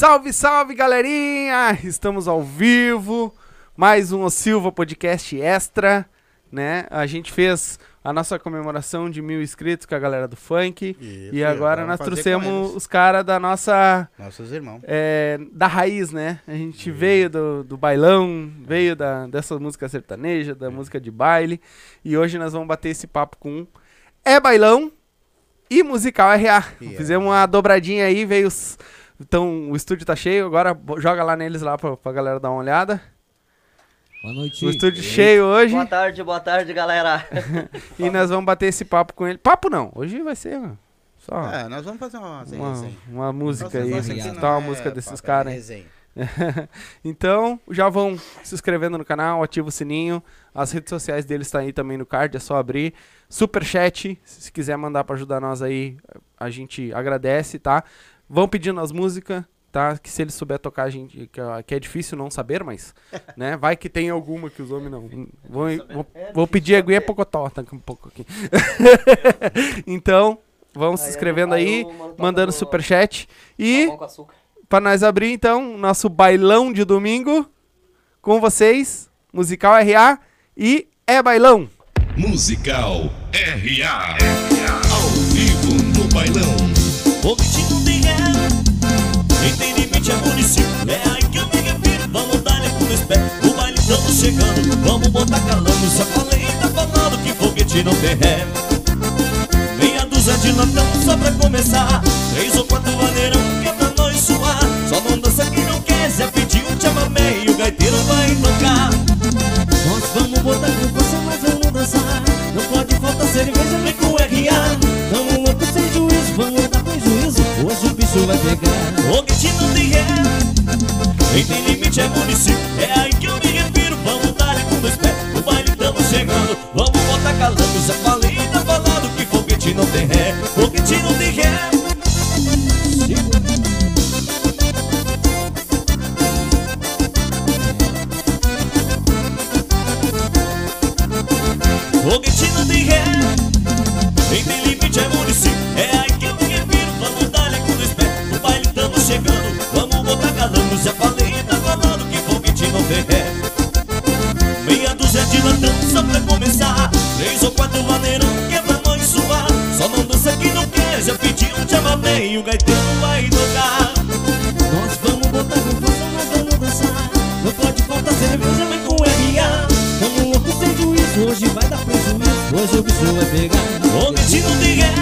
Salve, salve, galerinha! Estamos ao vivo, mais um O Silva Podcast Extra, né? A gente fez a nossa comemoração de mil inscritos com a galera do funk. Isso, e agora nós trouxemos os caras da nossa. Nossos irmãos. é, da raiz, né? A gente veio do, do bailão, veio da, dessa música sertaneja, da música de baile. E hoje nós vamos bater esse papo com É Bailão e Musical RA. Yeah. Fizemos uma dobradinha aí, veio os. Então o estúdio tá cheio, agora joga lá neles lá pra, pra galera dar uma olhada. Boa noite. O estúdio cheio hoje. Boa tarde, boa tarde, galera. E nós vamos bater esse papo com ele. Papo não, hoje vai ser ó, só É, nós vamos fazer uma resenha. uma, assim. uma música aí, escutar uma é música desses é caras resenha. então, já vão se inscrevendo no canal, ativa o sininho. As redes sociais deles estão aí também no card, é só abrir. Superchat, se quiser mandar pra ajudar nós aí, a gente agradece, tá? Vão pedindo as músicas, tá? Que se eles souber tocar, a gente, que, é- que é difícil não saber, mas, né? Vai que tem alguma que os homens não. Vou, vou, vou pedir aguinha pocotó, tá um pouco aqui. então, vão se inscrevendo aí, mandando superchat. E para nós abrir então nosso bailão de domingo com vocês, Musical RA e É Bailão. Musical RA. Ao vivo no bailão. O gritinho é município. É aí que eu me refiro, vamos dar com meus pés. O baile estamos chegando, vamos botar calando. Só falei, tá falando que foguete não tem ré. Meia dúzia de latão só pra começar. Três ou quatro maneirão que é pra nós suar. Só não dança quem não quer, Zé pediu, te amamei. O gaiteiro vai tocar. Vamos botar força, mas vamos dançar. Não pode faltar cerveja, vem com RA. Tamo louco sem juízo, vamos dar prejuízo. Hoje o bicho vai pegar. O que não tem ré. Quem tem limite é município. É aí que eu me refiro. Vamos dar com dois pés. O baile estamos chegando. Vamos botar calando. Já falei, tá falando que foguete não tem ré. Foguete não tem ré. Foguete não tem ré. Quem tem limite é município. É aí que eu me refiro. Vamos dar com pés. O baile estamos chegando. Vamos botar calando. Já falei, tá falando que foguete não tem ré. Meia dúzia de latão só pra começar. Três ou quatro maneirão que é pra nós suar. Só não dança quem não quer. Já pediu, te amamei. O gaiteiro vai juízo, hoje vai dar prejuízo. Hoje o bicho vai pegar. Bicho não tem ré.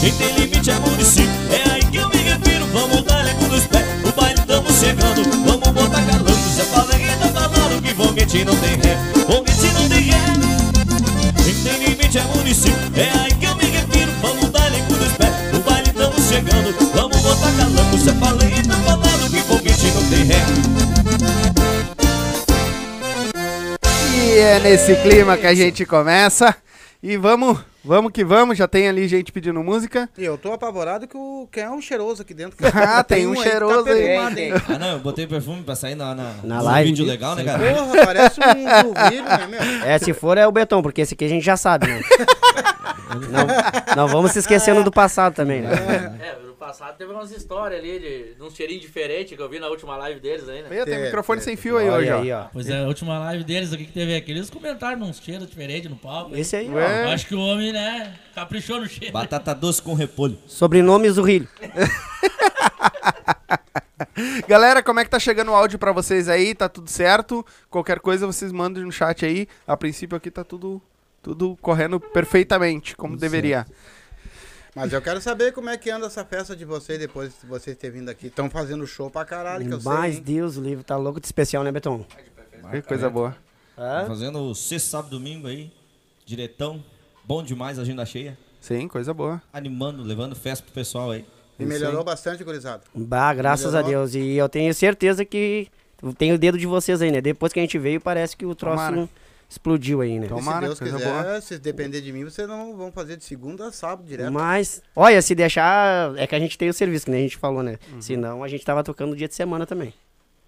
Quem tem limite é município. É aí que eu me refiro. Vamos dar com dois pés. O baile estamos chegando. Vamos botar calando. Já falei, tá falando que foguete não tem ré. Foguete não tem ré. Quem tem limite é município. É aí que eu me refiro. Vamos dar com dois pés. O baile estamos chegando. Vamos botar calando. Já é nesse clima que a gente começa. E vamos, vamos que vamos. Já tem ali gente pedindo música. E eu tô apavorado que o quem é um cheiroso aqui dentro. Ah, tem um aí que cheiroso aí. Tem, hein? tem. Ah, não, eu botei perfume pra sair na, na, Na live. vídeo legal, né, cara? Porra, parece um zurrilho, né, meu? É, se for é o Betão, porque esse aqui a gente já sabe, né? não, não vamos se esquecendo do passado também, né? É, no passado teve umas histórias ali de, de uns cheirinhos diferentes que eu vi na última live deles aí, né? Tem É, microfone é. sem fio aí hoje, aí, ó. Pois é, a última live deles, o que, que teve aqui? Eles comentaram uns cheiros diferentes no palco. Esse aí, Ué. ó. Eu acho que o homem, né, caprichou no cheiro. Batata doce com repolho. Sobrenome Zurrilho. Galera, como é que tá chegando o áudio pra vocês aí? Tá tudo certo? Qualquer coisa vocês mandem no chat aí. A princípio aqui tá tudo, tudo correndo perfeitamente, como deveria. Mas eu quero saber como é que anda essa festa de vocês depois de vocês terem vindo aqui. Estão fazendo show pra caralho, que eu Mas sei. Deus, o livro tá louco de especial, né, Betão? Que coisa boa. Hã? Fazendo sexta, sábado, domingo aí. Diretão. Bom demais, agenda cheia. Sim, coisa boa. Animando, levando festa pro pessoal aí. E melhorou bastante, gurizada. Bah, graças a Melhorou. Deus. E eu tenho certeza que tem o dedo de vocês aí, né? Depois que a gente veio, parece que o troço Tomara. Explodiu aí, né? E se Tomara, Deus quiser, boa. se depender de mim, vocês não vão fazer de segunda a sábado direto. Mas, olha, se deixar, é que a gente tem o serviço, que nem a gente falou, né? Uhum. Senão a gente tava tocando dia de semana também.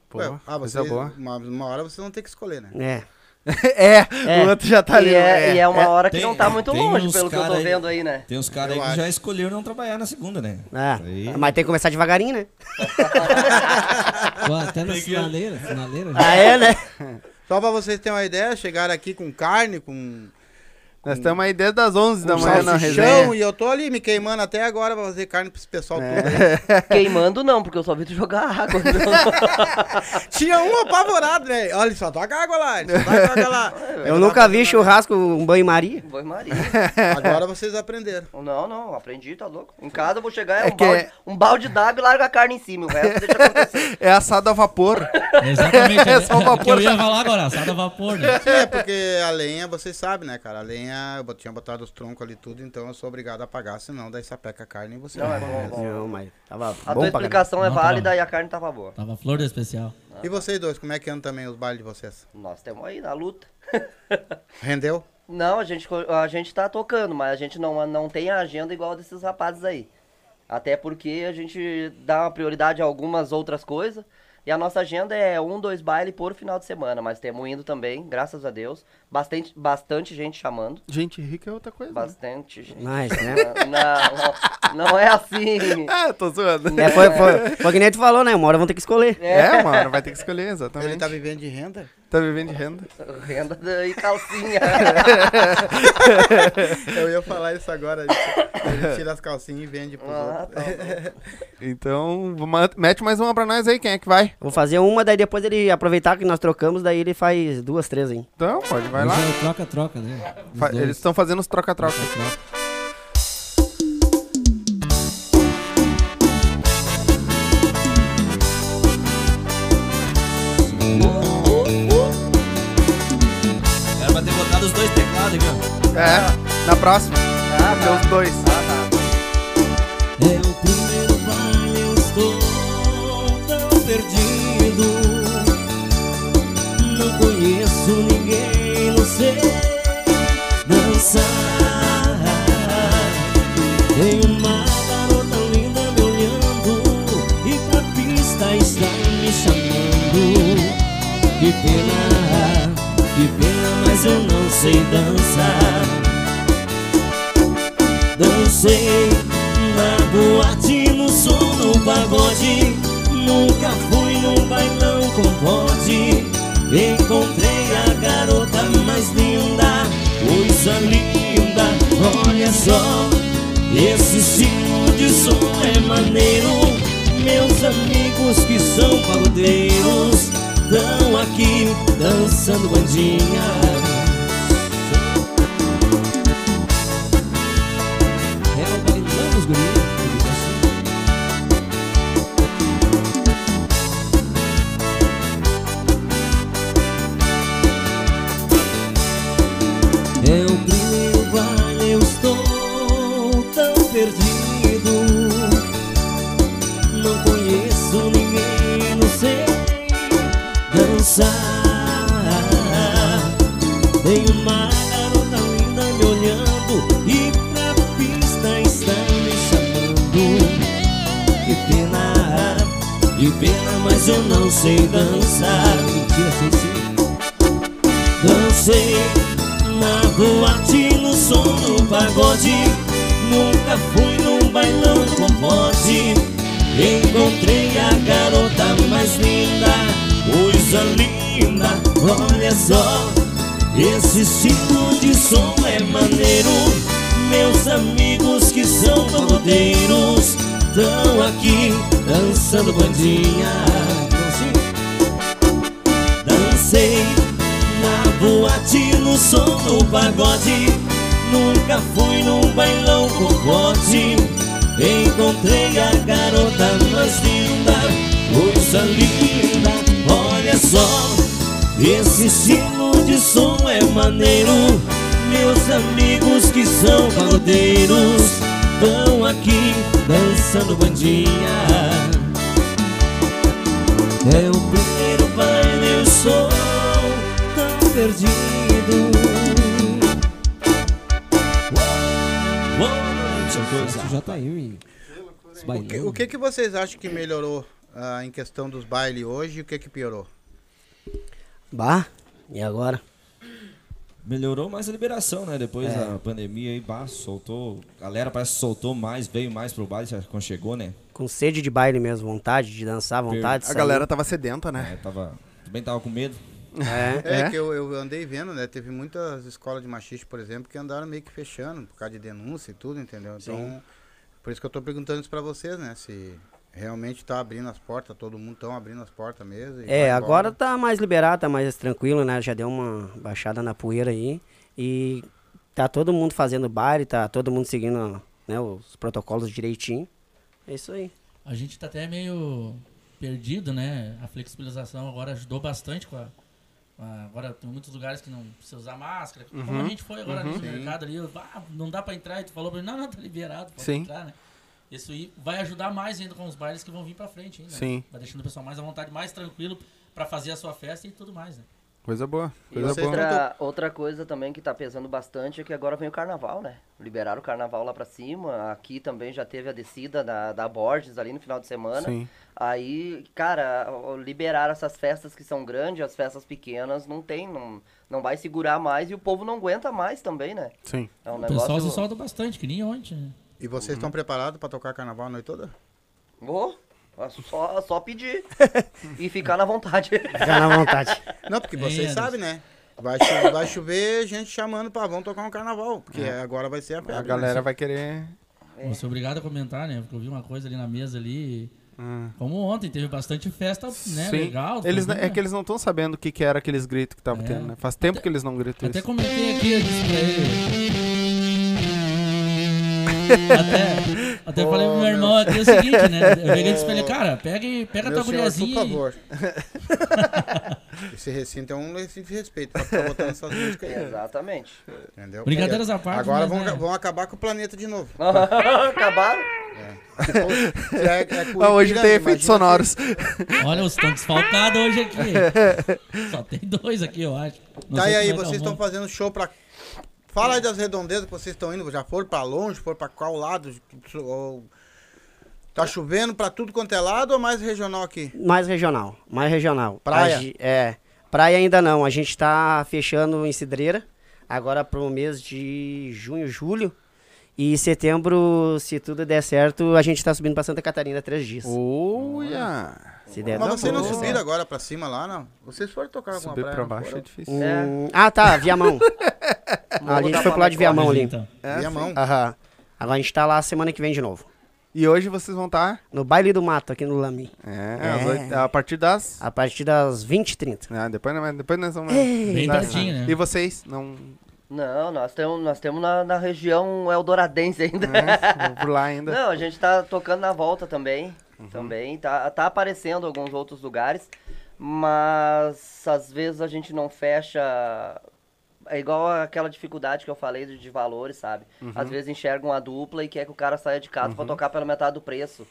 Pô, Ué, ah, vocês, boa. Uma, uma hora vocês vão ter que escolher, né? É. é, É. o outro já tá ali. e, é, e é uma hora que Tem- não tá muito tem longe, pelo que eu tô vendo aí, né? Tem uns caras aí que acho. já escolheram não trabalhar na segunda, né? Aí- É, mas tem que começar devagarinho, né? Pô, até na sinaleira, sinaleira. Ah, é, né? Só pra vocês terem uma ideia, chegaram aqui com carne, com, Nós estamos aí desde as 11 da manhã na resenha. e eu tô ali me queimando até agora pra fazer carne pra esse pessoal É. todo aí. Queimando não, porque eu só vi tu jogar água. Tinha um apavorado, né? Olha, só toca água lá, só toca água lá. eu nunca vi churrasco, um banho-maria. É. Foi Maria. Agora vocês aprenderam. Não, não, aprendi, tá louco. Em casa eu vou chegar, é, É um, que balde, é- um balde d'água e larga a carne em cima. O resto deixa acontecer. É assado a vapor. Exatamente. É só é, vapor. que eu ia falar agora, assado a vapor, né? Sim, é porque a lenha, vocês sabem, né, cara? A lenha, eu bot- tinha botado os troncos ali tudo, então eu sou obrigado a pagar, senão daí sapeca a carne e você Não, é come bom, mesmo. bom. Não, mas tava a bom tua explicação é Não, válida e a carne tava boa. Tava flor do especial. E vocês dois, como é que andam também os bailes de vocês? Nós temos aí na luta. Rendeu? Não, a gente, a gente tá tocando, mas a gente não, não tem a agenda igual desses rapazes aí. Até porque a gente dá uma prioridade a algumas outras coisas. E a nossa agenda é um, dois bailes por final de semana. Mas temos indo também, graças a Deus. Bastante, bastante gente chamando. Gente rica é outra coisa. né? Bastante gente. Ah, Ah, é. é Mas, né? Não, não, não é assim. Ah, tô zoando. É, foi, foi, foi que nem tu falou, né? Uma hora vão ter que escolher. É, uma hora vai ter que escolher, exatamente. Ele tá vivendo de renda? Tá vivendo de renda. Renda da- e calcinha. Eu ia falar isso agora. Ele tira as calcinhas e vende pros Ah, outros. tá. Então, mete mais uma pra nós aí, quem é que vai? Vou fazer uma, daí depois ele aproveitar que nós trocamos, daí ele faz duas, três aí. Então, pode, vai lá. É Troca-troca, né? Os dois. Eles estão fazendo os troca-troca. É, na próxima. Ah, ter os dois. É o primeiro baile, eu estou tão perdido. Não conheço ninguém, não sei dançar. Tem uma garota linda me olhando e pra pista está me chamando. Que pena, que pena, mas eu não sei dançar. Dancei na boate, no som, no pagode. Nunca fui num bailão com bode. Encontrei a garota mais linda. Coisa linda, olha só. Esse estilo de som é maneiro. Meus amigos que são pagodeiros Estão aqui dançando bandinha vocês acham que melhorou ah, em questão dos bailes hoje e o que que piorou? Bah, e agora? Melhorou mais a liberação, né? Depois da pandemia aí, bah, soltou. A galera parece que soltou mais, veio mais pro baile, já chegou, né? Com sede de baile mesmo, vontade de dançar, vontade de A sair. galera tava sedenta, né? É, tava. Também tava com medo. É. É, É? que eu, eu andei vendo, né? Teve muitas escolas de machiste, por exemplo, que andaram meio que fechando por causa de denúncia e tudo, entendeu? Então, por isso que eu tô perguntando isso pra vocês, né? Se realmente tá abrindo as portas, todo mundo tão abrindo as portas mesmo. e É, embora. agora tá mais liberado, tá mais tranquilo, né? Já deu uma baixada na poeira aí. E tá todo mundo fazendo baile, tá todo mundo seguindo né, os protocolos direitinho. É isso aí. A gente tá até meio perdido, né? A flexibilização agora ajudou bastante com a. agora tem muitos lugares que não precisa usar máscara. Como Uhum, a gente foi agora ali no mercado ali, eu, ah, não dá pra entrar, e tu falou pra mim, não, não, tá liberado, pode Sim. entrar, né? Isso aí vai ajudar mais ainda com os bailes que vão vir pra frente ainda. né? Sim. Vai deixando o pessoal mais à vontade, mais tranquilo pra fazer a sua festa e tudo mais, né? Coisa boa. Coisa vocês boa. outra, outra coisa também que tá pesando bastante é que agora vem o carnaval, né? Liberaram o carnaval lá pra cima. Aqui também já teve a descida da, da Borges ali no final de semana. Sim. Aí, cara, liberaram essas festas que são grandes, as festas pequenas não tem, não, não vai segurar mais e o povo não aguenta mais também, né? Sim. É um O pessoal negócio. se solta bastante, que nem ontem, né? E vocês estão preparados pra tocar carnaval a noite toda? Vou, é só, só pedir e ficar na vontade. Ficar na vontade. Não, porque É, vocês sabem, né? Vai, cho- vai chover, gente chamando pra vamos tocar um carnaval. Porque agora vai ser a festa. A galera vai querer. Vou ser obrigado a comentar, né? Porque eu vi uma coisa ali na mesa ali. Hum. Como ontem, teve bastante festa, né? Sim. Legal. Eles, tudo, é né? que eles não estão sabendo o que, que era aqueles gritos que estavam É. tendo, né? Faz tempo Até- que eles não gritam Até isso. comentei aqui, eu disse pra ele. Até até falei pro meu irmão aqui o seguinte, né? Eu peguei e disse pra ele, cara, pega, e- pega Meu tua senhor, por guriazinha. favor. Esse recinto é um recinto de respeito pra ficar botando essas músicas aí. Exatamente. Entendeu? Brincadeiras à parte, Agora mas, vão, né? vão acabar com o planeta de novo. Acabaram? É- é com Ah, hoje tem efeitos sonoros. Olha, os estão desfalcados hoje aqui. Só tem dois aqui, eu acho. Não Tá e aí, é que vocês é o estão fazendo show pra. Fala aí das redondezas que vocês estão indo. Já foram pra longe? Foram pra qual lado? Ou- Tá chovendo pra tudo quanto é lado ou mais regional aqui? Mais regional, mais regional. Praia? É. Praia ainda não. A gente tá fechando em Cidreira. Agora pro mês de junho, julho. E setembro, se tudo der certo, a gente tá subindo pra Santa Catarina três dias. Olha! Se der, Mas vocês não subiram agora pra cima lá, não? Vocês foram tocar alguma Subir praia? pra não baixo é difícil. Hum, ah, tá, Viamão. a gente foi pro lado de Viamão ali. Então. É, E a mão? Aham. Agora a gente tá lá semana que vem de novo. E hoje vocês vão estar. No baile do mato, aqui no Lami. É, É. às oito- a partir das. A partir das 20h30. Ah, depois, nós- depois nós vamos. Bem dar- pertinho, né? E vocês? Não. Não, nós temos, nós temos na, na região Eldoradense ainda. É, por lá ainda. Não, a gente tá tocando na volta também. Uhum. Também. Tá, tá aparecendo alguns outros lugares. Mas às vezes a gente não fecha. É igual aquela dificuldade que eu falei de, de valores, sabe? Uhum. Às vezes enxerga uma dupla e quer que o cara saia de casa pra tocar pela metade do preço.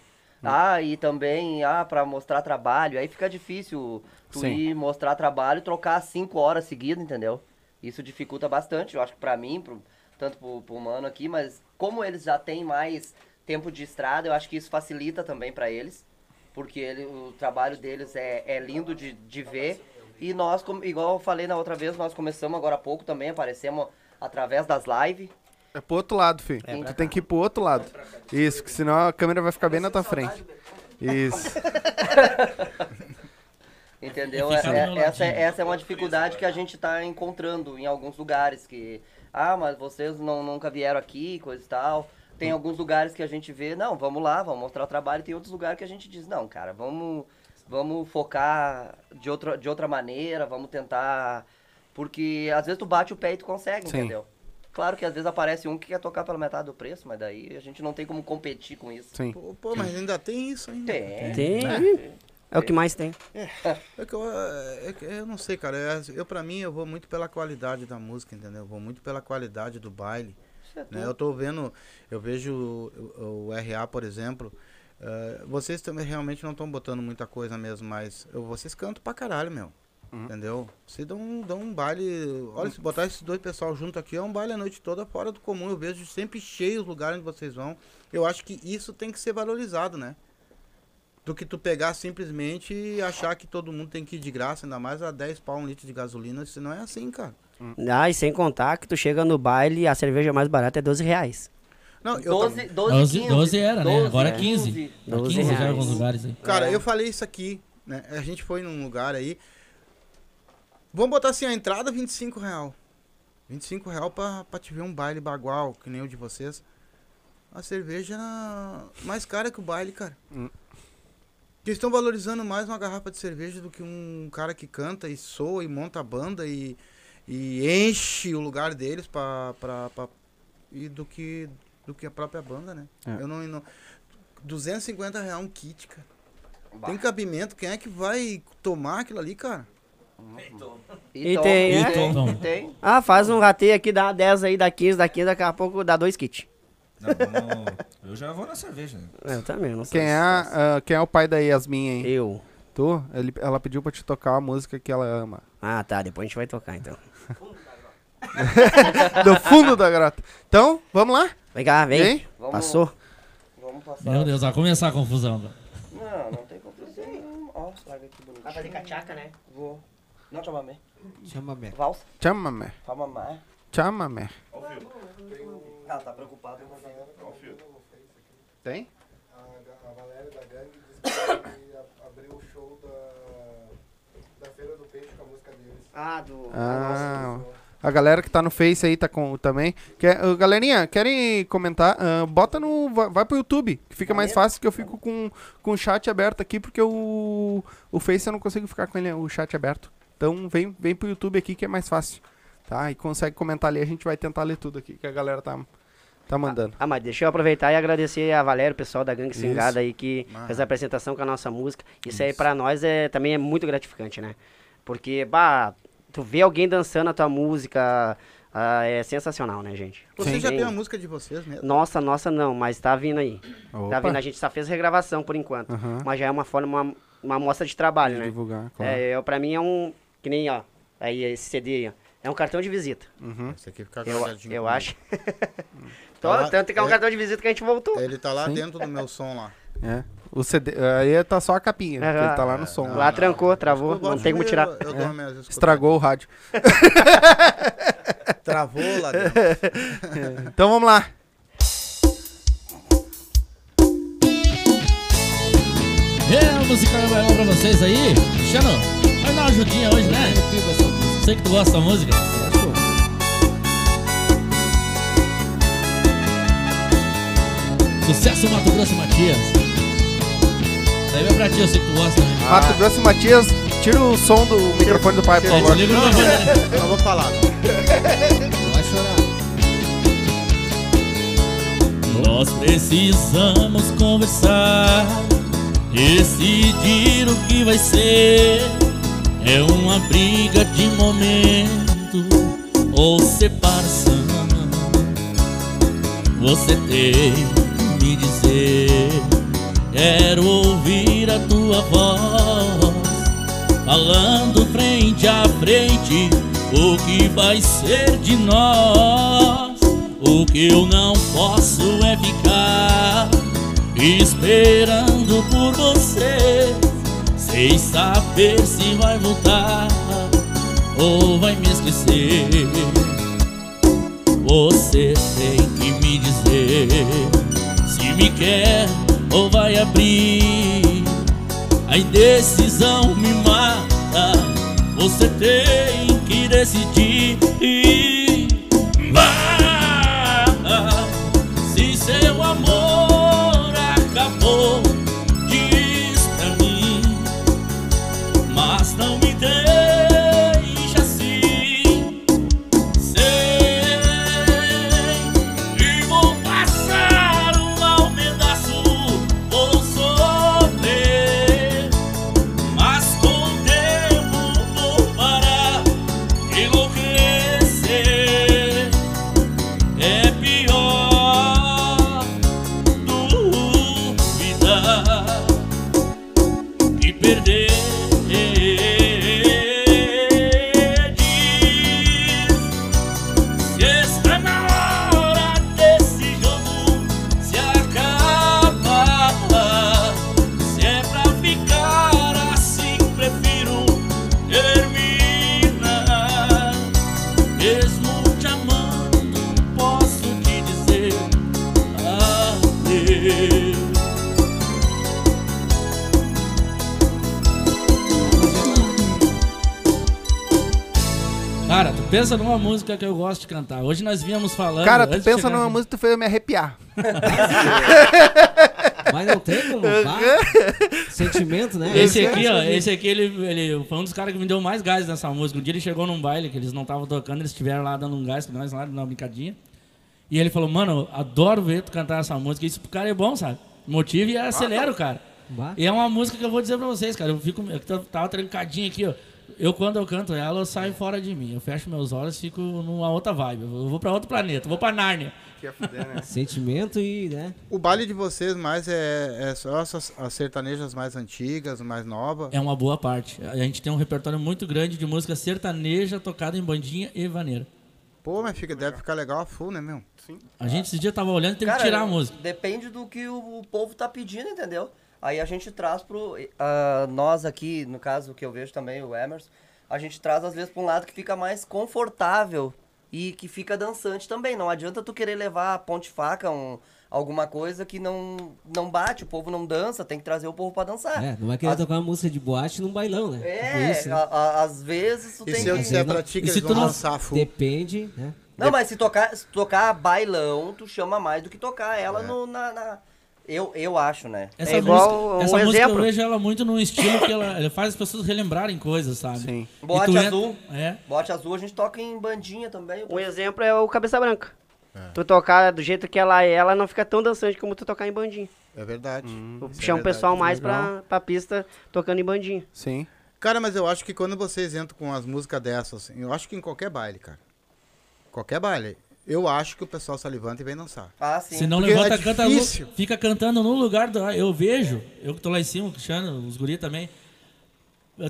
Ah, e também, ah, pra mostrar trabalho. Aí fica difícil tu Sim. ir mostrar trabalho e trocar cinco horas seguidas, entendeu? Isso dificulta bastante, eu acho que pra mim, pro, tanto pro, pro mano aqui, mas como eles já têm mais tempo de estrada, eu acho que isso facilita também pra eles. Porque ele, o trabalho deles é, é lindo de, de ver. E nós, como- igual eu falei na outra vez, nós começamos agora há pouco também, aparecemos através das lives. É pro outro lado, filho. tu tem que ir pro outro lado. Isso, que senão a câmera vai ficar bem na tua frente. Isso. Entendeu? É- meu essa, é- essa é uma dificuldade que a gente está encontrando em alguns lugares. Que, ah, mas vocês não, nunca vieram aqui, coisa e tal. Tem alguns lugares que a gente vê, não, vamos lá, vamos mostrar o trabalho. E tem outros lugares que a gente diz, não, cara, vamos, vamos focar de outra, de outra maneira, vamos tentar. Porque às vezes tu bate o pé e tu consegue, Sim. entendeu? Claro que às vezes aparece um que quer tocar pela metade do preço, mas daí a gente não tem como competir com isso. Sim. Pô, pô, mas ainda tem isso ainda. Tem. Tem. É o que mais tem. É que eu, é que eu não sei, cara. é- Eu, pra mim, eu vou muito pela qualidade da música, entendeu? Eu vou muito pela qualidade do baile. É né? Eu tô vendo, eu vejo o, o RA, por exemplo. eh, vocês também realmente não estão botando muita coisa mesmo, mas eu- vocês cantam pra caralho, meu. Entendeu? Vocês dão, dão um baile. Olha, se botar esses dois pessoal junto aqui, é um baile a noite toda fora do comum. Eu vejo sempre cheio os lugares onde vocês vão. Eu acho que isso tem que ser valorizado, né? Do que tu pegar simplesmente e achar que todo mundo tem que ir de graça, ainda mais a 10 pau um litro de gasolina, isso não é assim, cara. Ah, e sem contar que tu chega no baile a cerveja mais barata é 12 reais. Não, eu 12, 12, 12, 15. 12 era, né? 12, Agora é é. 15. 12 15 já alguns lugares aí. Cara, É. eu falei isso aqui, né? A gente foi num lugar aí. Vamos botar assim, a entrada 25 real. 25 real pra, pra te ver um baile bagual, que nem o de vocês. A cerveja era mais cara que o baile, cara. Hum. Que estão valorizando mais uma garrafa de cerveja do que um cara que canta e soa e monta a banda e, e enche o lugar deles pra, pra, pra, e do que, do que a própria banda, né? É. Eu não, não. 250 real um kit, cara. Tem cabimento, quem é que vai tomar aquilo ali, cara? E e tem, e tem. Ah, faz um rateio aqui, dá 10 aí, dá 15, dá 15, daqui a pouco dá dois kits. Não, vamos- Eu já vou na cerveja. né? Eu também, não sei. Quem é, ah, quem é o pai da Yasmin, hein? Eu. Tu? Ele, ela pediu pra te tocar a música que ela ama. Ah, tá, depois a gente vai tocar então. Do fundo da grota. Então, vamos lá? Vem cá, vem. Vem? Vamos, Passou? Vamos passar. Meu Deus, vai começar a confusão. Não, não tem confusão. Ó, larga aqui bonitinho. Vai fazer cachaca, né? Vou. Não, chamamé. Chama mesmo. Valsa. Chama-me. Chamamé. Chama-me. Ela tá preocupada com a Tem? A Valéria da Gangue disse que abriu o show da, da Feira do Peixe com a música deles. Ah, do. Ah, a galera que tá no Face aí tá com também. Quer, uh, galerinha, querem comentar? Ah, bota no. Vai, vai pro YouTube, que fica mais fácil que eu fico com, com o chat aberto aqui, porque o, o Face eu não consigo ficar com ele, o chat aberto. Então vem, vem pro YouTube aqui que é mais fácil. Tá? E consegue comentar ali, a gente vai tentar ler tudo aqui que a galera tá, tá mandando. Ah, mas deixa eu aproveitar e agradecer a Valéria, o pessoal da Gangue Isso. Singada aí que Ah. fez a apresentação com a nossa música. Isso, aí pra nós é, também é muito gratificante, né? Porque, bah, tu vê alguém dançando a tua música ah, é sensacional, né, gente? Vocês já tem a música de vocês mesmo? Nossa, nossa não, mas tá vindo aí. Tá Opa. vindo, a gente só fez regravação por enquanto. Mas já é uma forma, uma, uma amostra de trabalho, né? Divulgar, claro. É, eu, pra mim é um, que nem, ó, aí esse CD aí, ó, é um cartão de visita. Uhum. Esse aqui fica Eu, guardadinho eu acho. Tá lá- Tanto que é um é- cartão de visita que a gente voltou. Ele tá lá Sim. dentro do meu som lá. É. O CD, aí tá só a capinha, Aham. ele tá lá no som. Não, Lá não. trancou, travou, Eu não tem como tirar. Eu, eu É. Estragou o rádio. Travou lá dentro. Então vamos lá. É, o musical vai lá pra vocês aí. Cristiano, vai dar uma ajudinha hoje, né? Sei que tu gosta da música. Sucesso Mato Grosso e Matias. Isso aí vai pra ti, eu sei que tu gosta também. Mato Grosso e Matias, tira o som do microfone do pai, por favor. liga o microfone, né? Não vou falar. Vai chorar. Nós precisamos conversar, decidir o que vai ser. É uma briga de momento ou separação. Você tem que me dizer. Quero ouvir a tua voz falando frente a frente o que vai ser de nós. O que eu não posso é ficar esperando por você, sem saber se vai voltar ou vai me esquecer. Você tem que me dizer se me quer ou vai abrir. A indecisão me mata. Você tem que decidir. Vá, se seu amor pensa numa música que eu gosto de cantar. Hoje nós vínhamos falando. Cara, tu pensa numa aqui- música que tu fez eu me arrepiar. Mas não tem como, pá. Sentimento, né? Esse aqui, ó, esse aqui, ele, ele foi um dos caras que me deu mais gás nessa música. Um dia ele chegou num baile que eles não estavam tocando, eles estiveram lá dando um gás pra nós lá, dando uma brincadinha. E ele falou, mano, adoro ver tu cantar essa música. Isso pro cara é bom, sabe? Motiva e acelera o cara. E é uma música que eu vou dizer pra vocês, cara. Eu fico. Eu tava trancadinho aqui, ó. Eu, quando eu canto ela, eu saio fora de mim. Eu fecho meus olhos e fico numa outra vibe. Eu vou pra outro planeta, eu vou pra Nárnia. Que é fuder, né? Sentimento e, né? O baile de vocês mais é, é só essas, as sertanejas mais antigas, mais novas. É uma boa parte. A gente tem um repertório muito grande de música sertaneja tocada em bandinha e vaneira. Pô, mas fica, deve ficar legal a full, né, meu? A gente esse dia tava olhando e teve que Cara, tirar a música. Depende do que o, o povo tá pedindo, entendeu? Aí a gente traz pro. ah, nós aqui, no caso que eu vejo também, o Emerson, a gente traz às vezes pra um lado que fica mais confortável e que fica dançante também. Não adianta tu querer levar a ponte faca, um, alguma coisa que não, não bate, o povo não dança, tem que trazer o povo pra dançar. É, não vai querer Às- tocar uma música de boate num bailão, né? É, Isso, né? a- a- às vezes tu E tem se eu que. disser pra ti que eles vão full? Depende, né? Não, mas se tocar, se tocar bailão, tu chama mais do que tocar ela É. no, na, na- Eu, eu acho, né? Essa É igual música, um essa música eu vejo ela muito num estilo que ela, ela faz as pessoas relembrarem coisas, sabe? Sim. E tu entra- azul. É. Bote azul a gente toca em bandinha também. Um exemplo é o Cabeça Branca. Tu tocar do jeito que ela é, ela não fica tão dançante como tu tocar em bandinha. É verdade. Tu Isso é chama o verdade. pessoal mais pra, pra pista tocando em bandinha. Sim. Cara, mas eu acho que quando vocês entram com as músicas dessas, eu acho que em qualquer baile, cara. Qualquer baile. Eu acho que o pessoal se levanta e vem dançar. Ah, sim. Se não Porque levanta, é canta, difícil. no- fica cantando no lugar do. Eu vejo, eu que tô lá em cima, o Cristiano, os guri também.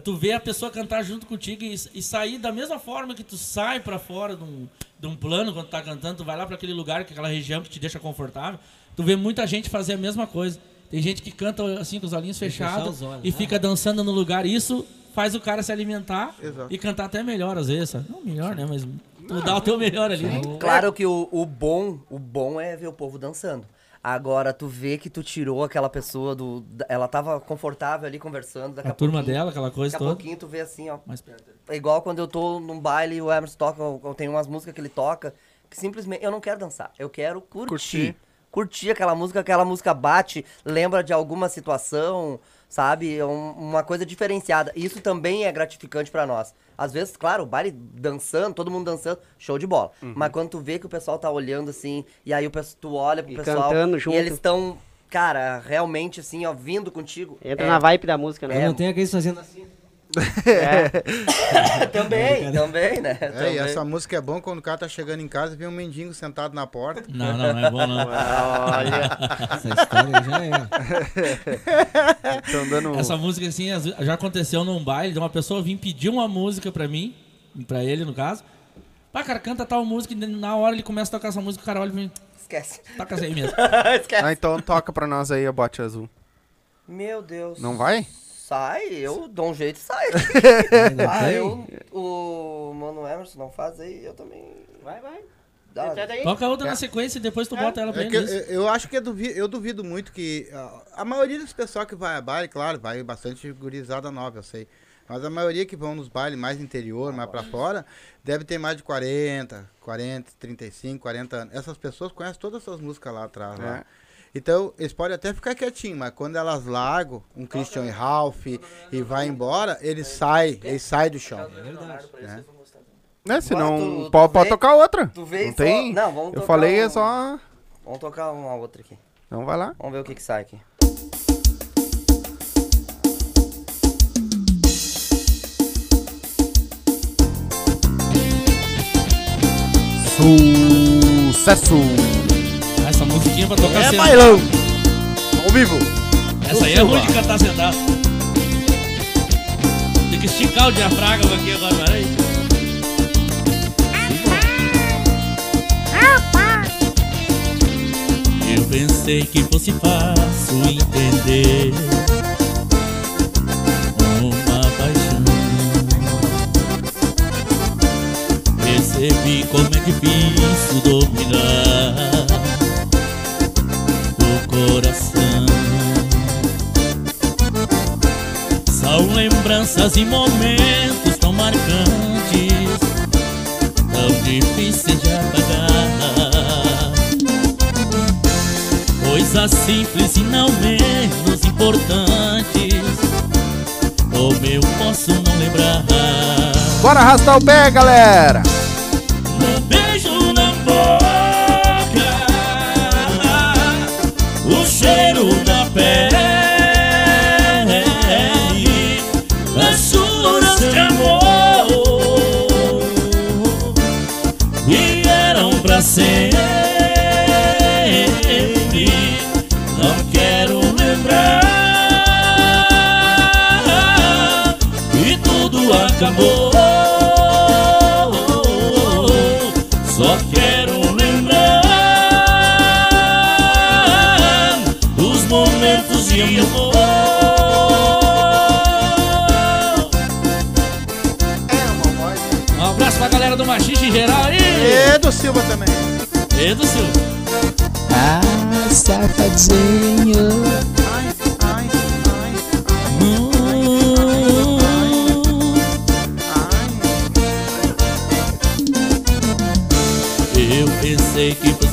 Tu vê a pessoa cantar junto contigo e, e sair da mesma forma que tu sai pra fora de um, de um plano quando tá cantando, tu vai lá pra aquele lugar, é aquela região que te deixa confortável. Tu vê muita gente fazer a mesma coisa. Tem gente que canta assim com os olhinhos fechados os olhos, e né? fica dançando no lugar. Isso faz o cara se alimentar Exato. e cantar até melhor às vezes. sabe? Não melhor, né? Mas tu dá o teu melhor ali. né? Claro que o, o bom, o bom é ver o povo dançando. Agora, tu vê que tu tirou aquela pessoa do. Ela tava confortável ali conversando. Daqui A a, turma dela, aquela coisa Daqui a toda. pouquinho tu vê assim, ó. Mais perto. É igual quando eu tô num baile e o Emerson toca, eu tenho umas músicas que ele toca, que simplesmente eu não quero dançar, eu quero curtir. Curtir. Curtir, aquela música, aquela música bate, lembra de alguma situação, sabe? É um- uma coisa diferenciada. Isso também é gratificante pra nós. Às vezes, claro, o baile dançando, todo mundo dançando, show de bola. Uhum. Mas quando tu vê que o pessoal tá olhando assim, e aí o pessoal, tu olha pro E pessoal cantando e junto. eles estão, cara, realmente assim, ó, vindo contigo. Entra é- na vibe da música, né? não tem aqueles fazendo assim. Também, também, né? É, e Também. essa música é bom quando o cara tá chegando em casa e vem um mendigo sentado na porta. Não, não, não é bom não. Essa história já é. Estão dando. Essa música, assim, já aconteceu num baile de uma pessoa vir pedir uma música pra mim, pra ele, no caso. Pá, cara, canta tal música e na hora ele começa a tocar essa música, o cara olha pra mim, Esquece. toca essa aí mesmo. Esquece. Ah, então toca pra nós aí a bote azul. Meu Deus. Não vai? Sai, eu dou um jeito e sai. Não ah, eu. O Mano Emerson não faz aí, eu também. Vai, vai. Dá. Daí. Toca outra na sequência e depois tu bota ela pra É ele. que eu, eu acho que eu duvido, eu duvido muito que. ah, A maioria dos pessoal que vai a baile, claro, vai bastante gurizada nova, eu sei. Mas a maioria que vão nos bailes mais interior, mais pra fora, deve ter mais de 40, 40, 35, 40 anos. Essas pessoas conhecem todas essas músicas lá atrás. lá. É. Então, eles podem até ficar quietinhos, mas quando elas largam um Christian Ralph e vai embora, eles saem, eles saem do chão. né? Né? Senão tu- tu pode, pode tocar outra. Tu vê Não tem? Não, vamos Eu falei um- é só. Vamos tocar uma outra aqui. Então vai lá. Vamos ver o que que sai aqui. Sucesso! Pra tocar É sentado. bailão! Ao vivo! Essa aí é ruim de cantar sentado. Tem que esticar o diafragma aqui agora, peraí. Eu pensei que fosse fácil entender uma paixão. Percebi como é difícil dominar coração. São lembranças e momentos tão marcantes Tão difíceis de apagar. Coisas simples e não menos importantes Como eu posso não lembrar. Bora arrastar o pé, galera! Acabou. Só quero lembrar os momentos de amor. Um abraço pra galera do Machixe geral aí. E do Silva também. E do Silva. Ah, safadinho.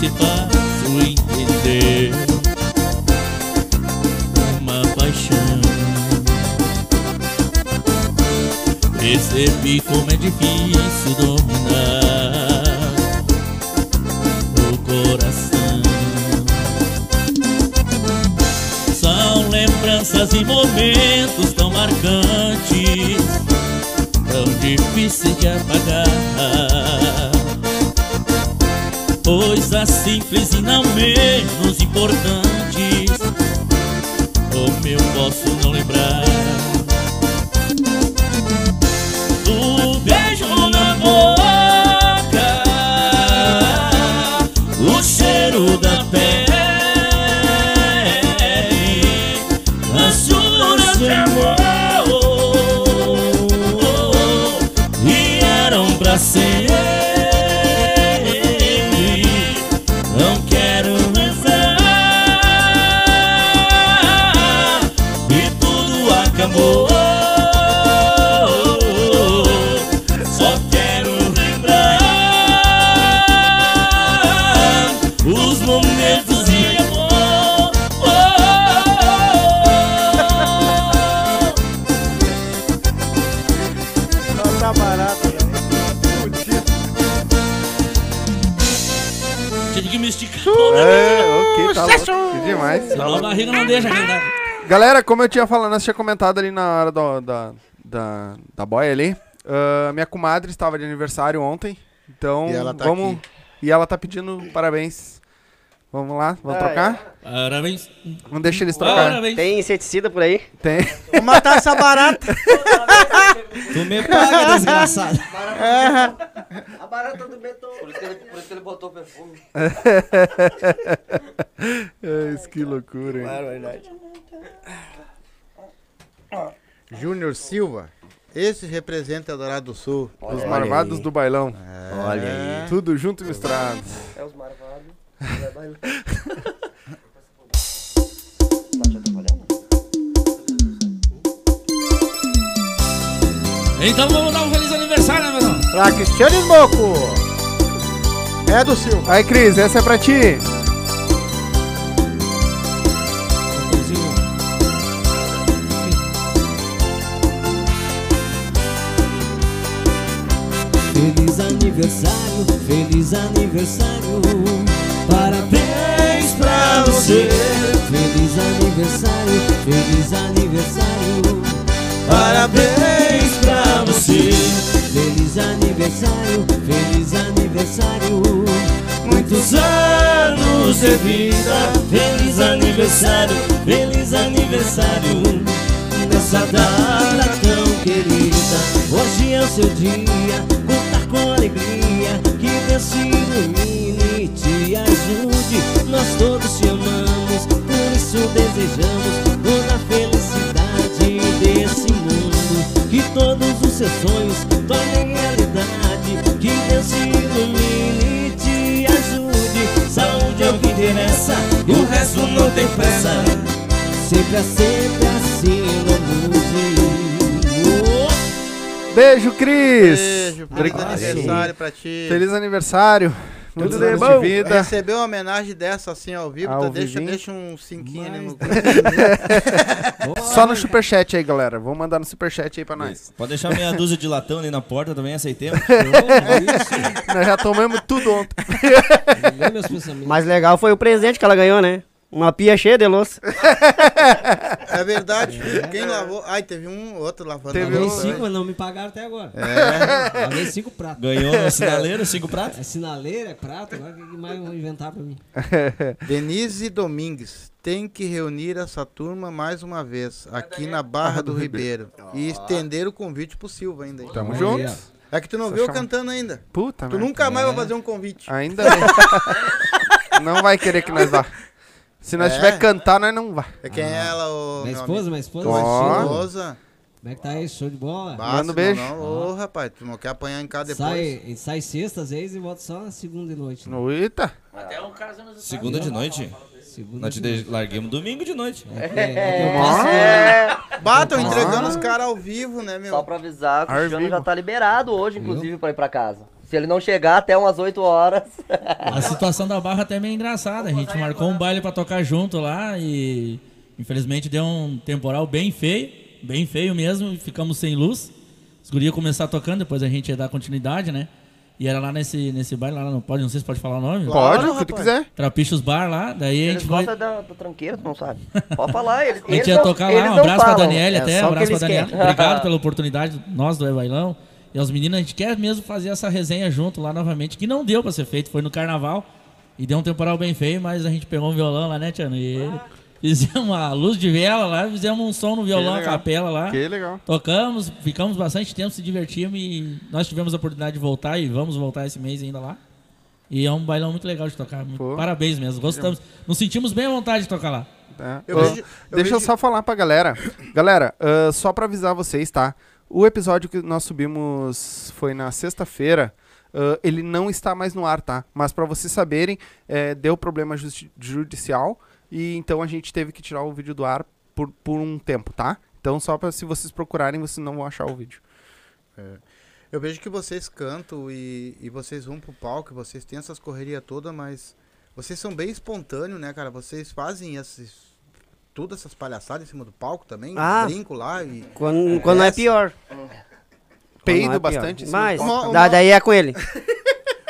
Fosse fácil entender uma paixão. Percebi como é difícil dominar como eu tinha falado, nós tinha comentado ali na hora do- da, da, da boia ali, ah, minha comadre estava de aniversário ontem, então E ela tá vamos... aqui. E ela tá pedindo parabéns. Vamos lá, vamos Ah, trocar? Parabéns. Vamos deixar eles trocar. Parabéns. Tem inseticida por aí? Tem. Vou matar essa barata. Tu me paga, desgraçado. A barata do beton. Por isso que ele, por isso que ele botou perfume. É, isso que loucura, hein? Barbaridade. Júnior Silva. Esse representa Eldorado do Sul. Os marvados do bailão. Olha aí. Tudo junto e misturado. É os marvados. Atrapalhando? Então vamos dar um feliz aniversário, né, meu irmão? Pra Cristiane Moco. É do Silva. Aí, Cris, essa é pra ti. Feliz aniversário, feliz aniversário. Parabéns pra você. Feliz aniversário, feliz aniversário. Parabéns pra você. Feliz aniversário, feliz aniversário. Muitos anos de vida. Feliz aniversário, feliz aniversário. Nessa data tão querida, hoje é o seu dia. Com alegria, que Deus te ilumine e te ajude. Nós todos te amamos, por isso desejamos toda a felicidade desse mundo. Que todos os seus sonhos tornem realidade. Que Deus te ilumine e te ajude. Saúde é o que interessa, e o resto não tem pressa. Sempre, sempre assim, não mude. Beijo, Cris. Beijo. Feliz Obrigado. aniversário pra ti. Feliz aniversário. Muitos de anos bom. de vida. Receber uma homenagem dessa assim ao vivo, Ao tá, deixa, deixa um cinquinho né, no Só no superchat aí, galera. Vamos mandar no superchat aí pra nós. Pode deixar meia dúzia de latão ali na porta também, aceitemos. Nós já tomamos tudo ontem. Mais legal foi o presente que ela ganhou, né? Uma pia cheia de louça. É verdade. Quem lavou? Ai, teve um outro lavando. Teve louça, cinco, mas não me pagaram até agora. É. Paguei cinco pratos. Ganhou no sinaleiro, cinco pratos. É sinaleira, é prato, agora o que mais vão inventar pra mim? Denise Domingues tem que reunir essa turma mais uma vez aqui na Barra do Ribeiro e estender o convite pro Silva ainda. Tamo juntos. É que tu não Só viu eu chama. cantando ainda. Puta, Tu merda. nunca mais vai fazer um convite. Ainda não. não vai querer que nós vá. Se nós É. tiver que cantar, nós não vá. É quem é ela, o Minha esposa, minha esposa. Tua esposa. Como é que tá aí? Show de bola? Bah, Manda um beijo. Não, ô, rapaz, tu não quer apanhar em casa depois. Sai, sai sexta às vezes e volta só na segunda de noite. Né? Eita. Até um caso nos Segunda de noite. Segunda Nós te de larguemos domingo de noite. É é passo, Batam entregando os caras ao vivo, né, meu? Só pra avisar que o Cristiano já tá liberado hoje, inclusive, pra ir pra casa. Se ele não chegar até umas 8 horas. A situação da barra até é meio engraçada. A gente marcou um baile pra tocar junto lá e infelizmente deu um temporal bem feio, bem feio mesmo, e ficamos sem luz. Os gurias começaram tocando, depois a gente ia dar continuidade, né? E era lá nesse, nesse baile, lá no, pode, não sei se pode falar o nome. Pode, o que tu quiser. Trapichos Bar lá, daí a Eles gente foi. gostam da, da tranqueira, tu não sabe. Pode falar, eles, A gente eles ia não- tocar lá, um não abraço pra. Daniela É até, um abraço pra Daniela. querem. Obrigado pela oportunidade, nós do Evailão. E aos meninos, a gente quer mesmo fazer essa resenha junto lá novamente, que não deu pra ser feito, foi no carnaval. E deu um temporal bem feio, mas a gente pegou um violão lá, né, Tiano? E fizemos uma luz de vela lá, fizemos um som no violão, a capela lá. Que legal. Tocamos, ficamos bastante tempo, se divertimos e nós tivemos a oportunidade de voltar e vamos voltar esse mês ainda lá. E é um bailão muito legal de tocar. Pô. Parabéns mesmo, gostamos. Nos sentimos bem à vontade de tocar lá. Tá. Eu Ô, vejo- eu deixa eu só falar pra galera. Galera, ah, só pra avisar vocês, tá? O episódio que nós subimos foi na sexta-feira. ah, ele não está mais no ar, tá? Mas pra vocês saberem, eh, deu problema judicial e então a gente teve que tirar o vídeo do ar por, por um tempo, tá? Então só pra se vocês procurarem, vocês não vão achar o vídeo. Eu vejo que vocês cantam e, e vocês vão pro palco, vocês têm essas correrias todas, mas vocês são bem espontâneos, né, cara? Vocês fazem esses, todas essas palhaçadas em cima do palco também, Ah. brinco lá e... Quando, quando é Essa. pior. Peido Quando não é pior. bastante Mas. Uma- uma- daí é com ele.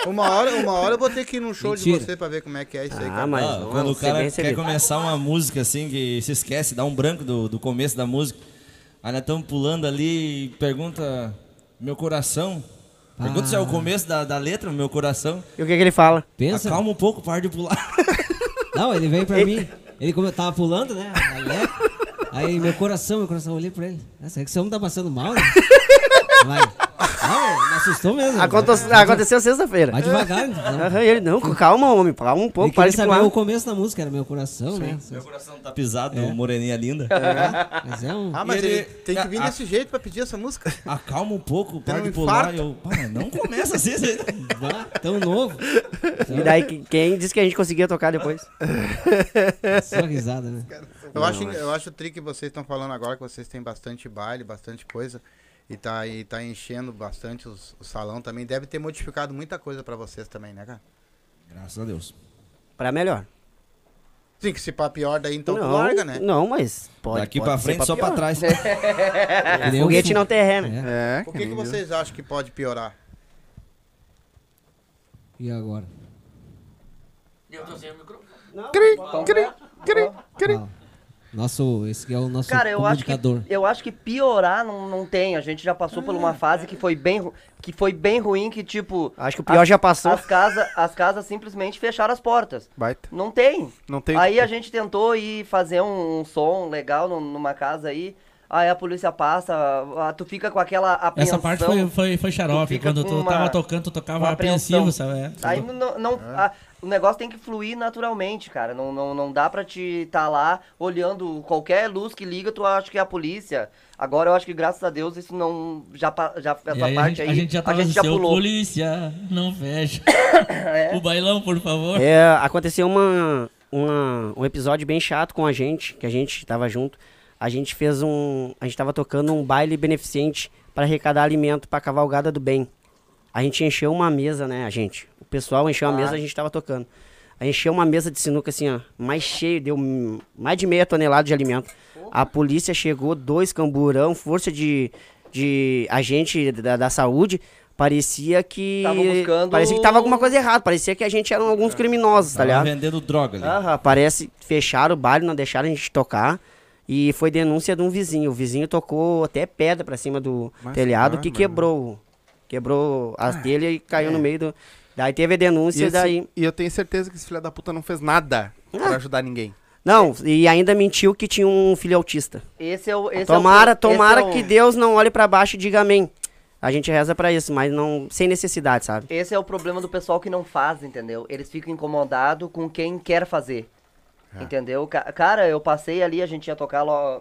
Uma hora, uma hora eu vou ter que ir num show de Mentira. você pra ver como é que é isso aí, Ah, cara. mas Ah, não, quando o cara quer recebido. começar uma música assim, que se esquece, dá um branco do, do começo da música. Aí nós estamos pulando ali e pergunta meu coração. Pergunta se é o começo da, da letra, meu coração. E o que, que ele fala? Pensa. Acalma um pouco, para de pular. Não, ele veio pra mim. Ele como eu tava pulando, né? Aí meu coração, meu coração, olhei pra ele. Será que esse homem tá passando mal, né? Vai. Não, me assustou mesmo. Aconte- Aconteceu sexta-feira. Vai devagar, então. Aham, ele, não, calma, homem, calma um Ele pouco, para queria de saber pular. o começo da música, era meu coração, né? meu coração tá pisado, É. moreninha linda. Mas é um. Ah, mas ele- ele tem que vir a- desse jeito pra pedir essa música. Acalma um pouco, para um de pular. eu, mas não começa assim. você- Vá, tão novo. E daí, que- quem disse que a gente conseguia tocar depois? Só risada, né? Eu acho, eu acho tri que vocês estão falando agora que vocês têm bastante baile, bastante coisa. E tá, e tá enchendo bastante os- o salão também. Deve ter modificado muita coisa pra vocês também, né, cara? Graças a Deus. Pra melhor. Sim, que se pá pior daí então tu não, larga, né? Não, mas pode. Daqui pode pra frente, só pra trás. Nem o Foguete não tem ré, né? É. É, Por que, que vocês acham que pode piorar? E agora? Eu tô sem o microfone. Cri, cri, cri, cri. Nosso, esse é o nosso Cara, eu acho, que, eu acho que piorar não, não tem. A gente já passou por uma fase que foi bem, que foi bem ruim, que tipo... Acho que o pior as- já passou. As casas as casas simplesmente fecharam as portas. Baita. Não tem. Não tem. Aí a gente tentou ir fazer um, um som legal num- numa casa aí. Aí a polícia passa, tu fica com aquela apreensão. Essa parte foi, foi, foi xarope. fica Quando tu uma- tava tocando, tu tocava apreensivo, sabe? É. Aí não, não- a- o negócio tem que fluir naturalmente, cara. Não, não, não dá pra te tá lá olhando qualquer luz que liga, tu acha que é a polícia. Agora eu acho que graças a Deus isso não já já E essa aí, a, parte gente, aí a gente já tava no seu polícia, não fecha. O bailão, por favor. É, aconteceu uma, uma- um episódio bem chato com a gente, que a gente tava junto. A gente fez um. A gente tava tocando um baile beneficente para arrecadar alimento pra cavalgada do bem. A gente encheu uma mesa, né, a gente? pessoal encheu a Ah. mesa, a gente tava tocando. Aí encheu uma mesa de sinuca assim, ó, mais cheio, deu mais de meia tonelada de alimento. A polícia chegou, dois camburão, força de, de agente da, da saúde. Parecia que. Tava buscando- Parecia que tava alguma coisa errada. Parecia que a gente eram alguns criminosos, tá Tava ligado? vendendo droga ali. Aham, parece. Fecharam o baile, não deixaram a gente tocar. E foi denúncia de um vizinho. O vizinho tocou até pedra pra cima do Mas telhado que quebrou. Quebrou as telhas e caiu no meio do. Daí teve a E, denúncia, esse- daí. e eu tenho certeza que esse filho da puta não fez nada pra ajudar ninguém. Não, e ainda mentiu que tinha um filho autista. Esse é o. Esse tomara, é o, esse tomara é o- que Deus não olhe pra baixo e diga amém. A gente reza pra isso, mas não sem necessidade, sabe? Esse é o problema do pessoal que não faz, entendeu? Eles ficam incomodados com quem quer fazer. É. Entendeu? Ca- Cara, eu passei ali, a gente ia tocar lá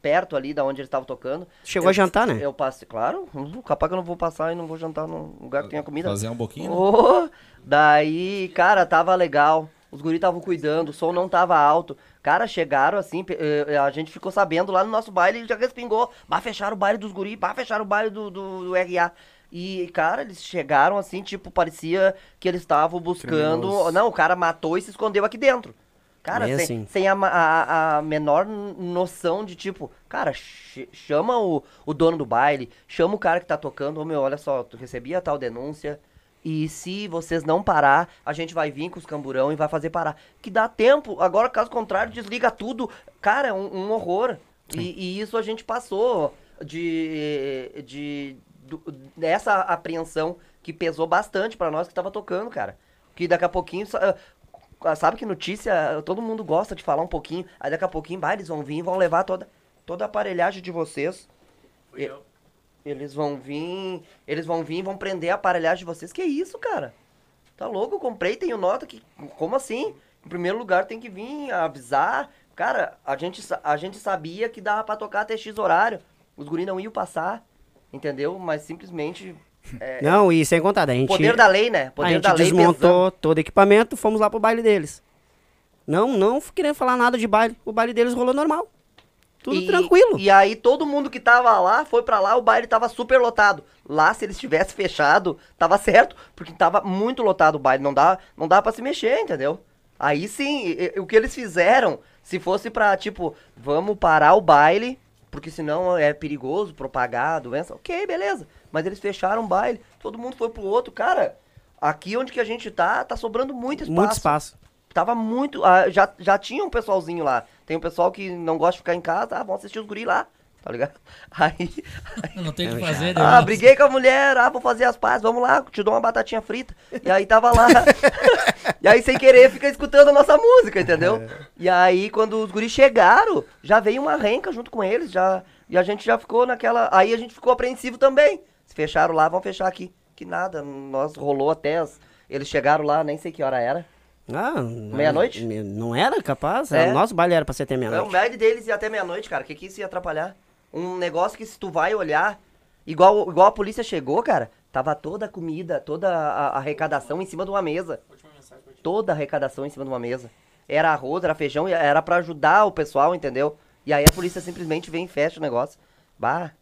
perto ali da onde eles estavam tocando. Chegou Eu- a jantar, né? Eu passei, claro. hum, Capaz que eu não vou passar e não vou jantar num lugar que tenha comida. Fazer um pouquinho, né? Ô, daí, cara, tava legal. Os guris estavam cuidando, o som não tava alto. Cara, chegaram assim, pe- eh, a gente ficou sabendo lá no nosso baile, e já respingou. Bah, fecharam o baile dos guris, bah, fecharam o baile do, do, do RA. E, cara, eles chegaram assim, tipo, parecia que eles estavam buscando. Não, o cara matou e se escondeu aqui dentro. Cara, sem, assim. sem a, a, a menor noção de tipo, cara, ch- chama o, o dono do baile, chama o cara que tá tocando, ô meu, olha só, tu recebia tal denúncia. E se vocês não parar, a gente vai vir com os camburão e vai fazer parar. Que dá tempo, agora caso contrário, desliga tudo. Cara, é um, um horror. E, e isso a gente passou de, de do- dessa apreensão que pesou bastante pra nós que tava tocando, cara. Que daqui a pouquinho, sabe que notícia, todo mundo gosta de falar um pouquinho, aí daqui a pouquinho, vai, eles vão vir e vão levar toda, toda a aparelhagem de vocês. E- Eles vão vir, eles vão vir e vão prender a aparelhagem de vocês. Que isso, cara? Tá louco? Eu comprei, tenho nota que. Como assim? Em primeiro lugar tem que vir avisar. Cara, a gente, a gente sabia que dava pra tocar até X horário. Os guris não iam passar, entendeu? Mas simplesmente. É, Não, e sem contar, a gente. poder da lei, né? a Poder gente da lei desmontou todo o equipamento, fomos lá pro baile deles. Não, não querendo falar nada de baile. O baile deles rolou normal. Tudo E- tranquilo. E aí todo mundo que tava lá foi pra lá, o baile tava super lotado. Lá, se eles tivessem fechado, tava certo, porque tava muito lotado o baile, não dá, não dá para se mexer, entendeu? Aí sim, o que eles fizeram, se fosse pra, tipo, vamos parar o baile, porque senão é perigoso propagar a doença, ok, beleza. Mas eles fecharam o baile, todo mundo foi pro outro. Cara, aqui onde que a gente tá, tá sobrando muito espaço. Muito espaço. Tava muito. ah, já, já tinha um pessoalzinho lá. Tem um pessoal que não gosta de ficar em casa, ah, vão assistir os guri lá. Tá ligado? Aí. Não tem o que Eu fazer, né? Ah, briguei com a mulher, ah, vou fazer as pazes, vamos lá, te dou uma batatinha frita. E aí tava lá. e aí, sem querer, fica escutando a nossa música, entendeu? E aí, quando os guris chegaram, já veio uma renca junto com eles, já. E a gente já ficou naquela. Aí a gente ficou apreensivo também. Fecharam lá, vão fechar aqui. Que nada, nós rolou até as. Eles chegaram lá, nem sei que hora era. Ah, Meia-noite? me- Não era capaz? É. O nosso baile era pra ser até É, o meia-noite. médio deles ia até meia-noite, cara. O que, que isso ia atrapalhar? Um negócio que se tu vai olhar, igual, igual a polícia chegou, cara, tava toda a comida, toda a, a arrecadação em cima de uma mesa. Toda a arrecadação em cima de uma mesa. Era arroz, era feijão, era pra ajudar o pessoal, entendeu? E aí a polícia simplesmente vem e fecha o negócio. Bah.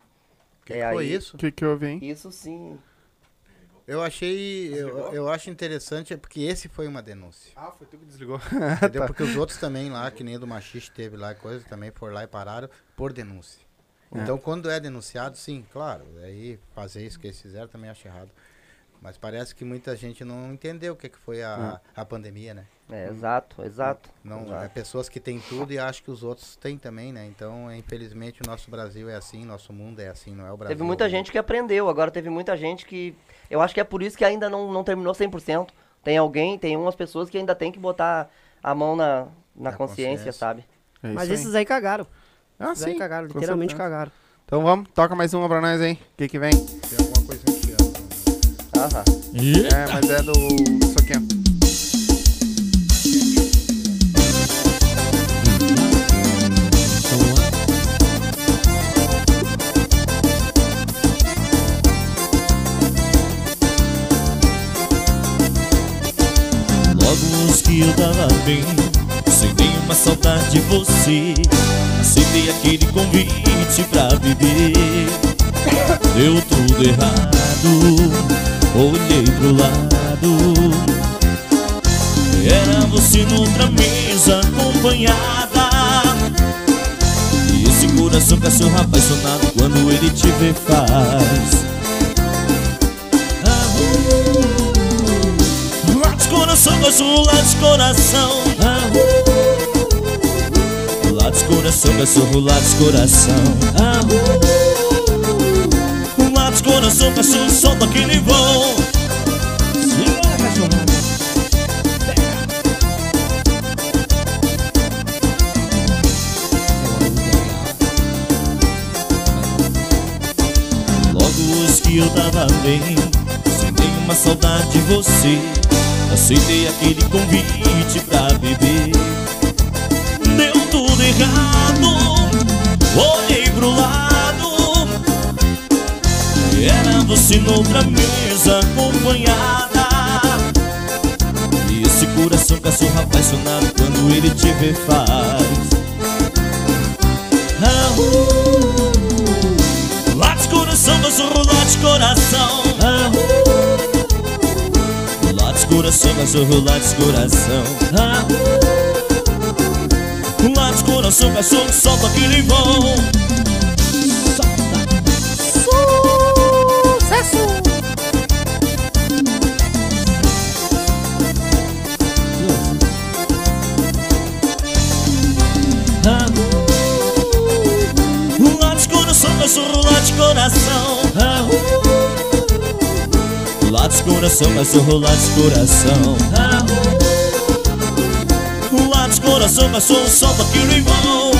Que é que foi aí- isso? O que, que houve, hein? Isso sim. Eu achei. Eu, eu acho interessante é porque esse foi uma denúncia. Ah, foi tu que desligou. Entendeu? Porque os outros também lá, que nem o do machiste teve lá, coisa, também foram lá e pararam por denúncia. Então, quando é denunciado, sim, claro. Aí fazer isso que eles fizeram também acho errado. Mas parece que muita gente não entendeu o que, que foi a, a pandemia, né? É, exato, exato. Não, exato. é pessoas que têm tudo e acham que os outros têm também, né? Então, é, infelizmente, o nosso Brasil é assim, nosso mundo é assim, não é o Brasil. Teve muita gente que aprendeu, agora teve muita gente que. Eu acho que é por isso que ainda não, não terminou 100%. Tem alguém, tem umas pessoas que ainda tem que botar a mão na, na, Na consciência, consciência. sabe? É Mas isso aí. esses aí cagaram. Ah, Esses aí sim. cagaram, com literalmente cagaram. Então vamos, toca mais uma pra nós aí. O que que vem? Enfiando. Aham. É, mas é do... Isso aqui, ó. Logo uns que eu tava bem Sem nenhuma saudade de você Aceitei aquele convite pra beber Deu tudo errado Olhei pro lado. Era você noutra mesa acompanhada. E esse coração cachorro apaixonado quando ele te vê faz. Uh, Late coração, cachorro, late coração. Uh, Late coração, cachorro, late coração. Ah, uh, Late coração, cachorro, solta aquele vão Segura, que eu tava bem Sentei uma saudade de você. Aceitei aquele convite pra beber. Deu tudo errado Olhei pro lado Era você noutra mesa acompanhada. E esse coração cachorro apaixonado Quando ele te vê faz. Ah, uh, Late coração, cachorro, late coração. Ah, uh, Late coração, cachorro, late coração. Ah, uh, Late coração, cachorro, solta aquele vão coração, cachorro, late coração ah, uh, Late coração, cachorro, late coração ah, uh, Late coração, cachorro, solta aquele vão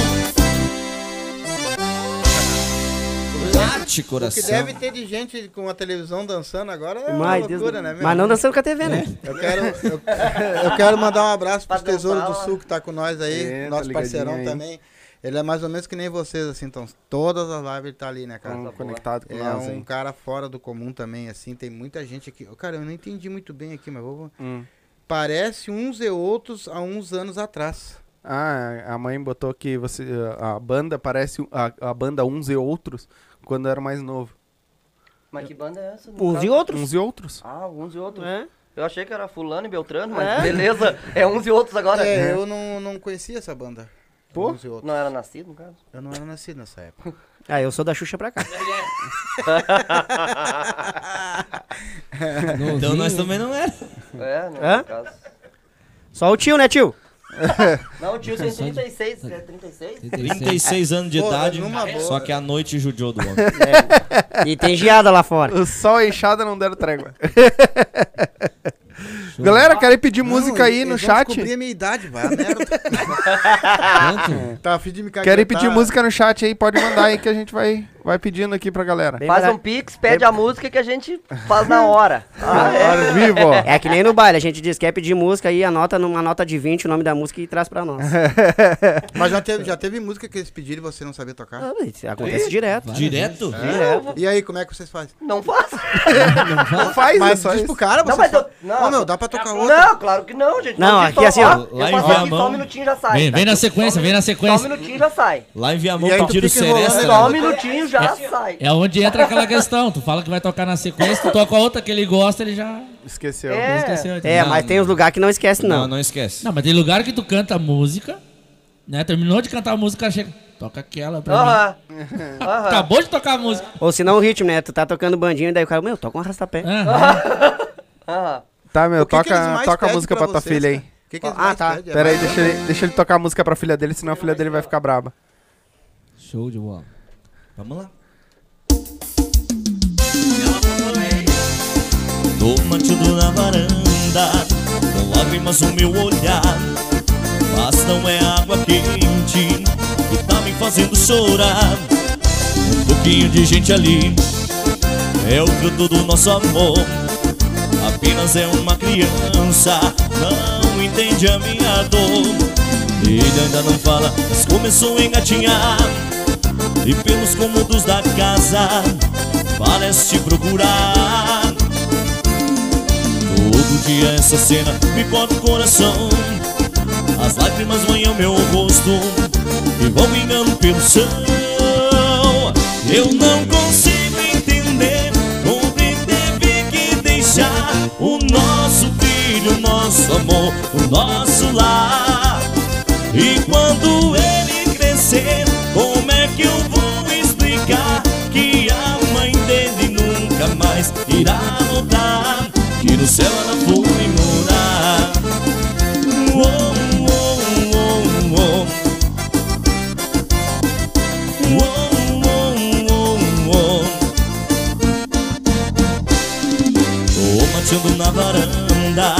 Late O que coração. deve ter de gente com a televisão dançando agora é uma Mas, Deus loucura, do- né, meu? mas não dançando com a TV, né? Eu quero, eu, eu quero mandar um abraço Pra Tesouros dançar, do. Sul que tá com nós aí, É, tá nosso parceirão aí. também. Ele é mais ou menos que nem vocês, assim, então todas as lives ele tá ali, né, cara? Tão conectado com É nós um aí. cara fora do comum também, assim, tem muita gente aqui. Cara, eu não entendi muito bem aqui, mas vou... Hum. Parece uns e outros há uns anos atrás. Ah, a mãe botou que você, a banda parece a, a banda Uns e Outros quando era mais novo. Mas que banda é essa? Uns caso? e outros. Uns e Outros. Ah, uns e outros. É. Eu achei que era fulano e beltrano, mas É? beleza. É uns e outros agora. É, eu não, não conhecia essa banda. Pô? Uns e outros. Não era nascido, no caso? Eu não era nascido nessa época. Ah, eu sou da Xuxa pra cá. Então nós também não é. É, não, Hã? no caso. Só o tio, né, tio? Não, o tio tem 36. É 36? 36 anos de Pô, idade, numa boa. só que a noite judiou do homem. E tem geada lá fora. O sol e a enxada não deram trégua. Galera, querem pedir música aí no chat? Descobri a minha idade, vai, a merda. Tá a fim de me caguetar. Querem pedir música no chat aí? Pode mandar aí que a gente vai, vai pedindo aqui pra galera. Bem Faz barato. um pix, pede a música que a gente faz na hora. Ah, é? Ao vivo, ó. É que nem no baile, a gente diz, quer pedir música aí, anota numa nota de 20 o nome da música e traz pra nós. Mas já teve, já teve música que eles pediram e você não sabia tocar? Ah, Acontece direto. Direto? Direto. E aí, como é que vocês fazem? Não faço. Não faz, é Mas só diz isso. pro cara, Não, você mas eu- não, Ô, meu, dá pra tocar outra. Não, claro que não, gente. Não, aqui assim, ó, lá em Viamão- só um minutinho já sai. Vem, vem na sequência, vem na Só um sequência. minutinho já sai. Lá em Viamão E pediram seresta. Só um né? minutinho já sai. É onde entra aquela questão. Tu fala que vai tocar na sequência, tu toca outra que ele gosta, ele já Esqueceu. É. esqueceu. É, Não, mas tem uns lugares que não esquece, Não, não. não esquece. Não, mas tem lugar que tu canta a música, né? Terminou de cantar a música, chega. Toca aquela pra mim. Aham. Aham. Acabou de tocar a música. Ou se não o ritmo, né? Tu tá tocando bandinho daí o cara, meu, toca um arrastapé. Aham. Aham. Tá, meu, que que toca, mais toca a música pra tua vocês, filha aí. que que Ah, tá. pedem? É Pera aí, deixa ele, deixa ele tocar a música pra filha dele, senão a filha dele vai ficar braba. Show de bola. Vamos lá. Tô mantido na varanda, com lágrimas no meu olhar. Mas não é água quente que tá me fazendo chorar. Um pouquinho de gente ali é o fruto do nosso amor. Apenas é uma criança, não entende a minha dor. Ele ainda não fala, mas começou a engatinhar. E pelos cômodos da casa parece te procurar Todo dia essa cena me corta o coração As lágrimas banham meu rosto E vão pingando pelo chão Eu não consigo entender Onde teve que deixar o nosso nosso amor, o nosso lar. E quando ele crescer, como é que eu vou explicar que a mãe dele nunca mais irá voltar? Que no céu ela foi morar. Uou, uou, uou, uou. Uou, uou, uou. Tô mateando na varanda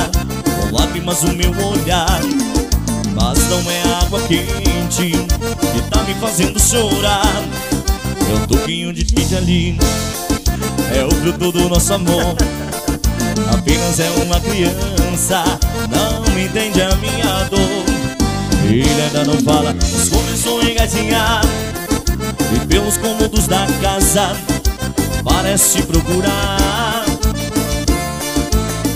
Com lágrimas no meu olhar Mas não é água quente Que tá me fazendo chorar. É um toquinho de ali. É o fruto do nosso amor. Apenas é uma criança Não entende a minha dor. Ele ainda não fala Mas começou a engatinhar. E pelos cômodos da casa Parece procurar.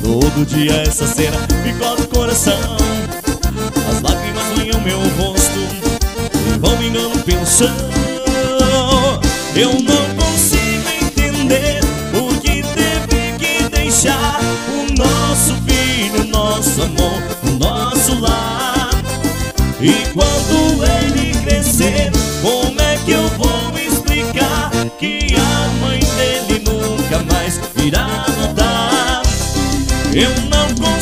Todo dia essa cena picota o coração As lágrimas banham meu rosto E vão pelo chão Eu não consigo entender Por que teve que deixar O nosso filho, o nosso amor, o nosso lar. E quando ele crescer Como é que eu vou explicar Que a mãe dele nunca mais irá voltar eu não consigo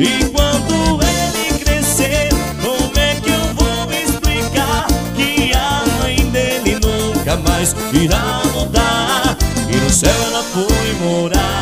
E quando ele crescer, como é que eu vou explicar que a mãe dele nunca mais irá voltar? E no céu ela foi morar.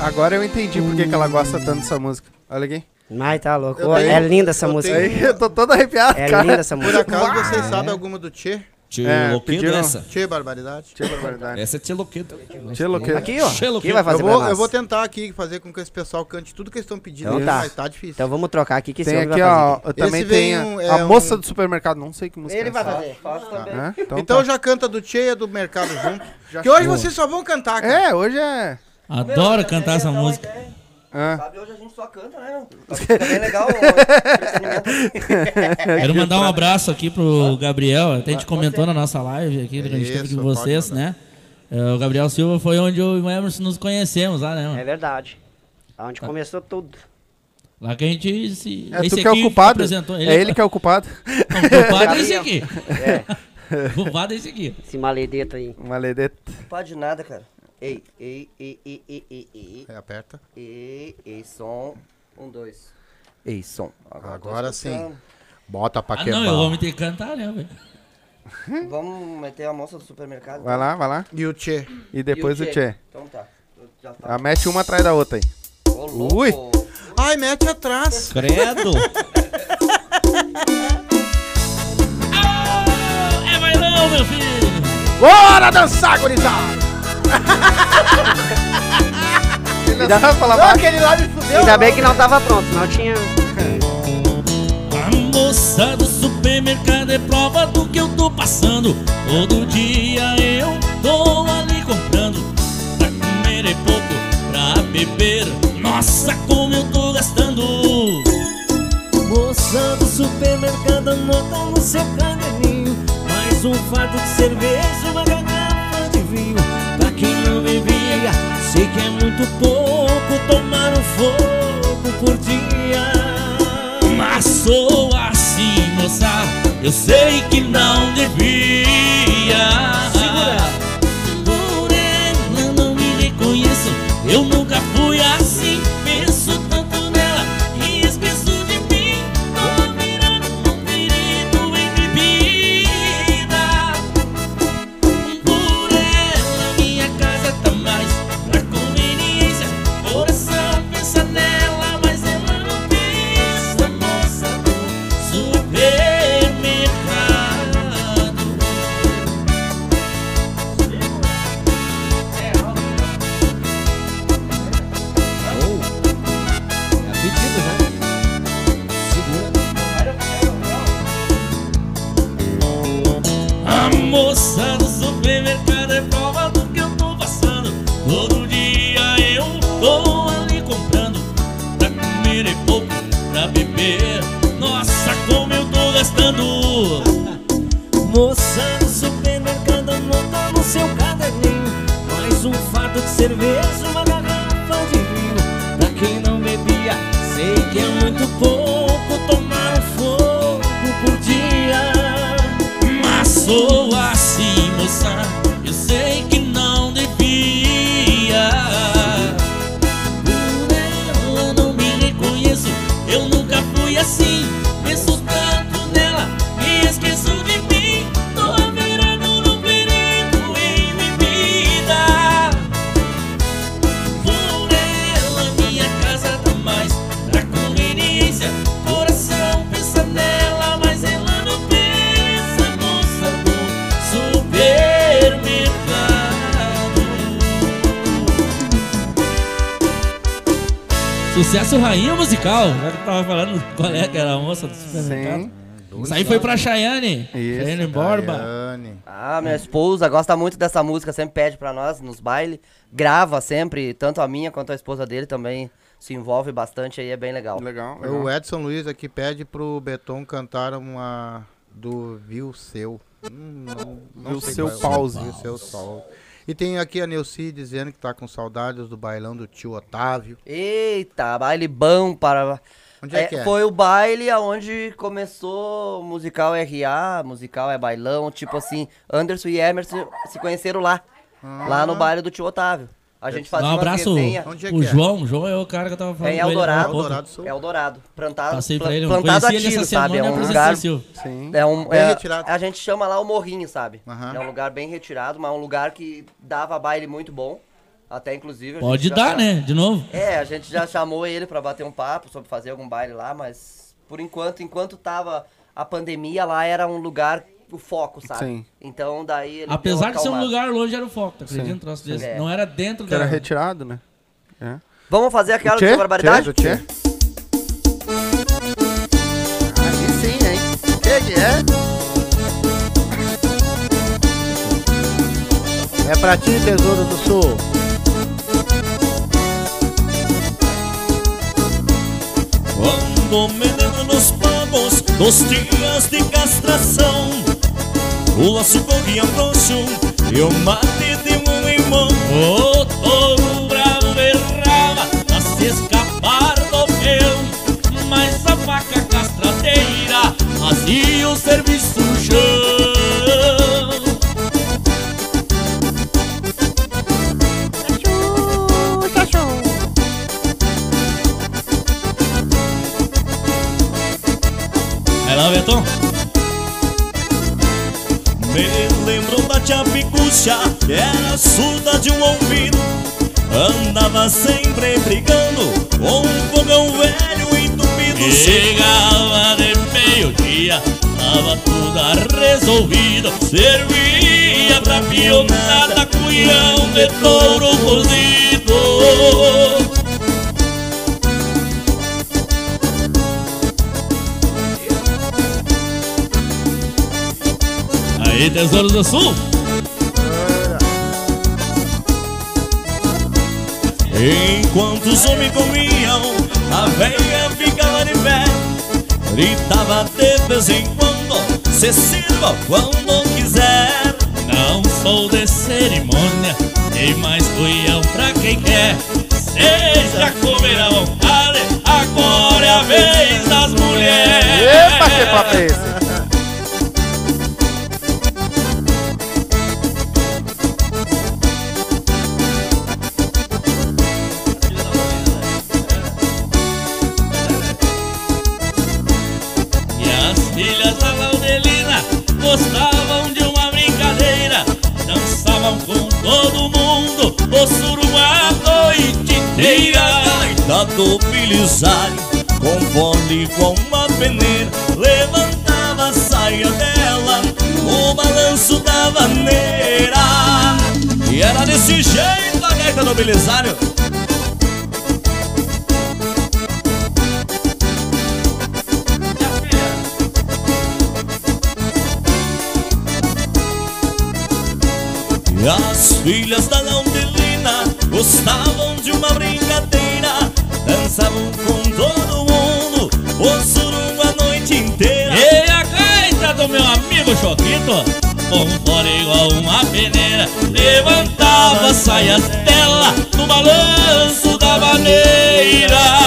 Agora eu entendi por que, que ela gosta tanto dessa música. Olha aqui. Ai, tá louco. Eu tenho- é linda essa eu música. tenho- eu tô todo arrepiado, É cara. linda essa Por música. acaso vocês É. sabem alguma do Tchê? Tchê É, Loquedo pediram- essa. Tchê Barbaridade? Tchê barbaridade. Essa é Tchê Loquedo. Tchê Loquedo. Aqui, ó. Tchê Quem Loquedo. vai fazer Eu vou, eu vou tentar aqui fazer com que esse pessoal cante tudo que eles estão pedindo, Então tá. mas tá difícil. Então vamos trocar aqui que esse Tem aqui, vai ó. fazer. Também Esse tem vem a, um- é a moça um- do supermercado. Não sei que música Ele é vai essa. fazer. Faço também. É, então, Então tá. já canta do Tchê e a do Mercado junto. Que hoje vocês só vão cantar, cara. É, hoje é. Adoro cantar essa música. É, Ah. Sabe, hoje a gente só canta, né? Fica bem legal. Quero mandar um abraço aqui pro Gabriel. Até a gente comentou na nossa live aqui, que a gente teve com vocês, né? É, O Gabriel Silva foi onde eu e o Emerson nos conhecemos lá, né, mano? É verdade. Onde começou tudo. Lá que a gente se. É esse tu que é o culpado. apresentou. É ele que é o culpado. Não, o culpado é esse aqui. É, O culpado é esse aqui. esse maledeto aí. Maledeta. Não pode nada, cara. Ei, ei, ei, ei, ei, ei, ei, É, aperta. ei, ei, som. Um, dois. Ei, som. tô Agora sim. Bota pra Ah, quebrar. não, o homem tem que cantar, né, velho? Vamos meter a moça do supermercado? Vai lá, vai lá. E o Tchê? E depois E o Tchê. Então tá. Já tá. Ah, mete uma atrás da outra aí. Ô, louco. Ui. Ai, mete atrás. Credo. É bailão, meu filho! Bora dançar, gurizada! Ele não. Aquele lá me fudeu. Ainda bem que não tava pronto, não tinha. A moça do supermercado é prova do que eu tô passando. Todo dia eu tô ali comprando. Pra comer é pouco, pra beber. Nossa, como eu tô gastando. Moça do supermercado anota no seu caderninho Mais um fardo de cerveja, uma garrafa Quem não bebia, sei que é muito pouco Tomar um fogo por dia Mas sou assim, moça. Eu sei que não devia. Por ela não me reconheço. Eu nunca Nossa, como eu tô gastando. Moça do supermercado anota no seu caderninho Mais um fardo de cerveja, uma garrafa de vinho Pra quem não bebia, sei que é muito pouco Tomar um fogo por dia Mas sou assim, moça. Sucesso rainha musical. Já que eu tava falando qual é que era a moça do supermercado. Sim. Isso aí foi pra Chayane. Isso, Chayane Borba. Ah, minha esposa gosta muito dessa música, sempre pede pra nós nos bailes. Grava sempre, tanto a minha quanto a esposa dele também se envolve bastante aí, é bem legal. Legal, legal. O Edson Luiz aqui pede pro Beton cantar uma do Viu Seu. Hum, não, não Viu sei Seu é Pause. Viu Seu Pause. E tem aqui a Neuci dizendo que tá com saudades do bailão do tio Otávio. Eita, baile bom para. Onde é, que é? Foi o baile aonde começou o musical RA, musical é bailão, tipo assim, Anderson e Emerson se conheceram lá. Lá no baile do tio Otávio. A gente fazia Dá um uma abraço. resenha. Onde é o é? João. O João é o cara que eu tava falando. É em ele Eldorado. pouco. Eldorado Sul. Eldorado. Plantado, Passei pra ele. Eu plantado a tiro, sabe? É um lugar. Sim. É um, Bem é- retirado. A gente chama lá o Morrinho, sabe? Aham. É um lugar bem retirado, mas um lugar que dava baile muito bom. Até inclusive. a Pode gente já dar, cha- né? De novo. É, a gente já chamou ele pra bater um papo sobre fazer algum baile lá, mas por enquanto, enquanto tava a pandemia, lá era um lugar, o foco, sabe? Sim. Então daí ele. Apesar de ser um lugar longe, era o foco. Tá acreditando? Um desse. É. Não era dentro Que era da. retirado, né? É. Vamos fazer aquela Tchê? de barbaridade? Tchê? Tchê? Aí sim, hein? Que que é? É pra ti, Tesouro do Sul. Quando me nos pagos dos dias de castração O laço corria frouxo e o mate de um em mão O touro bravo berrava a se escapar do peão Mas a faca castradeira fazia o serviço chão Vai lá, Betão. Me lembro da tia Picucha, que era surda de um ouvido Andava sempre brigando com um fogão velho entupido Chegava de meio-dia, tava tudo resolvido. Servia pra pionada, cunhão de touro cozido. Aí, Tesouros do Sul. Enquanto os homens comiam, a velha ficava de pé Gritava de vez em quando, se sirva quando quiser Não sou de cerimônia, tem mais cunhão pra quem quer. Seja comer à vontade, agora é a vez das mulheres. Epa, que papo é esse? Inteira. Da do Bilisário, com fole com uma peneira Levantava a saia dela, o balanço da vaneira E era desse jeito a gaita do Bilisário E as filhas da Londelina gostavam de uma brincadeira. Dançavam com todo mundo, o surungo a noite inteira. E a gaita do meu amigo Choquito Com fora igual uma peneira Levantava as saias dela No balanço da maneira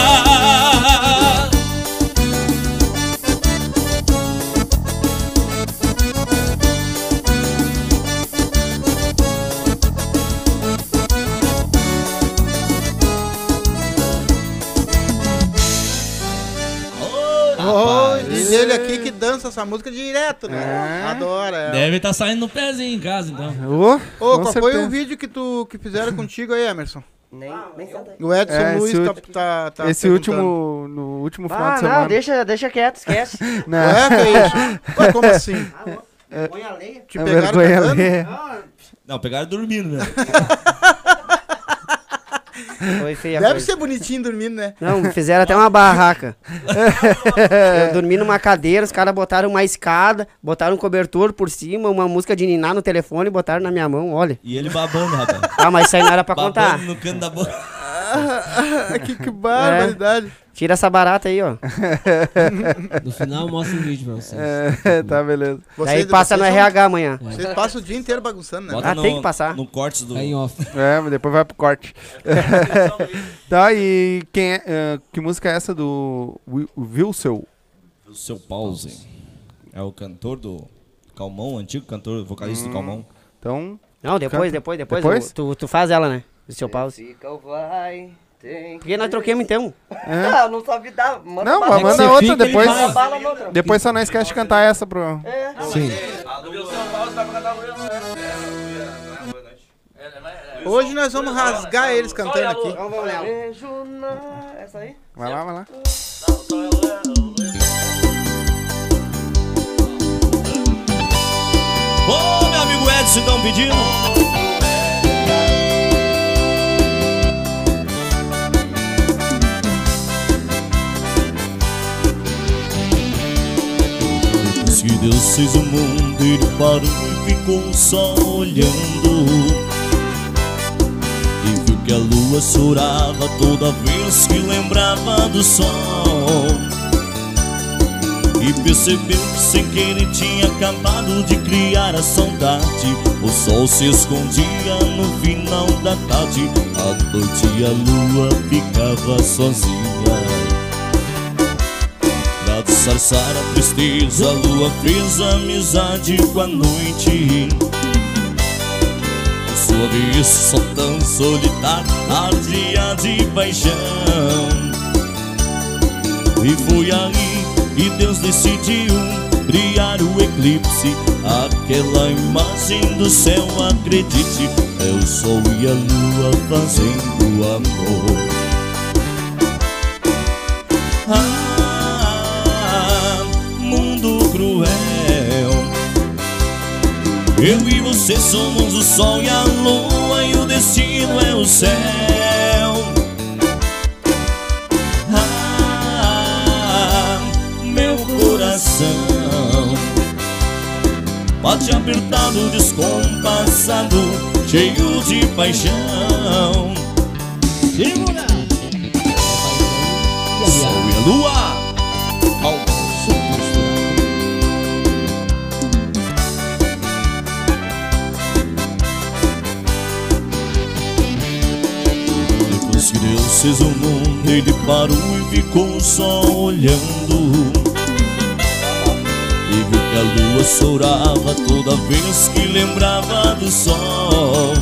essa música direto, né? Adora. ela. Deve estar saindo no pezinho em casa então Ô, Ô, com qual foi certeza. o vídeo que tu que fizeram contigo aí, Emerson? Nem, nem. O Edson É, Luiz tá, tá, tá Esse último, no último final Ah, de semana. não, deixa, deixa quieto, esquece. Não. Ué, que é isso? Ué, como assim? Põe a lenha. Te É pegaram vergonha alheia. Não, pegaram dormindo, né? Foi feia a Deve coisa. ser bonitinho dormindo, né? Não, fizeram até uma barraca. Eu dormi numa cadeira, os caras botaram uma escada, botaram um cobertor por cima, uma música de ninar no telefone e botaram na minha mão, olha. E ele babando, rapaz. Ah, mas isso aí não era pra contar. Babando no canto da boca. que, que barbaridade. Tira essa barata aí, ó. No final mostra um vídeo pra vocês. É, tá, beleza. Daí passa no vocês RH amanhã. Vocês passam o dia inteiro bagunçando, né? Bota Ah, no, tem que passar. No corte do. É em off. É, mas depois vai pro corte. tá, e quem é, eh, que música é essa do Wi- Wilson? O seu pause. É o cantor do Calmon, antigo cantor, vocalista do Calmon. Então, Não, depois, Canta. depois, depois. Depois? o- Tu, tu faz ela, né? O seu pause. Fica ou vai, tem Porque nós troquemos então. Ah, não sabe dar. Manda Não, bala. manda outra fica, ele depois. bala noutra. Depois só não esquece de cantar essa pro. É. Sim. É, é, é, Hoje nós vamos rasgar eles cantando aqui. Então vamos lá. Beijo na... Essa aí? Vai lá, vai lá. É. Ô, meu amigo Edson, estão pedindo? Que Deus fez o mundo, ele parou e ficou só olhando. E viu que a lua chorava toda vez que lembrava do sol. E percebeu que sem querer tinha acabado de criar a saudade O sol se escondia no final da tarde À noite a lua ficava sozinha Pra a tristeza A lua fez amizade com a noite. Por sua vez só tão solitário Ardia de paixão. E foi aí que Deus decidiu criar o eclipse. Aquela imagem do céu, acredite É o sol e a lua fazendo amor. Ah, Eu e você somos o sol e a lua E o destino é o céu. Ah, meu coração Bate apertado, descompassado Cheio de paixão. Divulga! Sol e a lua Que Deus fez o mundo Ele parou e ficou só olhando. E viu que a lua chorava toda vez que lembrava do sol.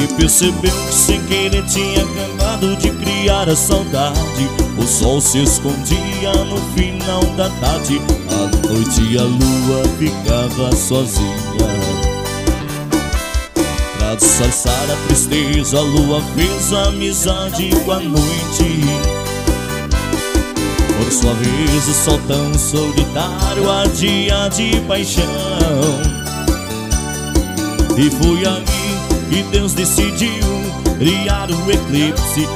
E percebeu que sem querer tinha acabado de criar a saudade. O sol se escondia no final da tarde. À noite a lua ficava sozinha Disfarçar a tristeza, a lua fez amizade com a noite. Por sua vez, o sol tão solitário ardia de paixão. E foi ali que Deus decidiu criar o eclipse.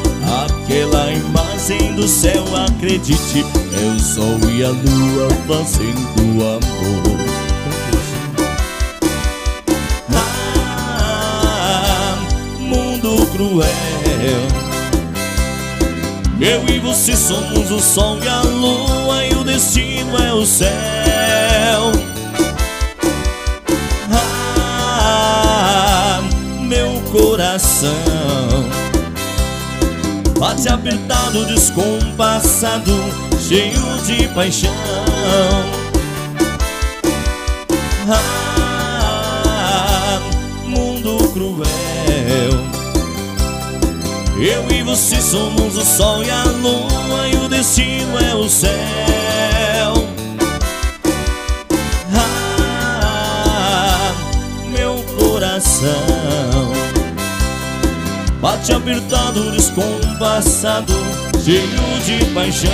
Aquela imagem do céu, acredite, é o sol e a lua fazendo amor. Cruel. Eu e você somos o sol e a lua e o destino é o céu. Ah, meu coração bate apertado, descompassado, cheio de paixão. Ah, Eu e você somos o sol e a lua e o destino é o céu. Ah, meu coração bate apertado, descompassado, cheio de paixão.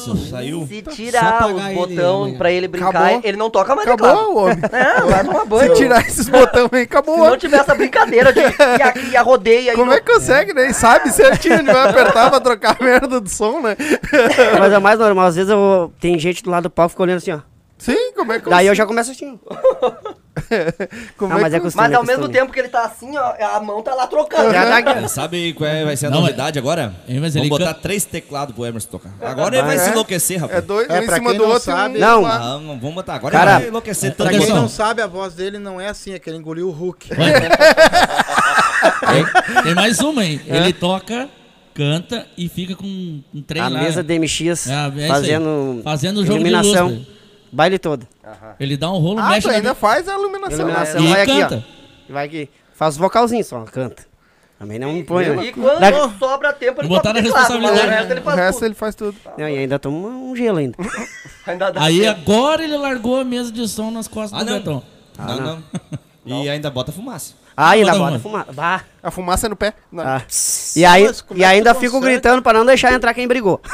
Edson. Saiu. Se Só tirar os ele botão amanhã. pra ele brincar, Acabou. ele não toca mais Acabou, teclado. homem. É, vai tomar banho. Se tirar esses botões aí, acabou. Se não tiver essa brincadeira de e a, e a rodeia aí Como no- é que consegue, né? E sabe certinho onde vai apertar pra trocar a merda do som, né? Mas é mais normal. Às vezes eu, tem gente do lado do palco que fica olhando assim, ó. Sim, como é que Daí eu já começo assim. Como Ah, é mas que- é costume, Mas é ao mesmo tempo que ele tá assim, ó, a mão tá lá trocando. Já É, Sabe qual é- vai ser a Não, novidade agora? É, mas Vamos ele botar três teclados pro Emerson tocar. Agora ele vai É. se enlouquecer, É rapaz. dois, É, um em pra cima quem do não outro. sabe- um- Não. Ah, não, vamos botar. Agora Cara, ele vai enlouquecer Pra todo quem não sabe, a voz dele não é assim, é que ele engoliu o Hulk. Tem, tem mais uma, hein? Ele toca, canta e fica com um trem A lá. mesa de MX É, é fazendo Fazendo jogo de iluminação. luz. Baile todo. Ele dá um rolo, Ah, mexe tu na ainda faz a iluminação. Iluminação. E vai aqui, canta. Vai aqui. Faz vocalzinho só, canta. Também não me põe. né? E quando Da- sobra tempo, ele Vou botar toca na teclado, mas responsabilidade. O resto ele O faz resto tudo. ele faz tudo. Não, e ainda toma um gelo ainda. Ainda dá Aí tempo. agora ele largou a mesa de som nas costas Ah, do não. Betão. Não, não. E ainda bota fumaça. Ah, ainda Bota. Bah. A fumaça é no pé. Não. Ah. E, aí, Mas e é ainda fico consegue? gritando pra não deixar entrar quem brigou.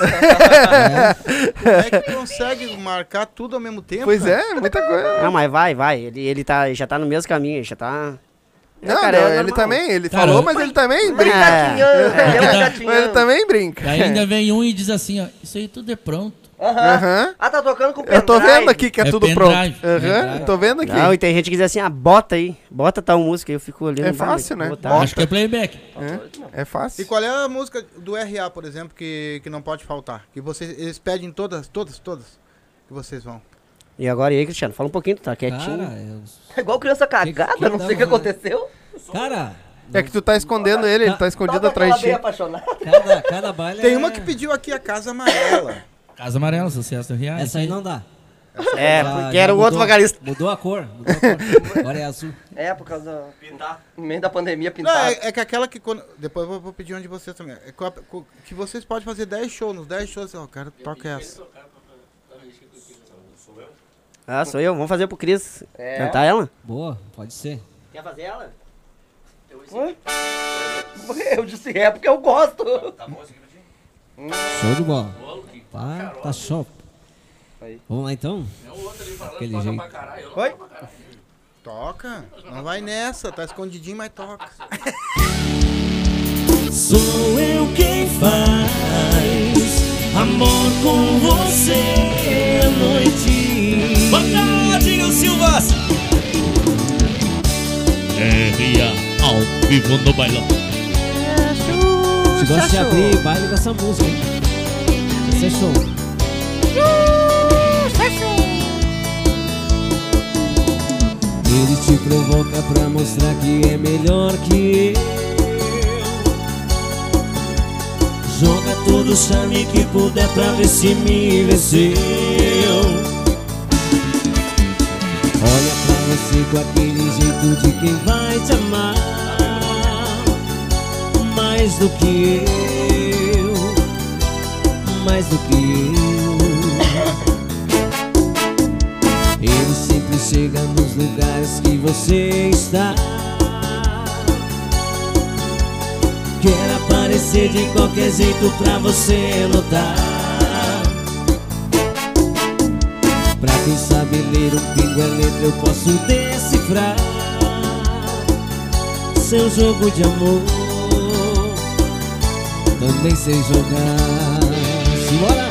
Como é que consegue marcar tudo ao mesmo tempo? Pois cara? é, muita coisa. Não, mas vai, vai. Ele, ele tá, já tá no mesmo caminho, já tá. É, Não, cara, não, é ele também, ele Cara, falou, eu- mas ele também É. brinca. Gatinhando, ele é um Tá. Mas ele também brinca. Aí ainda vem um e diz assim, ó, isso aí tudo é pronto. Aham. Aham. Ah, tá tocando com o Eu tô vendo aqui que é, É tudo pendrive, pronto. Aham, pendrive. tô vendo aqui. Não, e tem gente que diz assim, ah, bota aí, bota tal música, aí eu fico olhando. É fácil, né? botar. Acho que é playback. É fácil. E qual é a música do RA, por exemplo, que, que não pode faltar? Que vocês, eles pedem todas, todas, todas que vocês vão. E agora, e aí, Cristiano? Fala um pouquinho, tu tá quietinho. Cara, eu- É igual criança cagada, que não dá sei o que aconteceu. cara, É que tu tá escondendo ele, ele tá escondido atrás de bem ti. cada, cada baile Tem é- uma que pediu aqui a Casa Amarela. Casa Amarela, sucesso do Real. Essa aí não dá. É, Já- porque já era o outro vocalista. Mudou a cor. Mudou a cor. Agora é azul. É, por causa da... Pintar. No meio da pandemia, Não, pintar. é, é que aquela que quando. Depois eu vou, vou pedir um de vocês também. É que vocês podem fazer 10 shows. Nos 10 shows, ó, o cara toca essa. Ah, sou eu, vamos fazer pro Cris. É. Cantar ela? Boa, pode ser. Quer fazer ela? Eu disse é porque eu gosto. Show de bola. Tá, tá show. Vamos lá então? Aquele jeito. Oi? Toca. Não vai nessa. Tá escondidinho, mas toca. Sou eu quem faz amor com você à noite. Bacadinho Silvas! RA ao vivo no bailão. Você gosta de abrir baile com essa música, hein? Show. Ele te provoca pra mostrar que é melhor que eu. Joga todo o charme que puder pra ver se me venceu. Olha pra você com aquele jeito de quem vai te amar Mais do que eu, mais do que eu. Ele sempre chega nos lugares que você está. quer aparecer de qualquer jeito pra você notar. Pra quem sabe ler um pingo é letra, eu posso decifrar Seu jogo de amor. Também sei jogar. Simbora!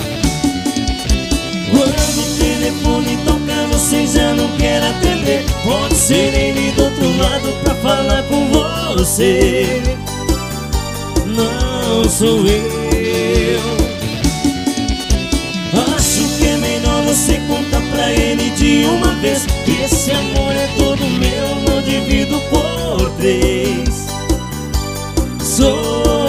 Quando o telefone toca, você já não quer atender. Pode ser ele do outro lado pra falar com você. Não sou eu. Acho que é melhor você contar pra ele de uma vez. Que esse amor é todo meu, não divido por três. Sou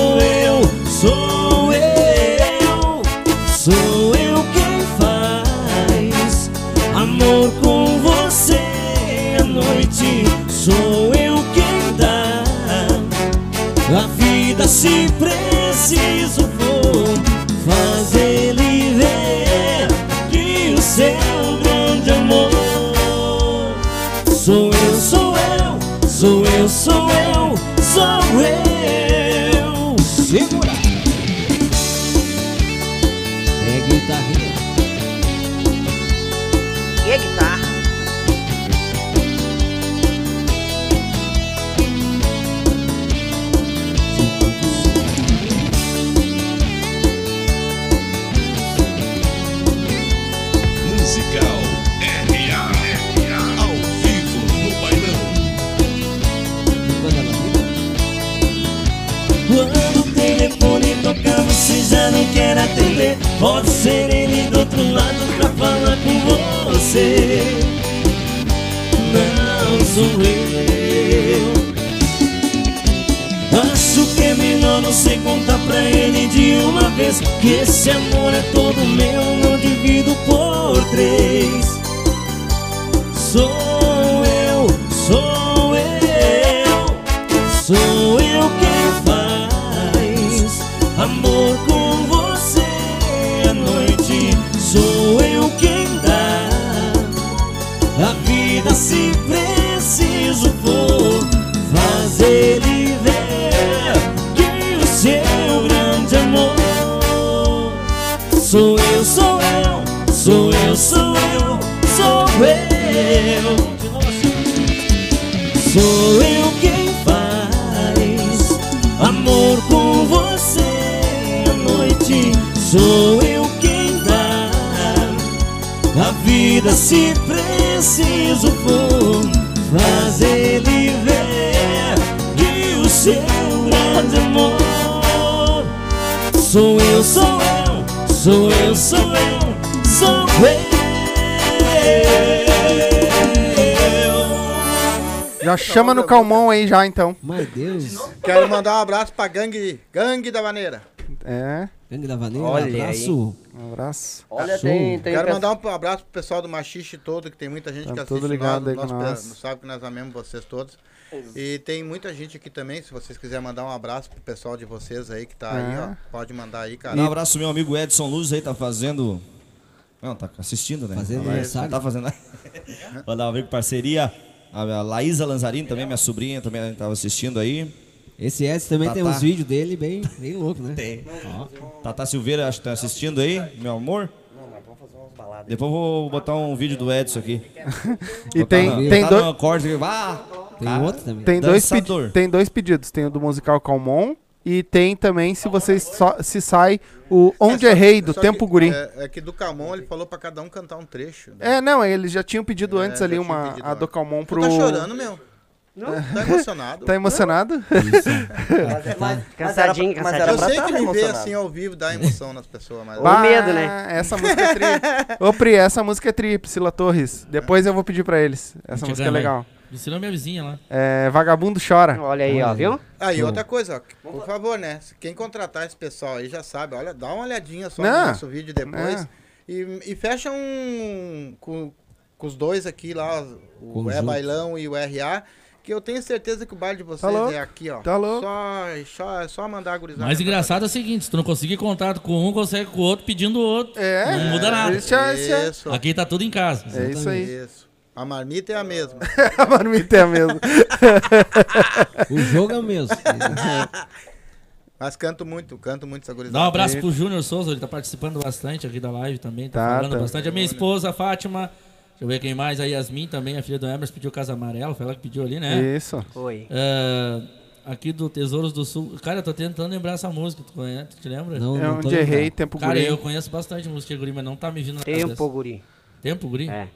se preciso Pode ser ele do outro lado pra falar com você. Não sou eu. Acho que é melhor você contar pra ele de uma vez Que esse amor é todo meu, não divido por três Sou eu, sou eu Sou eu quem faz amor com sou eu, sou eu, sou eu. Quem faz amor com você à noite. Sou eu quem dá a vida se preciso for fazer ele ver que o seu grande amor sou eu, sou eu, sou eu, sou eu. Já chama no calmão aí já, então. Meu Deus. Quero mandar um abraço pra gangue, gangue da maneira. É, Gangue da Vaneira, Olha aí. abraço. um abraço. Olha, tem, tem Quero mandar um abraço pro pessoal do Machixe todo, que tem muita gente Tá que tudo assiste ligado nós, aí nós, sabe que nós amamos vocês todos. E tem muita gente aqui também, se vocês quiserem mandar um abraço pro pessoal de vocês aí que tá aí, É. ó. Pode mandar aí, cara. Um abraço, meu amigo Edson Luz aí, tá fazendo. Não, tá assistindo, né? Fazendo Mas aniversário. Tá fazendo. Mandar um amigo parceria. A Laísa Lanzarini também, minha sobrinha, também tava assistindo aí. Esse Edson também Tá, tem tá. uns vídeos dele bem, bem louco, né? Tem. Ó. Tata Silveira, acho que tá assistindo aí, meu amor. Depois eu vou botar um vídeo do Edson aqui. E Botar tem, na- tem, dois, corte. Ah, Tem cara, outro também. tem, dois tem dois pedidos. Tem o do musical Calmon e tem também, se vocês só, se sai, o Onde É, só- Errei, do só Tempo que, Guri. É, é que do Camon ele falou pra cada um cantar um trecho. né? É, não, eles já tinham pedido É, antes ali uma a do. Calmon Tu pro. tá chorando, meu? Não. Tá emocionado? Tá emocionado? Mas, mas, mas era, Cansadinho, pra- mas Eu sei tá que me ver assim ao vivo dá emoção nas pessoas, mas... Ô, medo, né? Essa música é tri. Ô, Pri, essa música é tri, Priscila Torres. Depois eu vou pedir pra eles. Essa música é vai. Legal. Ensinou minha vizinha lá. É Vagabundo Chora. Olha aí, ó, viu? Aí, outra coisa, ó, por favor, né? Quem contratar esse pessoal aí já sabe, olha, dá uma olhadinha só Não. no nosso vídeo depois. É. E, e fecha um. Com, com os dois aqui lá, o Conjunto. É Bailão e o RA. Que eu tenho certeza que o baile de vocês Tá louco? é aqui, ó. Tá louco? Só, só, é só mandar a gurizada. Mais engraçado é o seguinte, se tu não conseguir contato com um, consegue com o outro pedindo o outro. É. Não muda nada. Isso já- Isso. Aqui tá tudo em casa. É isso aí. Isso. A marmita é a mesma. A marmita é a mesma. O jogo é o mesmo. Mas canto muito, canto muito essa gurizada. Dá um abraço pro Júnior Souza, ele tá participando bastante aqui da live também, tá, Tá, falando tá. bastante. A minha esposa, a Fátima, deixa eu ver quem mais, a Yasmin também, a filha do Emerson, pediu Casa Amarela, foi ela que pediu ali, né? Isso. Oi. É, aqui do Tesouros do Sul. Cara, eu tô tentando lembrar essa música, tu conhece, tu te lembra? Não, É não onde errei, tempo Cara, guri. eu conheço bastante música guri, mas não tá me vindo na Tempo, cabeça. guri. Tempo, guri? É.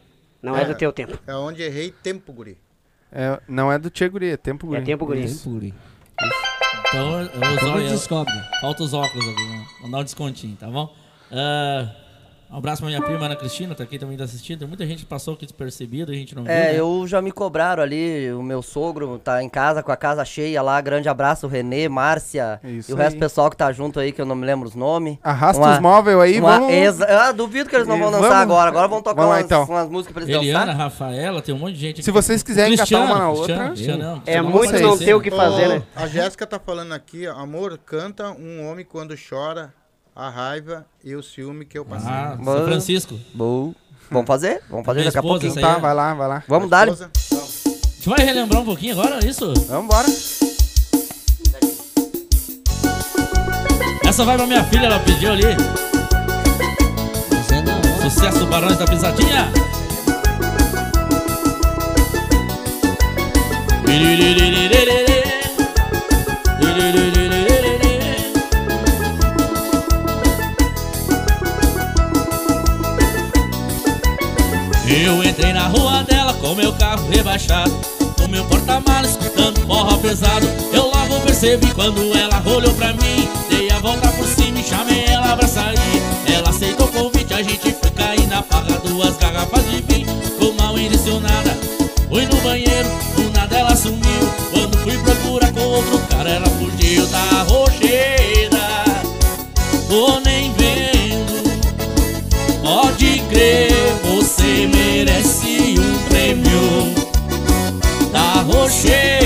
Não é, É. do teu tempo. É onde errei tempo, guri. É, não é do Tchê Guri, é tempo guri. É tempo, guri. Tempo, guri. Então, eu Como olhos. descobre? Falta os óculos aqui, né? vamos dar um descontinho, tá bom? Ah, um abraço pra minha prima Ana Cristina, tá aqui também tá assistindo. Tem muita gente que passou aqui despercebido, a gente não viu. É, né? eu já me cobraram ali, o meu sogro tá em casa com a casa cheia lá, grande abraço, Renê, Márcia Isso e o resto do pessoal que tá junto aí, que eu não me lembro os nomes. Arrasta Uma- os móveis aí, uma vamos... exa- Ah, duvido que eles não vão dançar vamos- agora, agora vão tocar Vamos lá, umas, então. umas músicas pra eles Eliana, dançar. Rafaela, tem um monte de gente aqui. Se vocês quiserem catar Cristiano, uma na outra, Cristiano, É muito não ter o que fazer, né? A Jéssica tá falando aqui, ó, amor, canta um homem quando chora, a raiva e o ciúme que eu passei. Ah, São Mano. Francisco. Boa. Vamos fazer? Vamos fazer Minha daqui a esposa, pouquinho. essa aí Tá, é. vai lá, vai lá. Vamos dar. Esposa? A gente vai relembrar um pouquinho agora, é isso? Vamos embora. Essa vai pra minha filha, ela pediu ali. Sucesso Barões da Pisadinha. Eu entrei na rua dela com meu carro rebaixado No meu porta-malas escutando forró pesado. Eu logo percebi quando ela olhou pra mim Dei a volta por cima e chamei ela pra sair. Ela aceitou o convite, a gente foi cair na farra Duas garrafas de vinho, ficou mal intencionada Fui no banheiro, da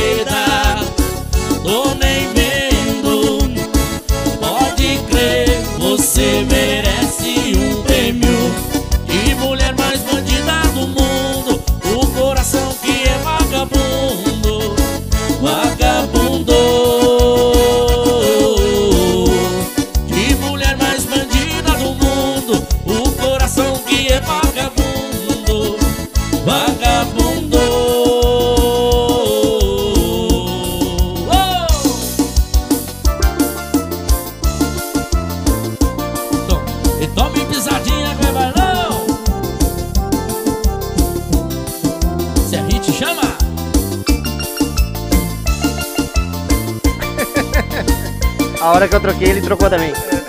troquei, ele trocou também.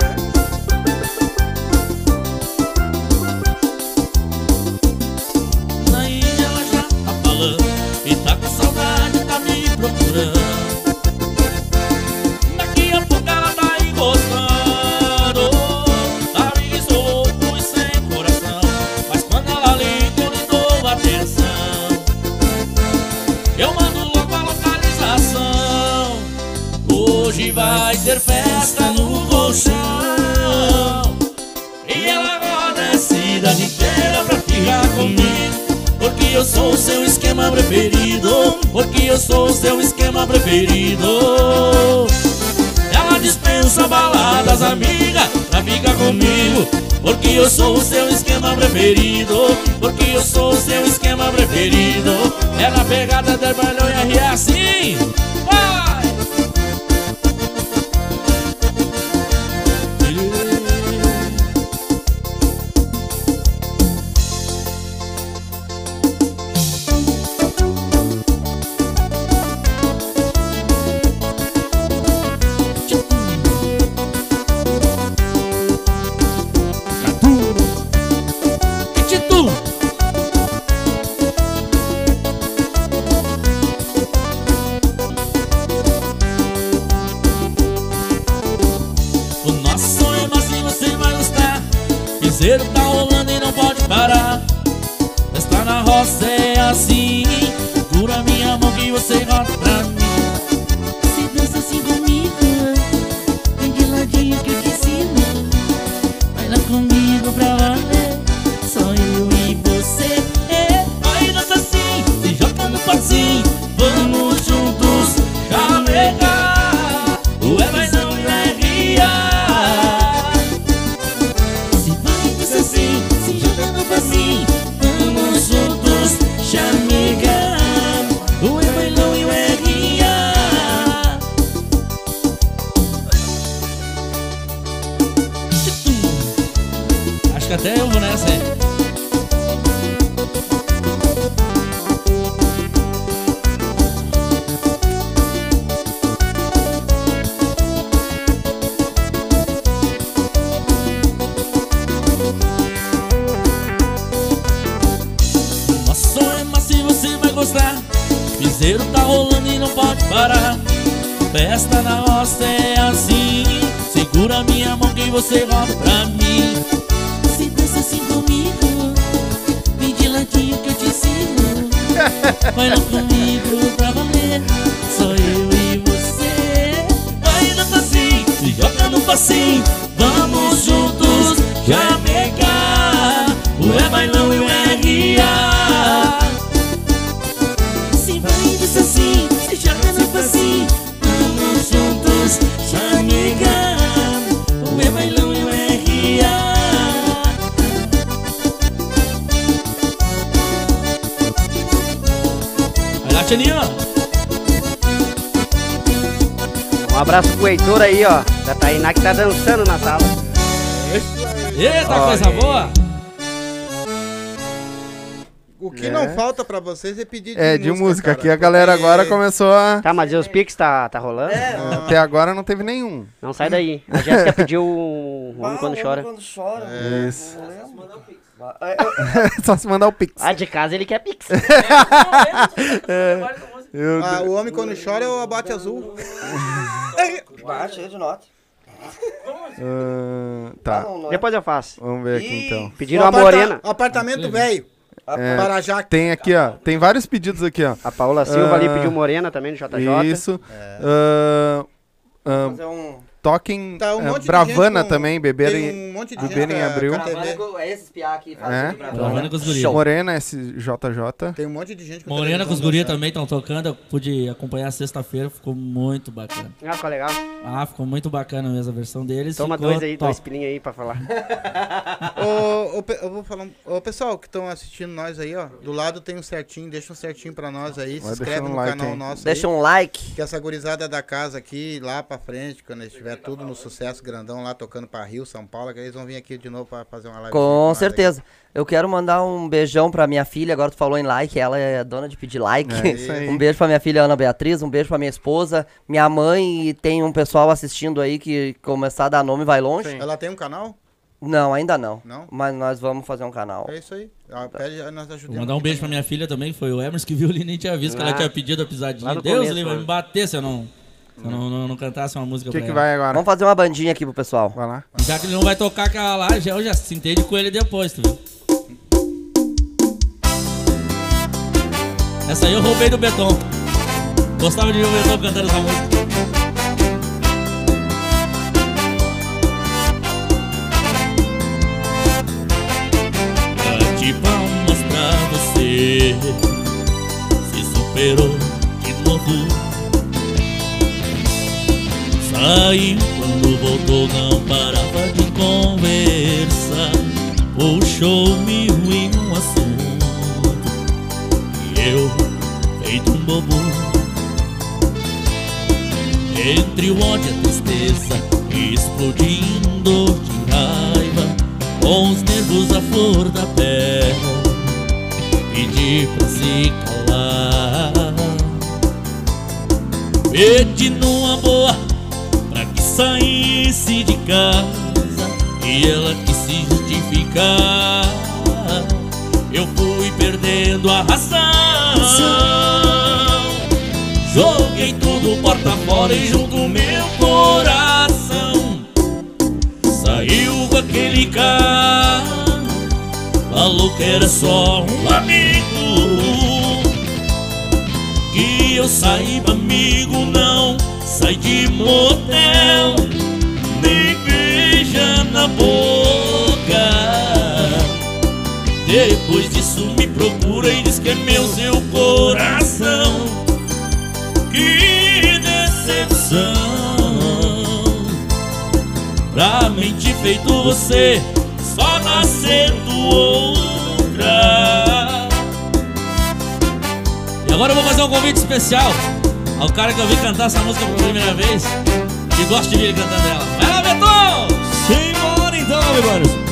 Preferido Ela dispensa baladas, amiga Pra ficar comigo Porque eu sou o seu esquema preferido Porque eu sou o seu esquema preferido. É na pegada da Barlhão e é assim? Vai! É pedir de É, de música. cara, Aqui a galera porque- agora começou a. Tá, mas e os Pix tá, tá rolando? Até agora não teve nenhum. Não sai daí. A Jéssica pediu o homem quando chora. Quando chora. Isso. É, Só se mandar o Pix. Ah, de casa ele quer Pix. Eu- Ah, o homem quando chora é o abate azul. Bate, cheio de nota. Ah, tá. Depois eu faço. Vamos ver aqui então. Pediram a aparta- morena. Apartamento velho. É, Para já. Tem aqui, ó. Tem vários pedidos aqui, ó. A Paula Silva ali Ah, pediu morena também no JJ. Isso. Ah, ah, Fazer um. Toquem Tá um monte de Bravana com- também, beber tem em, um monte de beber gente em abril. Bravana com- É esses piá aqui fazem É? Bravana. Bravana com os guri. Show. Morena, SJJ. Tem um monte de gente com Morena com os televisão guri dançando. também estão tocando. Eu pude acompanhar sexta-feira, ficou muito bacana. Ah, ficou legal. Ah, ficou muito bacana mesmo a versão deles. Toma ficou dois aí, top. dois pilinhos aí pra falar. Ô, ô, eu vou falar. um- Ô, pessoal que estão assistindo nós aí, ó. Do lado tem um certinho, deixa um certinho pra nós aí. Vai se inscreve deixando no um like canal aí. nosso Deixa aí. um like. Que essa gurizada da casa aqui, lá pra frente, quando estiver tudo no sucesso grandão lá, tocando pra Rio, São Paulo, que eles vão vir aqui de novo pra fazer uma live. Com certeza. Eu quero mandar um beijão pra minha filha. Agora tu falou em like, ela é dona de pedir like. É isso aí. Um beijo pra minha filha Ana Beatriz, um beijo pra minha esposa, minha mãe e tem um pessoal assistindo aí que começar a dar nome vai longe. Sim. Ela tem um canal? Não, ainda não. Não? Mas nós vamos fazer um canal. É isso aí. Ah, pede, nós Vou ajudamos. mandar um beijo pra minha filha também, foi o Emerson que viu ali nem tinha visto que ela Ah. tinha pedido a pisadinha. Deus começo, livre, vai né? me bater se eu não, se eu não, não, não cantasse uma música O que, pra que ela. vai agora? Vamos fazer uma bandinha aqui pro pessoal. Vai lá. Já que ele não vai tocar aquela lá, já, eu já se entende com ele depois, tu viu? Essa aí eu roubei do Beton. Gostava de ver o Beton cantando essa música. Bate palmas pra você Se superou de novo Saiu quando voltou, não parava de conversar. Puxou mil em um assunto. E eu, feito um bobo. Entre o ódio e a tristeza Explodindo de raiva Com os nervos à flor da pele Pedi pra se calar. Pedi numa boa saísse de casa E ela quis se justificar. Eu fui perdendo a razão. Joguei tudo porta fora e junto meu coração. Saiu com aquele cara Falou que era só um amigo. Que eu saiba amigo não Sai de motel Nem beija na boca. Depois disso me procura e diz que é meu seu coração. Que decepção. Pra mente feito você Só nascendo outra. E agora eu vou fazer um convite especial Ao cara que eu vi cantar essa música pela primeira vez Que gosta de ver ele cantando ela Vai lá, Beton! Simbora então, mano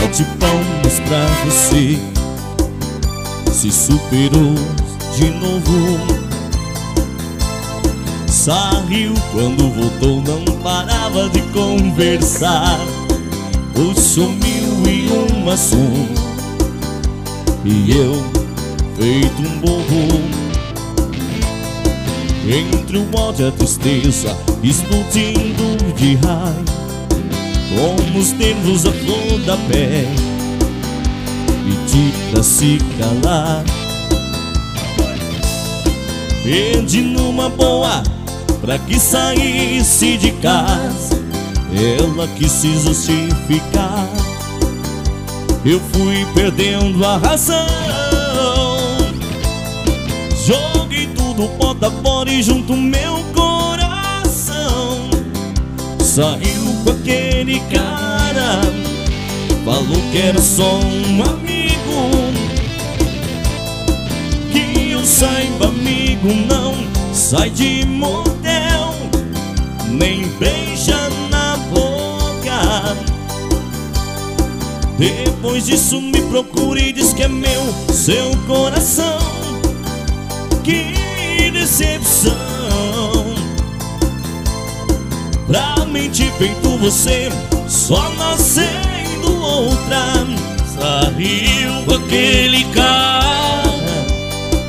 Bate palmas pra você Se superou de novo Saiu quando voltou Não parava de conversar Puxou mil e um assunto E eu, feito um bobo. Entre o ódio e a tristeza, explodindo de raiva. Como os nervos à flor da pele, pedi se calar. Pedi numa boa pra que saísse de casa. Ela quis justificar. Eu fui perdendo a razão. Joguei tudo bota fora e junto meu coração. Saiu com aquele cara. Falou que era só um amigo. Que eu saiba, amigo, não sai de motel, nem beija na boca. Depois disso me procura e diz que é meu, seu coração. Que decepção. Pra mente feito você, só nascendo outra. Saiu com aquele cara,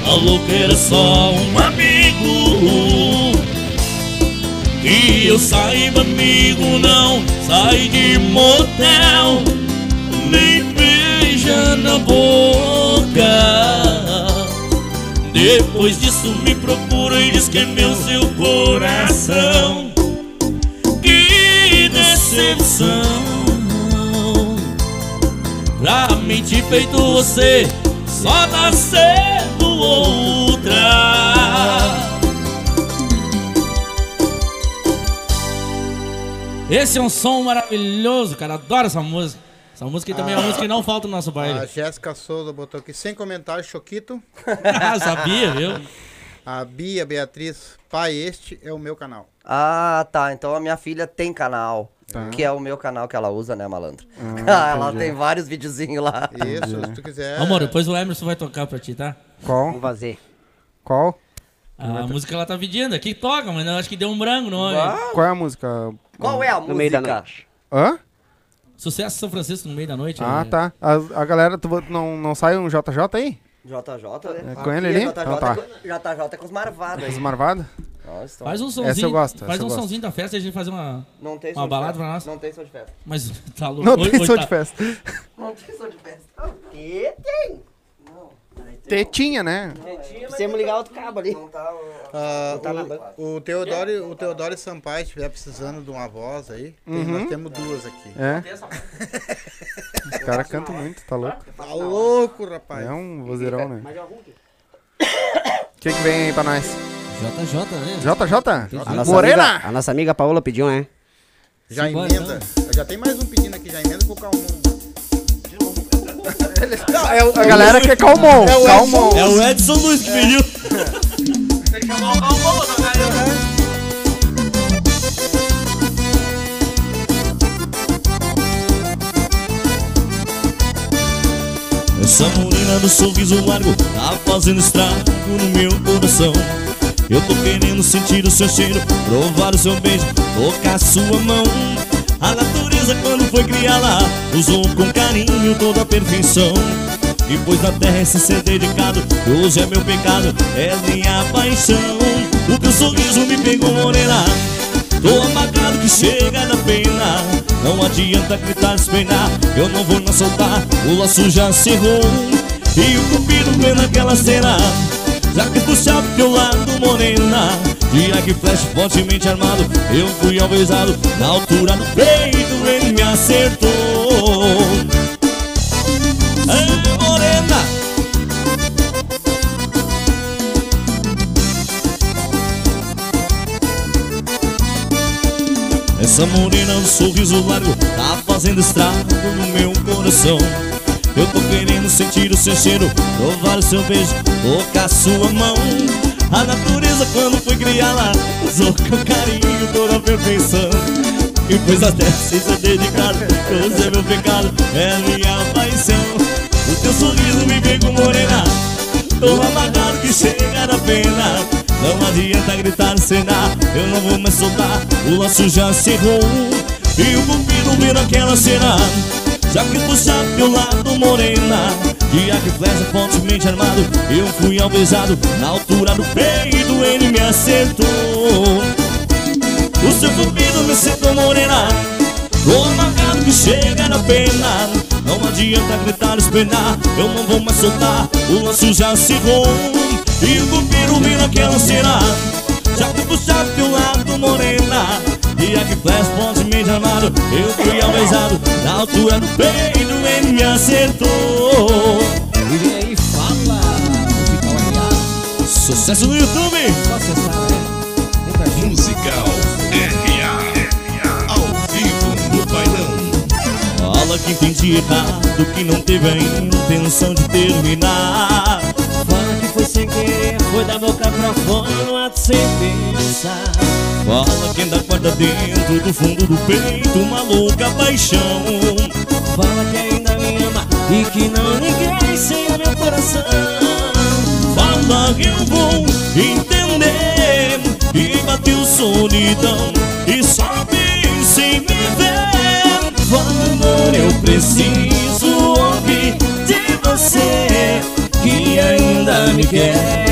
falou que era só um amigo. Que eu saiba, amigo, não sai de motel, nem beija na boca. Depois disso me procura e diz que é meu seu coração. Que decepção. Pra mente feito você, só nascendo outra. Esse é um som maravilhoso, cara. Adoro essa música. Essa música também é uma música que não falta no nosso A baile. Jéssica Souza botou aqui, sem comentário, Choquito. Ah, sabia, viu? A Bia Beatriz, pai, este é o meu canal. Ah, tá. Então a minha filha tem canal. Tá. Que é o meu canal que ela usa, né, malandro? Ah, ela tem vários videozinhos lá. Isso, se tu quiser. Amor, depois o Emerson vai tocar pra ti, tá? Qual? Vamos fazer. Qual? A música ela tá pedindo. Aqui toca, mas eu acho que deu um branco no nome. Qual é a música? Qual é a No meio da música? noite. Hã? Sucesso São Francisco no meio da noite. Ah, é- tá. A, a galera, tu, não, não sai um JJ aí? JJ, né? É com ele ali? JJ, Então tá. é com- JJ é com os marvados aí. Os marvados? Nossa, então- Faz um Essa eu somzinho. gosto, faz essa eu um gosto. somzinho da festa e a gente fazer uma. Não tem Uma balada pra nós? Não tem som de festa. Mas tá louco. Não tem som tá- de festa. Não tem som de festa. E tem. Tetinha, né? Precisamos ligar outro cabo ali. Tá... Ah, tá o, o Teodoro, o Teodoro Sampaio estiver precisando de uma voz aí, tem- Uhum. nós temos duas aqui. É. Os caras cantam muito, tá louco? Tá louco, rapaz. É um vozeirão, né? O que, que vem aí pra nós? JJ, né? JJ? A nossa Morena? Amiga, a nossa amiga Paola pediu, né? Já emenda. Já tem mais um pedindo aqui, já emenda pro Calmon. Não, é o, A galera quer calmon. É o calmon. É o Edson Luiz que pediu. Tem que chamar o Calmon, tocar Essa morena do sorriso largo tá fazendo estrago no meu coração. Eu tô querendo sentir o seu cheiro, provar o seu beijo, tocar sua mão. A natureza, quando foi criá-la, usou com carinho toda a perfeição. E pôs na terra esse ser dedicado, hoje é meu pecado, é minha paixão. O teu sorriso me pegou, morena. Tô amagado que chega da pena Não adianta gritar, espelhar Eu não vou mais soltar O laço já cerrou E o cupido vê naquela cena Já que puxar pro teu lado, morena Dia que flash fortemente armado Eu fui alvejado Na altura do peito Ele me acertou Ei, morena Essa morena do sorriso largo tá fazendo estrago no meu coração. Eu tô querendo sentir o seu cheiro, provar o seu beijo, tocar sua mão. A natureza quando foi criá-la usou com carinho toda a perfeição. E pôs até sem ser dedicado, hoje é meu pecado, é minha paixão. O teu sorriso me pegou morena, tô amagado que chega da pena. Não adianta gritar, cenar, eu não vou mais soltar O laço já cerrou E o cupido vira aquela cena Já que puxar teu lado morena Dia que flecha fortemente armado Eu fui alvejado Na altura do peito ele me acertou. O seu cupido me sentou morena Com marcado que chega na pena. Não adianta gritar, esperar Eu não vou mais soltar O laço já cerrou E o cupido vem naquela cena Já que puxar teu lado morena Dia que flash fortemente armado Eu fui alvejado Na altura do peito ele me acertou E aí, fala, musical RA. Sucesso no YouTube! Só acessar, né? Aqui. Musical RA. Ao vivo no bailão. Fala que entendi errado Que não teve a intenção de terminar Fala que foi sem querer, foi da boca pra fora, no ato sem pensar. Fala quem dá corda dentro do fundo do peito Uma louca paixão Fala que ainda me ama e que não ninguém sem o meu coração. Fala que eu vou entender E bateu solidão E sobe sem me ver Fala, amor, eu preciso ouvir de você que ainda me quer.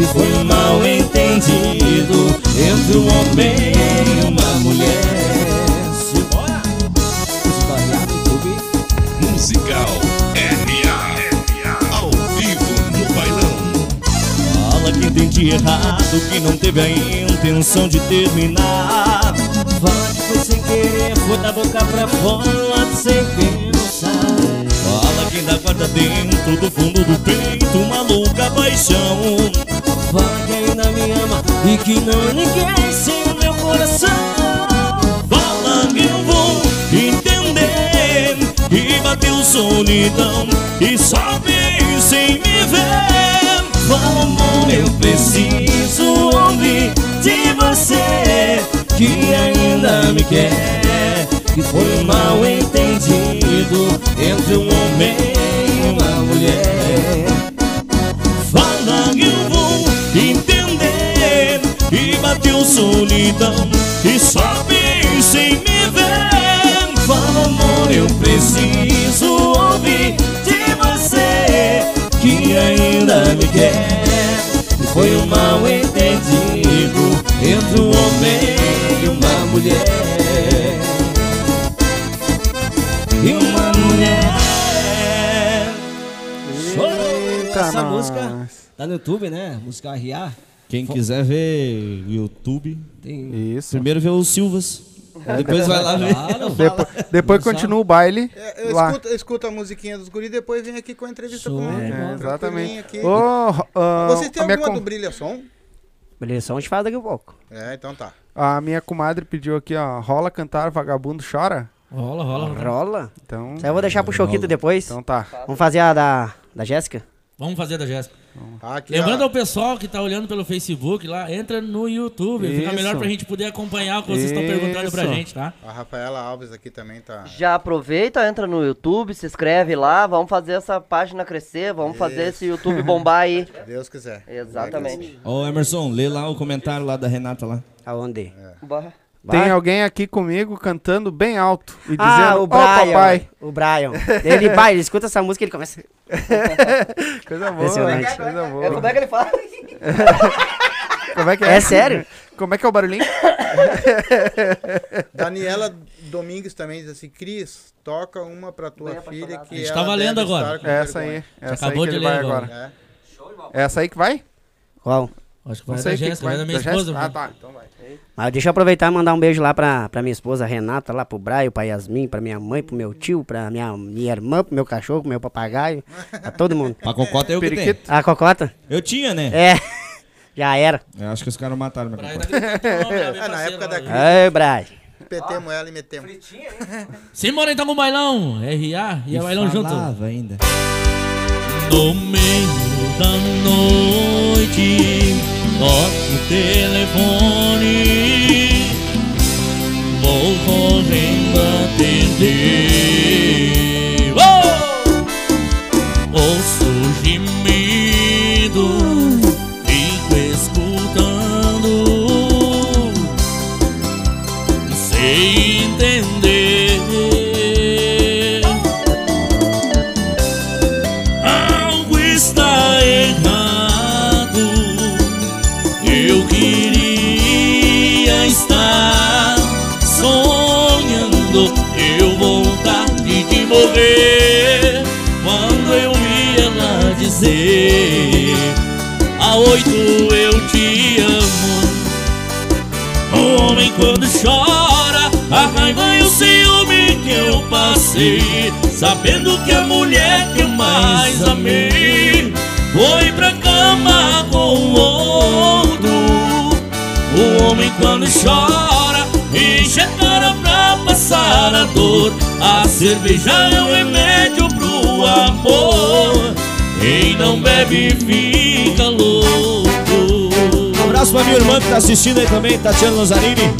Que foi um mal entendido entre um homem e uma mulher. Simbora! Musical RA. Ao vivo no bailão. Fala que entendi errado Que não teve a intenção de terminar Fala que foi sem querer, foi da boca pra fora, sem pensar. Fala quem dá corda dentro do fundo do peito Uma louca paixão Fala que ainda me ama e que não há ninguém sem o meu coração. Fala que eu vou entender E bateu solidão E sobe sem me ver Fala, amor, eu preciso ouvir de você que ainda me quer. Que foi um mal entendido entre um homem E bateu solidão E sobe sem me ver Fala, amor, eu preciso ouvir de você que ainda me quer. Que foi um mal entendido entre um homem e uma mulher. E uma mulher. Eita, Essa música tá no YouTube, né? Música RA. Quem quiser ver o YouTube Tem. Isso. Primeiro vê os Silvas Depois vai lá ver Claro, Depois, continua o baile. É, eu lá. escuto, eu escuto a musiquinha dos guris e depois vem aqui com a entrevista Show. com É, É, exatamente. aqui. Ô, ah, Vocês têm a alguma com- do Brilha Som? Beleza, a gente fala daqui a pouco. É, então tá. A minha comadre pediu aqui, ó. Rola cantar, vagabundo chora. Rola, rola. rola. Rola. Então, Isso aí eu vou deixar pro Choquito depois. então tá. Vamos fazer a da, da Jéssica? Vamos fazer da Jéssica. Aqui, Lembrando ó, ao pessoal que tá olhando pelo Facebook lá, entra no YouTube. Fica Isso. melhor pra gente poder acompanhar o que vocês estão perguntando pra Isso. gente, tá? a Rafaela Alves aqui também tá. Já aproveita, entra no YouTube, se inscreve lá, vamos fazer essa página crescer, vamos fazer esse YouTube bombar aí. Se Deus quiser. Exatamente. Ô Emerson, lê lá o comentário lá da Renata lá Aonde? Bah. Tem Vai. alguém aqui comigo cantando bem alto e dizendo, Ah, o "Ó, Brian. papai. O Brian. Ele vai, ele escuta essa música e ele começa. Coisa boa, né? Coisa boa. É, como é que ele fala? Como é que é? É sério? Como é que é o barulhinho? Daniela Domingues também diz assim: Cris, toca uma pra tua Bem filha apaixonado. que A gente ela tá valendo agora. É essa vergonha." aí. Essa acabou aí que de ele vai ler agora. agora. É. É essa aí que vai? Qual? Acho que Não vai sei da o Jéssica, vai. da minha Da esposa. Ah, tá. Então vai. Mas deixa eu aproveitar e mandar um beijo lá pra, pra minha esposa Renata, lá pro Braio, pra Yasmin, pra minha mãe, pro meu tio, pra minha, minha irmã, pro meu cachorro, pro meu papagaio, pra todo mundo. A cocota é eu que. A cocota? Eu tinha, né? É. Já era. Eu acho que os caras mataram minha cocota meu É, na época da né? crise. Ei, Braio. Petemos ela e metemos. Simbora então com o bailão. RA e a bailão junto. Ainda No meio da noite, toco o telefone. Vou correndo atender. quando chora A raiva e o ciúme que eu passei Sabendo que a mulher que eu mais amei Foi pra cama com o outro. O homem quando chora Enche a cara pra passar a dor. A cerveja é o remédio pro amor. Quem não bebe fica louco. Abraço pra minha irmã que tá assistindo aí também, Tatiana Lozarini.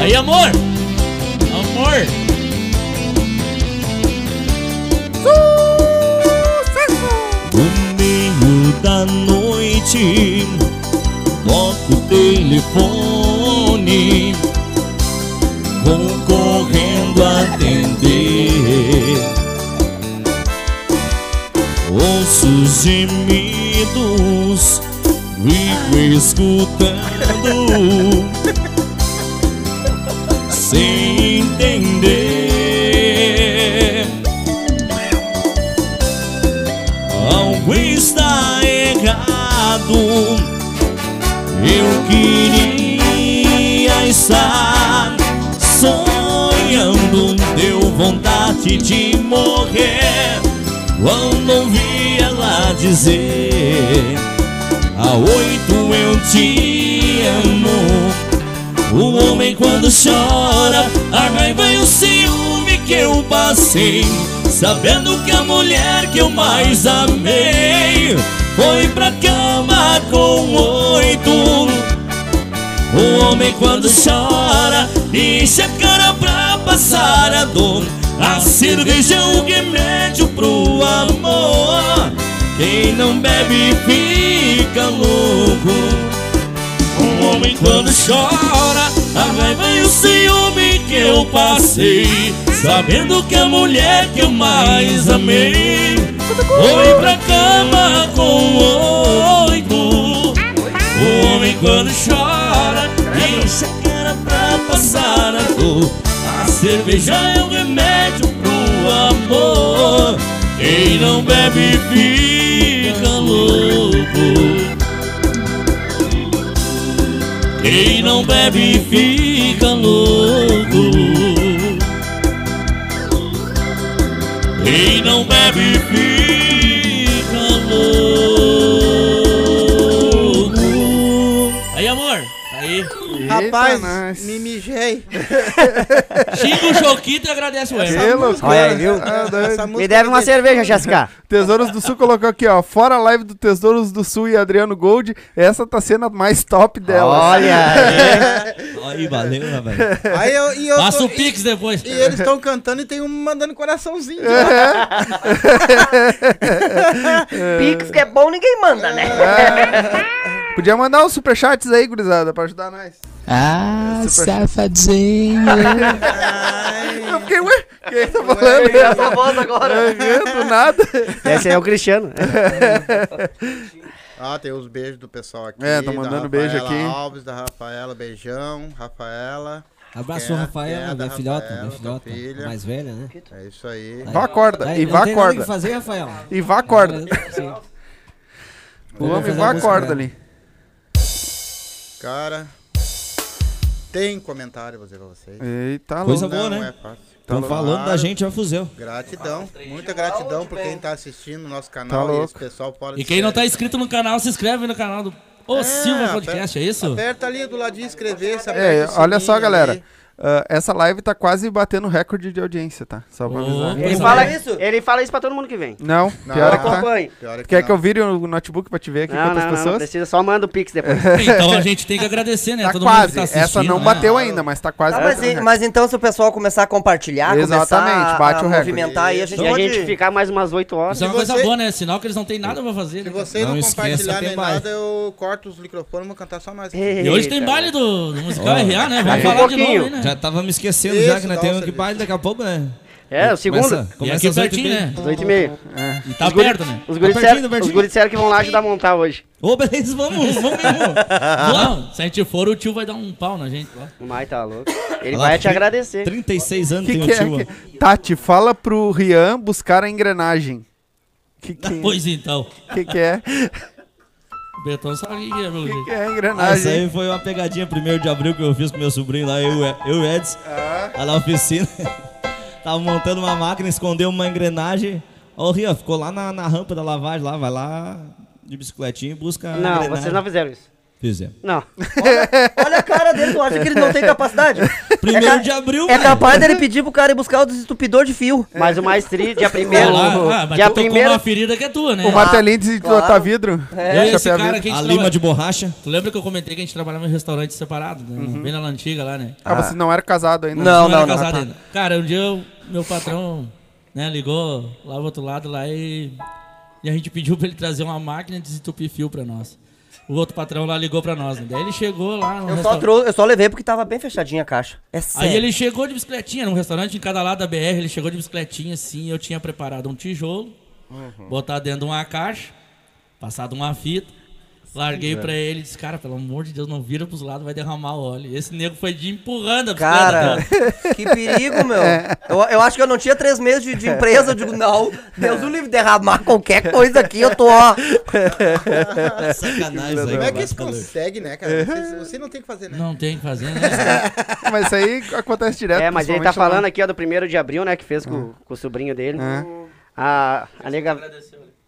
Aí, amor! Amor! No meio da noite Toco o telefone Vou correndo atender Ouço os gemidos Fico escutando Sem entender Algo está errado. Eu queria estar sonhando. Deu vontade de morrer quando ouvi ela dizer: A oito eu te amo. O homem quando chora, a raiva e o ciúme que eu passei. Sabendo que a mulher que eu mais amei foi pra cama com oito. O homem quando chora, enche a cara pra passar a dor. A cerveja é um remédio pro amor. Quem não bebe fica louco. Um homem quando chora, a raiva e o ciúme que eu passei, sabendo que a mulher que eu mais amei foi pra cama com oito. O homem quando chora, enche a cara pra passar a dor. A cerveja é um remédio pro amor. Quem não bebe fica louco. Quem não bebe fica louco. Quem não bebe fica Rapaz, nós. me mijei. Xinga o Choquito e agradece o loucura. Olha aí, viu? Essa música Me deve uma cerveja, Jéssica. Tesouros do Sul colocou aqui, ó. Fora a live do Tesouros do Sul e Adriano Gold, essa tá sendo a mais top dela. Olha aí. Aí, valeu, rapaz. Aí eu, e eu Passa tô- o Pix depois. E, e eles estão cantando e tem um mandando coraçãozinho. Pix que é bom, ninguém manda, né? Podia mandar uns superchats aí, gurizada, pra ajudar nós. Ah, Super- safadinho. Eu fiquei, ué, quem tá falando? Essa voz agora. É, Do nada. Esse aí é o Cristiano. Ah, tem os beijos do pessoal aqui. É, tô da mandando beijo aqui. Alves, da Rafaela, beijão. Rafaela. Abraço, é- Rafaela, é da minha filhota, Rafaela, minha filhota, filha. mais velha, né? É isso aí. Vá acorda, Aí, e não vá tem nada acorda. que fazer, Rafaela? E vá acorda. Sim. O Vamos homem vá acorda dela. ali. Cara, tem comentário pra dizer pra vocês. Eita, Coisa louco. boa, Não né? é fácil. Estão Tá falando da gente a fuzel. Gratidão, muita gratidão por quem tá assistindo o nosso Tá canal e louco. esse pessoal pode E quem não tá inscrito no canal, se inscreve no canal do Ô Silva Podcast, é isso? Aperta ali do ladinho inscrever, se É, o olha só, sininho galera. ali. Ah, essa live tá quase batendo recorde de audiência, tá? Só pra avisar. Ele fala, isso? ele fala isso pra todo mundo que vem. Não, Não, pior é que tá. Acompanhe. Pior é que Quer não. que eu vire o notebook pra te ver aqui Não, quantas não, não, pessoas? precisa, só manda o Pix depois. Então a gente tem que agradecer, né? Tá Todo mundo que quase. tá Essa não né? bateu ainda, mas tá quase. Tá, mas, batendo e- mas então se o pessoal começar a compartilhar, Exatamente, começar bate a o recorde. movimentar aí, a gente E a pode... gente ficar mais umas 8 horas. Isso é uma coisa boa, né? Sinal que eles não tem nada pra fazer. Se né? você não, Não esqueça, compartilhar nem nada, eu corto os microfones e vou cantar só mais. E hoje tem baile do, musical RA, né? Vamos a falar de novo né? Já tava me esquecendo Isso, já que nós temos que baile daqui a pouco, né? É, o segundo. Começa, começa aqui às oito pertinho, meia. né? Às 8 e meia. E tá Os guri- perto, né? Os guris Tá disseram- pertinho, pertinho. os guris disseram que vão lá ajudar a montar hoje. Ô, beleza, vamos, vamos mesmo. Não, se a gente for, o tio vai dar um pau na gente lá. O Mai tá louco. Ele Olha lá, vai te agradecer. 36 anos Que tem que o é? tio. ó. Que... Tati, fala pro Rian buscar a engrenagem. Que que, Pois então. que, que é? O Betão sabe o que é, Que jeito. que é a Ah, isso engrenagem? aí foi uma pegadinha primeiro de abril que eu fiz com meu sobrinho lá, eu, eu e o Edson, Ah. lá na oficina. Tava montando uma máquina, escondeu uma engrenagem. Ô, Ria, ficou lá na, na rampa da lavagem, lá, vai lá de bicicletinha e busca a Não, engrenagem. vocês não fizeram isso. Fizemos. Não. Olha a cara dele, tu acha que ele não tem capacidade? Primeiro É de abril, É capaz dele pedir pro cara ir buscar o desentupidor de fio. Mas o mais tri, dia primeiro. Lá, ah, mas dia tu tocou primeiro. uma ferida que é tua, né? O martelinho de botar vidro. Eu e esse Chapear cara vidro. que a A lima traba- de borracha. Tu lembra que eu comentei que a gente trabalhava em restaurante separado, né? bem na antiga lá, né? Ah, você não era casado ainda. Não, era não, não. casado ainda. Cara, um dia eu- meu patrão né, ligou lá do outro lado lá e, e a gente pediu pra ele trazer uma máquina de desentupir fio pra nós. O outro patrão lá ligou pra nós, né? Daí ele chegou lá no Eu só, restaurante. trou- eu só levei porque tava bem fechadinha a caixa. É sério. Aí ele chegou de bicicletinha, num restaurante em cada lado da BR, ele chegou de bicicletinha assim, eu tinha preparado um tijolo, botar dentro de uma caixa, passado uma fita, larguei pra ele e disse, cara, pelo amor de Deus, não vira pros lados, vai derramar o óleo. Esse nego foi de empurrando a. Cara, que perigo, meu. Eu, eu acho que eu não tinha três meses de, de empresa. Eu digo, não, Deus o livre derramar qualquer coisa aqui, eu tô, ó. Sacanagem, Como é que Zé. isso consegue, né, cara? Você, você não tem que fazer, né? Não tem o que fazer, né? Mas isso aí acontece direto. É, mas ele tá falando aqui, ó, do primeiro de abril, né? Que fez com, com o sobrinho dele. É. A, a nega.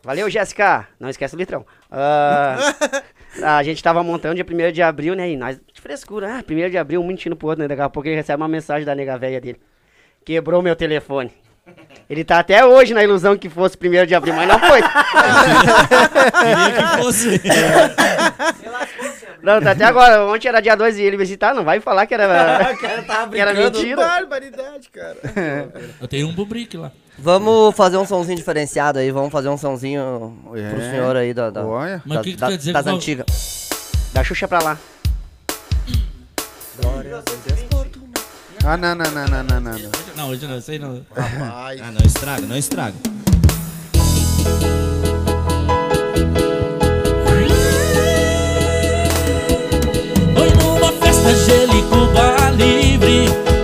Valeu, Jéssica. Não esquece o litrão. Ah, a gente tava montando dia 1 de abril, né? E nós, de frescura, ah, 1 de abril, um mentindo pro outro, né? Daqui a pouco ele recebe uma mensagem da nega velha dele. Quebrou meu telefone. Ele tá até hoje na ilusão que fosse 1 de abril, mas não foi. Queria que fosse. Não, tá até agora. Ontem era dia 2 e ele visitar, não vai falar que era, cara tava que era mentira. Barbaridade, cara. Eu tenho um bubrique lá. Vamos fazer um somzinho diferenciado aí, vamos fazer um somzinho pro É. senhor aí da, da, Olha. Mas o que, que da- quer dizer das antigas. Da Xuxa pra lá. Ah, não, não, não, não, não, não. não. Não, hoje não, isso aí não. Rapaz. Ah, não estraga, não estraga. Livre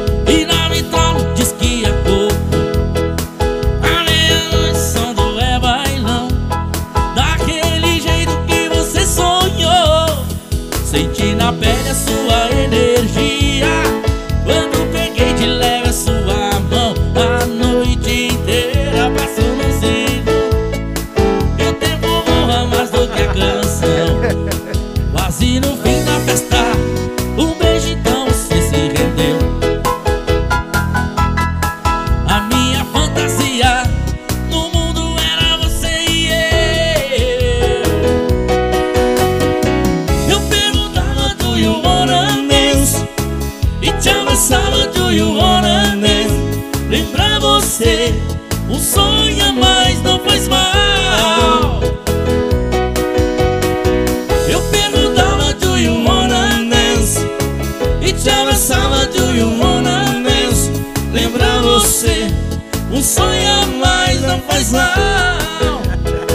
um sonho mais não faz mal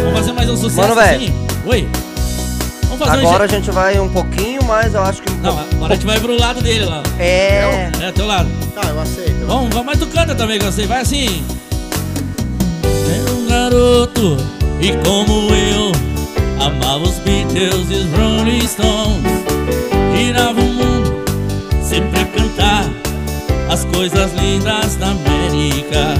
Vamos fazer mais um sucesso Mano, assim? Oi? Vamos fazer Agora um... a gente vai um pouquinho mais, eu acho que. um Não, agora a gente vai pro lado dele lá É. É, teu lado Tá, eu aceito. Vamos, vamos, mas tu canta também que eu sei, vai assim É um garoto e como eu Amava os Beatles e os Rolling Stones Girava o mundo sempre a cantar As coisas lindas da América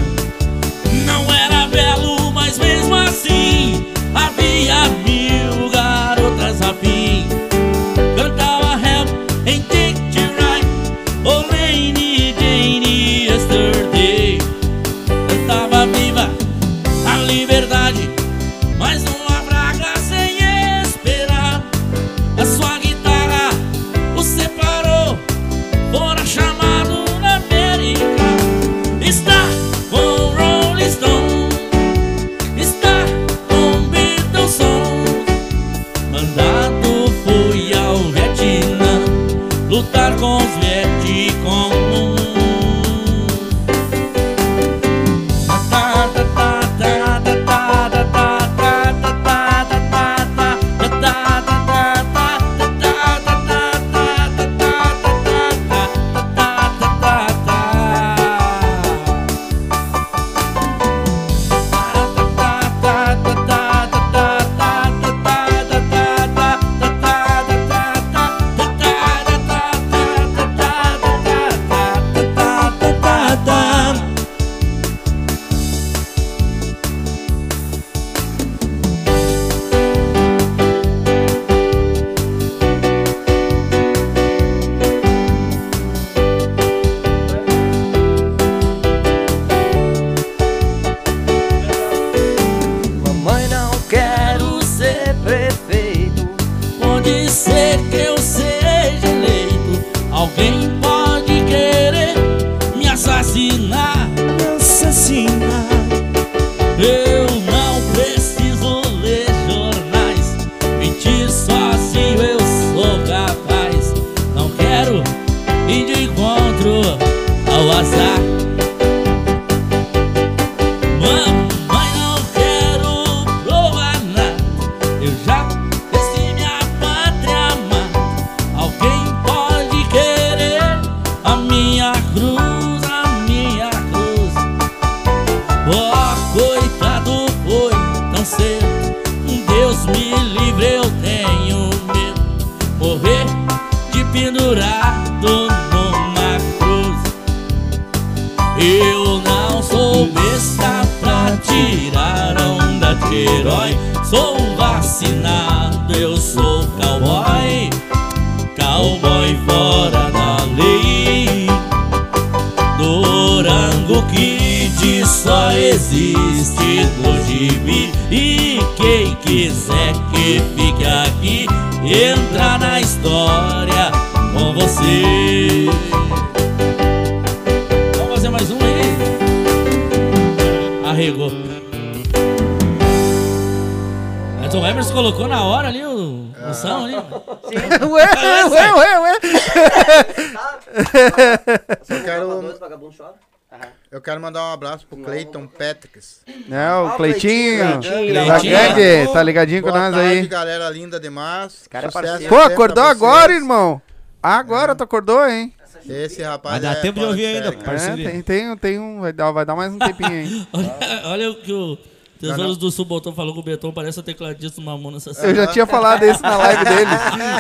Patricks. É, o Ah, Cleitinho. Cleitinho, Da Cleitinho. tá ligadinho com Boa nós tarde, aí. galera linda demais. cara é Sucesso parceiro. Pô, acordou agora, irmão? Agora tu acordou, hein? Esse rapaz Vai dar é tempo de ouvir ainda, pô. É, tem, tem, um- tem um. Vai dar, vai dar mais um tempinho aí. Olha, olha o que o Tesouros do Sul botou, falou que o Beton parece o tecladista do Mamona Eu já tinha falado isso na live dele.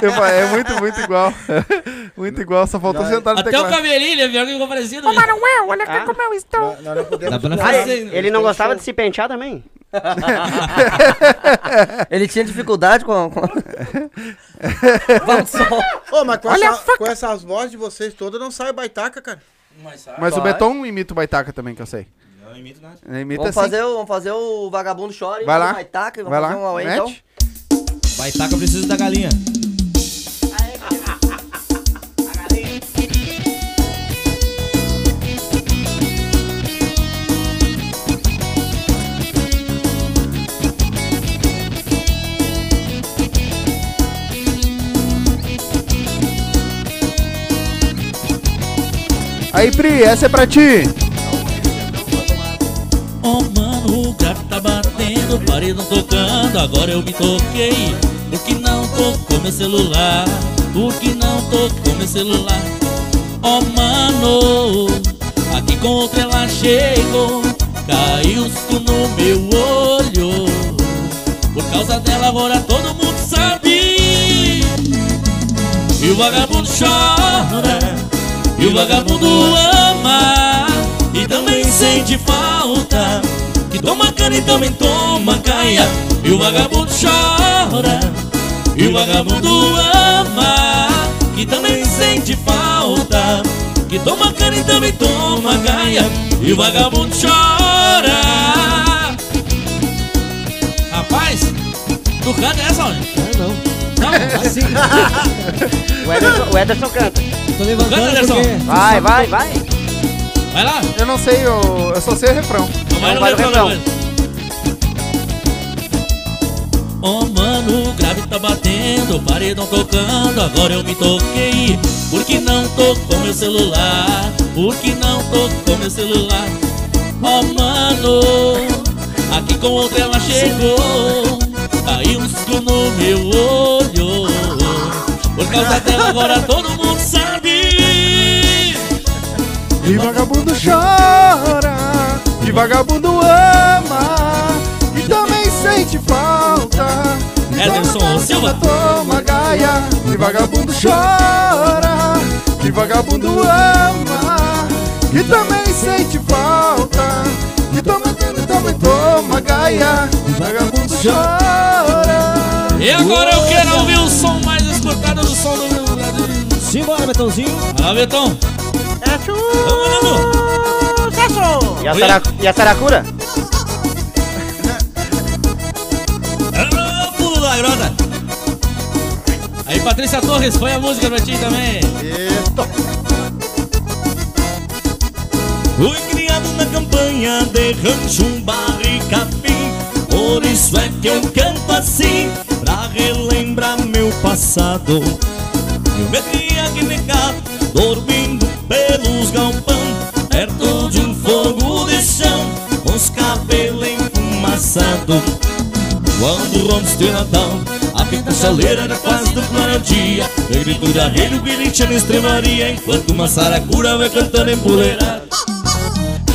Eu falei, é muito, muito igual. muito igual, só faltou sentar no Até o teclado. cabelinho, ele viu ficou parecido. Ô, Manuel, olha aqui como eu estou. Nós- não podemos Dá pra Ah, fazer. ele, ele não gostava de se pentear também? Ele tinha dificuldade com. com... Vamos só. Ô, mas com, Olha essa- faca. com essas vozes de vocês todas não sai baitaca, cara. Mas sabe? Mas o Vai. Beton imita o Baitaca também, que eu sei. Não imito nada. Ele imita Vamos assim. fazer, o, vamos fazer o vagabundo chora e Vai lá. vai taca, vamos Vai fazer lá, um away então. mete. Vai eu preciso da galinha. Aí, Pri, essa é pra ti. Oh mano, o gato tá batendo, paredão tocando, agora eu me toquei. Por que não tocou meu celular? Por que não tocou meu celular? Oh mano, aqui com outra ela chegou, caiu susto no meu olho. Por causa dela agora todo mundo sabe. E o vagabundo chora, e o vagabundo ama, e também sente falta. Que toma cana e também toma caia. E o vagabundo chora, e o vagabundo ama, que também sente falta. Que toma cana e também toma caia. E o vagabundo chora. Rapaz, tu canta essa onde? Ah, não. Não, Assim, O Ederson, o Ederson canta. Tô levantando Canta, Anderson. porque... Vai, vai, vai. vai lá. Eu não sei, eu, eu só sei o refrão. Não vai no vai no refrão, refrão. Oh mano, o grave tá batendo, o paredão tocando, agora eu me toquei. Por que não tocou meu celular? Por que não tocou meu celular? Oh mano, aqui com outra ela chegou. Caiu um susto no meu olho. Por causa dela agora todo mundo sabe. E vagabundo chora, e vagabundo ama, e também sente falta. E Ederson Silva. Toma gaia, e vagabundo chora, e vagabundo ama, e também sente falta. E toma, toma, toma, toma gaia, e vagabundo chora. E agora eu quero ouvir o som mais escutado do som do meu Brasil. Simbora, Betãozinho. Ah, Betão. Vamos, Nando. E a, Sara, e a Saracura? Ah, Pulo da grota. Aí, Patrícia Torres, põe a música pra ti também. Fui criado na campanha de rancho, um bar e capim Por isso é que eu canto assim Pra relembrar meu passado Eu me tinha que negar Dormindo pelos galpão Perto de um fogo de chão Com os cabelos passado Quando rompe estrela d'alva A fita chaleira era quase do claro dia Eu grito de arreio, guiricha na extremaria Enquanto uma saracura vai cantando empoleirada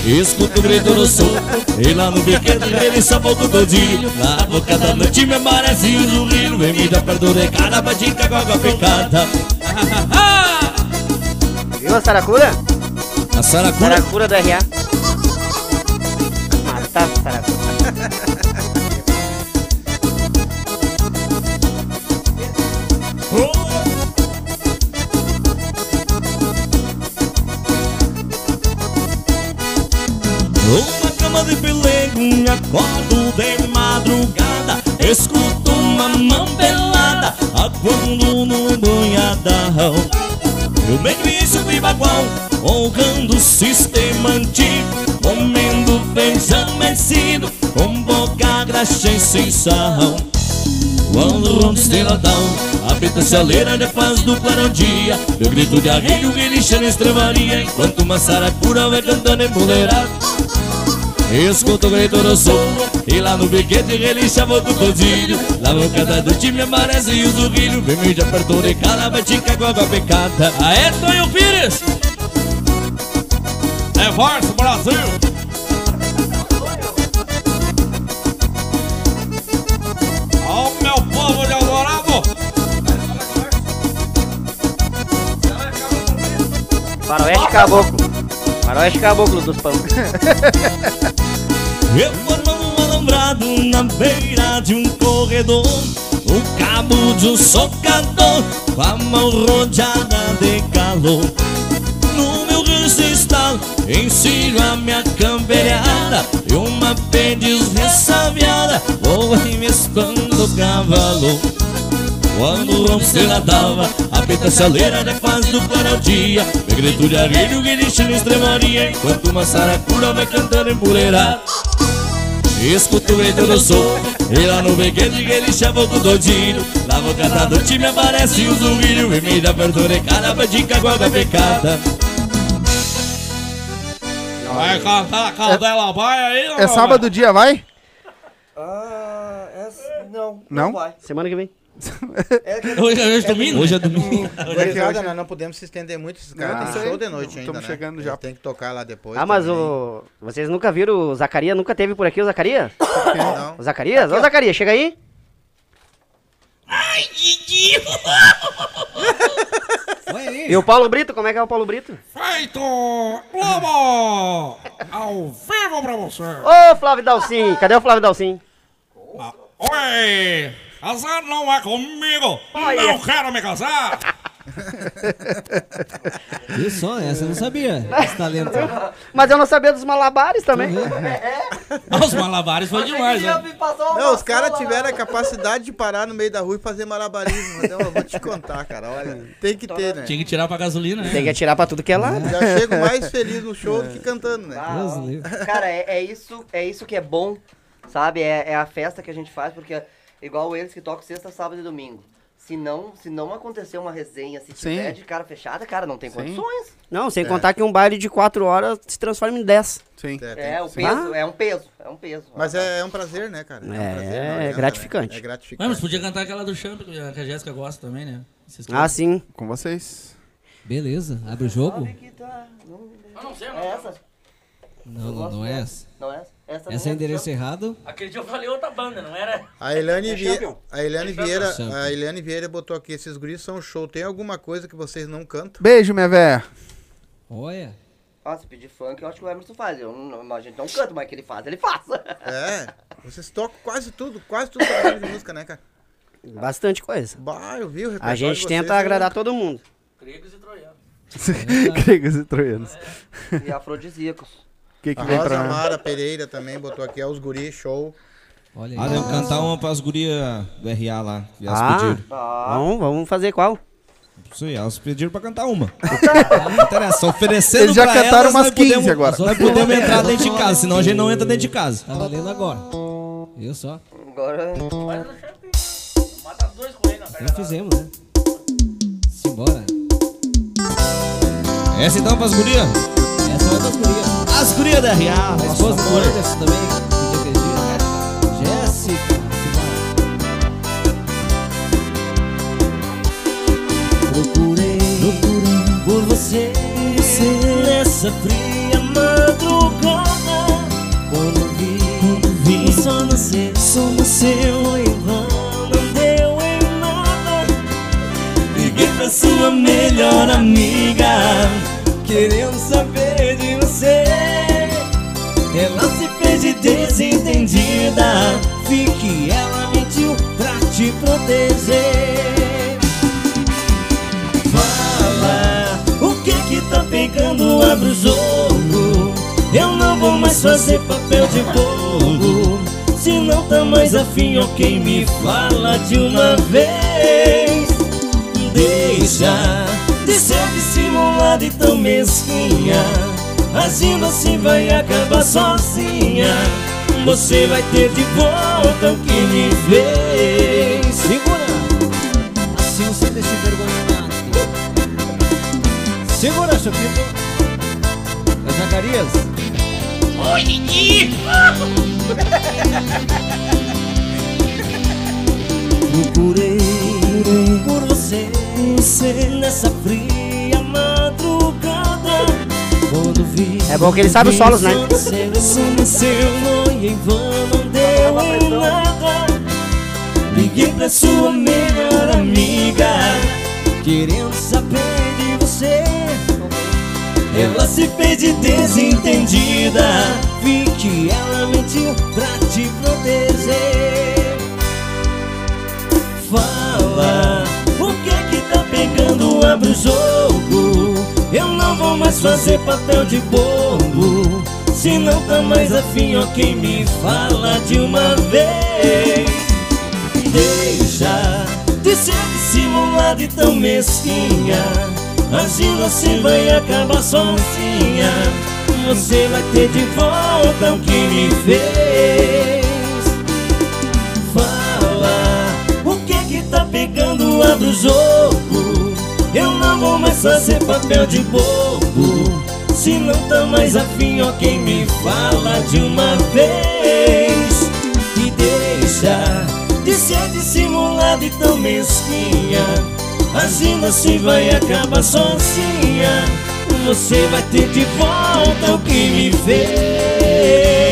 Escuto o grito do sul E lá no biquete ele só volta todinho Na boca da noite me aparece o zurrino Vem me dar perto de cara, com água picada Viu a Saracura? A saracura Saracura do RA. Matar a Saracura. Uma cama de pelego, me acordo de madrugada Escuto uma mão pelada, atuando no banhadão Eu criei sobre bagual, honrando o sistema antigo Comendo feijão mecido, com boca graxa e sem sal quando rompe estrela down A preta chaleira de paz do clarão dia Meu grito de arreio guiricha na extremaria Enquanto uma saracura vai cantando empoleirado Escuto o grito do sul E lá no biquete relixa volta todinho Na boca da do time aparece o zurrilho Vem me apertou de cara, batica com água pecada Aê, Tonho Pires! É força, Brasil! Faroeste Caboclo. Faroeste Caboclo dos pão. Eu formando um alambrado na beira de um corredor. O cabo de um socador com a mão rodeada de calor. No meu rancho estalo, ensino a minha campeada E uma pendiz ressabiada, vou mesclando o cavalo. Quando rompe estrela d'alva A preta chaleira de paz do claro dia Meu grito de arreio, guiricha na extremaria Enquanto uma saracura vai cantando empoleirada Escuto o grito do sul E lá no bequete guiricha volta todinho Na boca da noite me aparece o zurrilho E me dá perto de cara, badica com água pecada Vai cantar a Caldela vai aí, É sábado dia, vai? Ah, essa, não, Não? vai. Semana que vem. É Hoje, hoje é domingo? Hoje é domingo Gurizada, nós não podemos se estender muito. Esses caras Ah, têm isso show de noite ainda, Tamo né? chegando já. Tem que tocar lá depois. Ah, mas também. o. Vocês nunca viram o Zacarias? Nunca teve por aqui o Zacarias? Não. O Zacarias? Ô, Zacarias, chega aí. E o Paulo Brito, como é que é o Paulo Brito? Feito! Lobo! Ao vivo pra você! Ô, Flávio Dalcin, cadê o Flávio Dalcin? Oi! Casar não é comigo! Olha. Não quero me casar! Viu só? Essa eu não sabia. Esse talento. Mas eu não sabia dos malabares também. Os malabares foi demais, né? Não, os caras tiveram a capacidade de parar no meio da rua e fazer malabarismo. Então eu vou te contar, cara. Olha, tem que ter, né? Tinha que tirar pra gasolina, né? Tem que atirar pra tudo que é lado. Já chego mais feliz no show do que cantando, né? Ah. Cara, é, é isso, é isso que é bom, sabe? É, é a festa que a gente faz, porque é igual eles que tocam sexta, sábado e domingo. Se não, se não acontecer uma resenha, se tiver Sim. de cara fechada, cara, não tem condições. Não, sem contar que um baile de 4 horas se transforma em 10. Sim. É, É, o peso, é um peso, é um peso. Mas é, é um prazer, né, cara? um É, prazer, é não adianta, gratificante. né? É gratificante. mas podia cantar aquela do Champ, que a Jéssica gosta também, né? Vocês Ah, sim. Com vocês. Beleza, abre o jogo. Sabe que tá- não- Eu não sei, É essa? Não, não, não é essa. Não é essa? Essa, Essa é não endereço errado. Aquele dia eu falei outra banda, não era? A Eliane, É Vie- a Eliane É. Vieira, Champion. a Eliane Vieira botou aqui, esses guris são show. Tem alguma coisa que vocês não cantam? Beijo, minha véia. Olha. Se pedir funk, eu acho que o Emerson faz. Eu não, a gente não canta, mas que ele faz, ele faz. É, vocês tocam quase tudo, quase tudo é de música, né, cara? Bastante coisa. Bah, eu vi o A gente vocês, tenta eu- agradar todo mundo. Gregos e troianos. Gregos e troianos. e afrodisíacos. O que, que A vem Rosa pra... Mara Pereira também botou aqui, é os guris, show. Olha Ah, aí. devo cantar uma pras gurias do RA lá que elas Ah, pediram Ah, vamos, vamos fazer qual? Isso aí, elas pediram pra cantar uma Não interessa, oferecendo Eles já pra cantaram elas, umas nós 15 podemos, agora. Nós podemos entrar dentro de casa, senão a gente não entra dentro de casa Tá valendo agora. Viu só? agora. Mata dois coelhos na perna. Já fizemos, né? Simbora. Essa então é as gurias? Essa é outra das gurias. As da RA, a esposa do amor. Essa é também, que acredita, né? Jéssica, Simara. Procurei, por você, você nessa fria madrugada. Quando vi, quando só nasceu, só nasceu. Sua melhor amiga, querendo saber de você. Ela se fez de desentendida, vi que ela mentiu pra te proteger. Fala, o que que tá pegando? Abre o jogo. Eu não vou mais fazer papel de bobo. Se não tá mais afim, ok, me fala de uma vez. Deixa de ser dissimulada e tão mesquinha. Agindo assim vai acabar sozinha. Você vai ter de volta o que me fez. Segura! Assim você deixa envergonhado. Segura, Chupito. É Zacarias. Oi, Didi! Procurei por você, você nessa fria madrugada. Quando vi. É bom que ele sabe os solos, né? Seu em vão não deu em nada. Liguei pra sua melhor amiga, querendo saber de você. Ela se fez de desentendida, vi que ela mentiu pra te proteger. Fala, Abre o jogo. Eu não vou mais fazer papel de bobo. Se não tá mais afim, ok, me fala de uma vez. Deixa de ser dissimulada e tão mesquinha. Agindo assim vai acabar sozinha. Você vai ter de volta o que me fez. Fala, o que que tá pegando? Abre o jogo. Vou mais fazer papel de bobo. Se não tá mais afim, ok, me fala de uma vez. E deixa de ser dissimulada e tão mesquinha. Assim vai acabar sozinha. Você vai ter de volta o que me fez.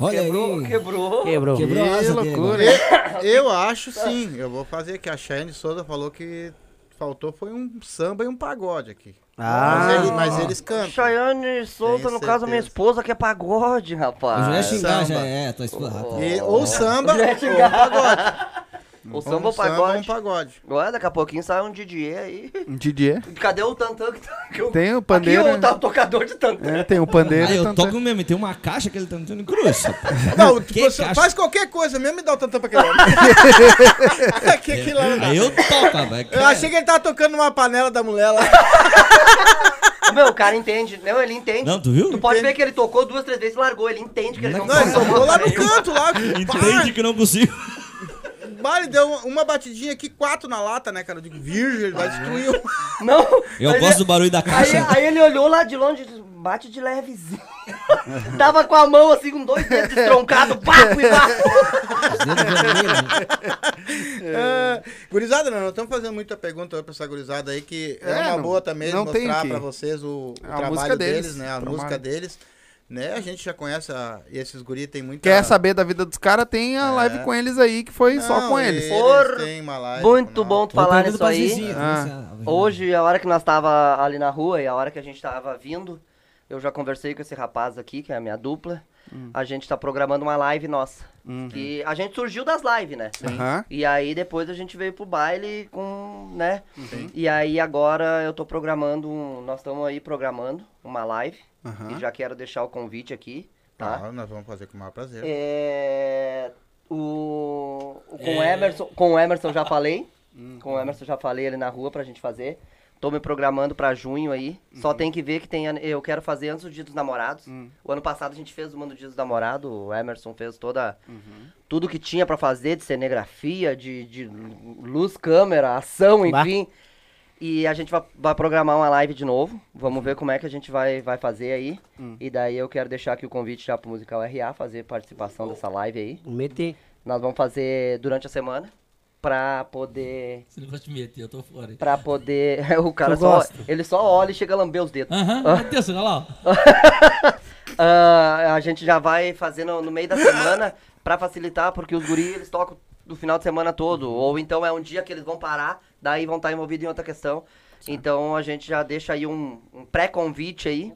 Olha Quebrou, aí. quebrou. Quebrou. Quebrou a Que asa loucura. Eu, eu acho sim. Eu vou fazer que a Shane Souza falou que faltou foi um samba e um pagode aqui. Ah. mas, ele- mas eles cantam. Chayane Souza, Tenho no caso, minha esposa, que é pagode, Eu já ia rapaz. xingar, já é, tua esposa. rapaz. E- ou samba ou xingar. pagode. O samba ou um samba ou um pagode. pagode. Olha, daqui a pouquinho sai um DJ aí. Didier. Cadê o tantã que, tá- que eu... Tem o pandeiro. Aqui o, tá, o tocador de tantã. É, tem o pandeiro. Ah, eu tantã. toco mesmo, e tem uma caixa que ele tá em cruz. Não, Que você caixa? faz qualquer coisa mesmo e dá o tantão pra aquele homem. que aquilo lá não dá. Aí eu toco, velho. Eu achei que ele tava tocando numa panela da mulher lá. Meu, o cara entende. Não, ele entende. Não, tu viu? Tu pode ver que ele tocou duas, três vezes e largou. Ele entende que ele não, Não, ele tá tocou lá no canto, lá. Entende que não consigo. Bah, ele deu uma, uma batidinha aqui, quatro na lata, né, cara? Eu digo, virgem, ele vai destruir o... Não. Eu Aí gosto ele- do barulho da Aí, caixa. aí ele olhou lá de longe e disse, bate de levezinho. Tava com a mão assim, com dois dedos destroncados, papo e papo. Os dedos vermelhos. É, gurizada, não, nós estamos fazendo muita pergunta pra essa gurizada aí, que é, É, uma não- boa também não tem mostrar que- pra vocês o, o A trabalho música deles, deles, né? A música deles. Né? A gente já conhece a, esses guris tem muita... Quer saber da vida dos caras? Tem a live com eles aí, que foi só Não, com eles. eles Por- live Muito com bom tu falar nisso aí. Ah. Hoje, a hora que nós tava ali na rua e a hora que a gente tava vindo, eu já conversei com esse rapaz aqui, que é a minha dupla. A gente tá programando uma live nossa. Que a gente surgiu das lives, né? Aham. E aí depois a gente veio pro baile com, né? E aí agora eu tô programando, um- nós estamos aí programando uma live. Aham. E já quero deixar o convite aqui, tá? Ah, nós vamos fazer com o maior prazer. É, o, o- com, o Emerson, com o Emerson já falei. Com o Emerson já falei ali na rua pra gente fazer. Tô me programando pra junho aí. Só tem que ver que tem. Eu quero fazer antes do dia dos namorados. O ano passado a gente fez uma do dia dos namorados. O Emerson fez toda. Tudo que tinha pra fazer de cenegrafia, de, de luz, câmera, ação, Bah. enfim. E a gente vai, vai programar uma live de novo. Vamos ver como é que a gente vai, vai fazer aí. E daí eu quero deixar aqui o convite já pro Musical RA, fazer participação dessa live aí. Meter. Nós vamos fazer durante a semana. pra poder. Você não gosta de meter, eu tô fora. Pra poder. O cara Eu só. gosto. Ele só olha e chega a lamber os dedos. Aham, Ah. meu Deus, olha lá. Ah, a gente já vai fazendo no meio da semana pra facilitar, porque os guris eles tocam do final de semana todo. Ou então é um dia que eles vão parar, daí vão estar envolvidos em outra questão. Então a gente já deixa aí um, um pré-convite aí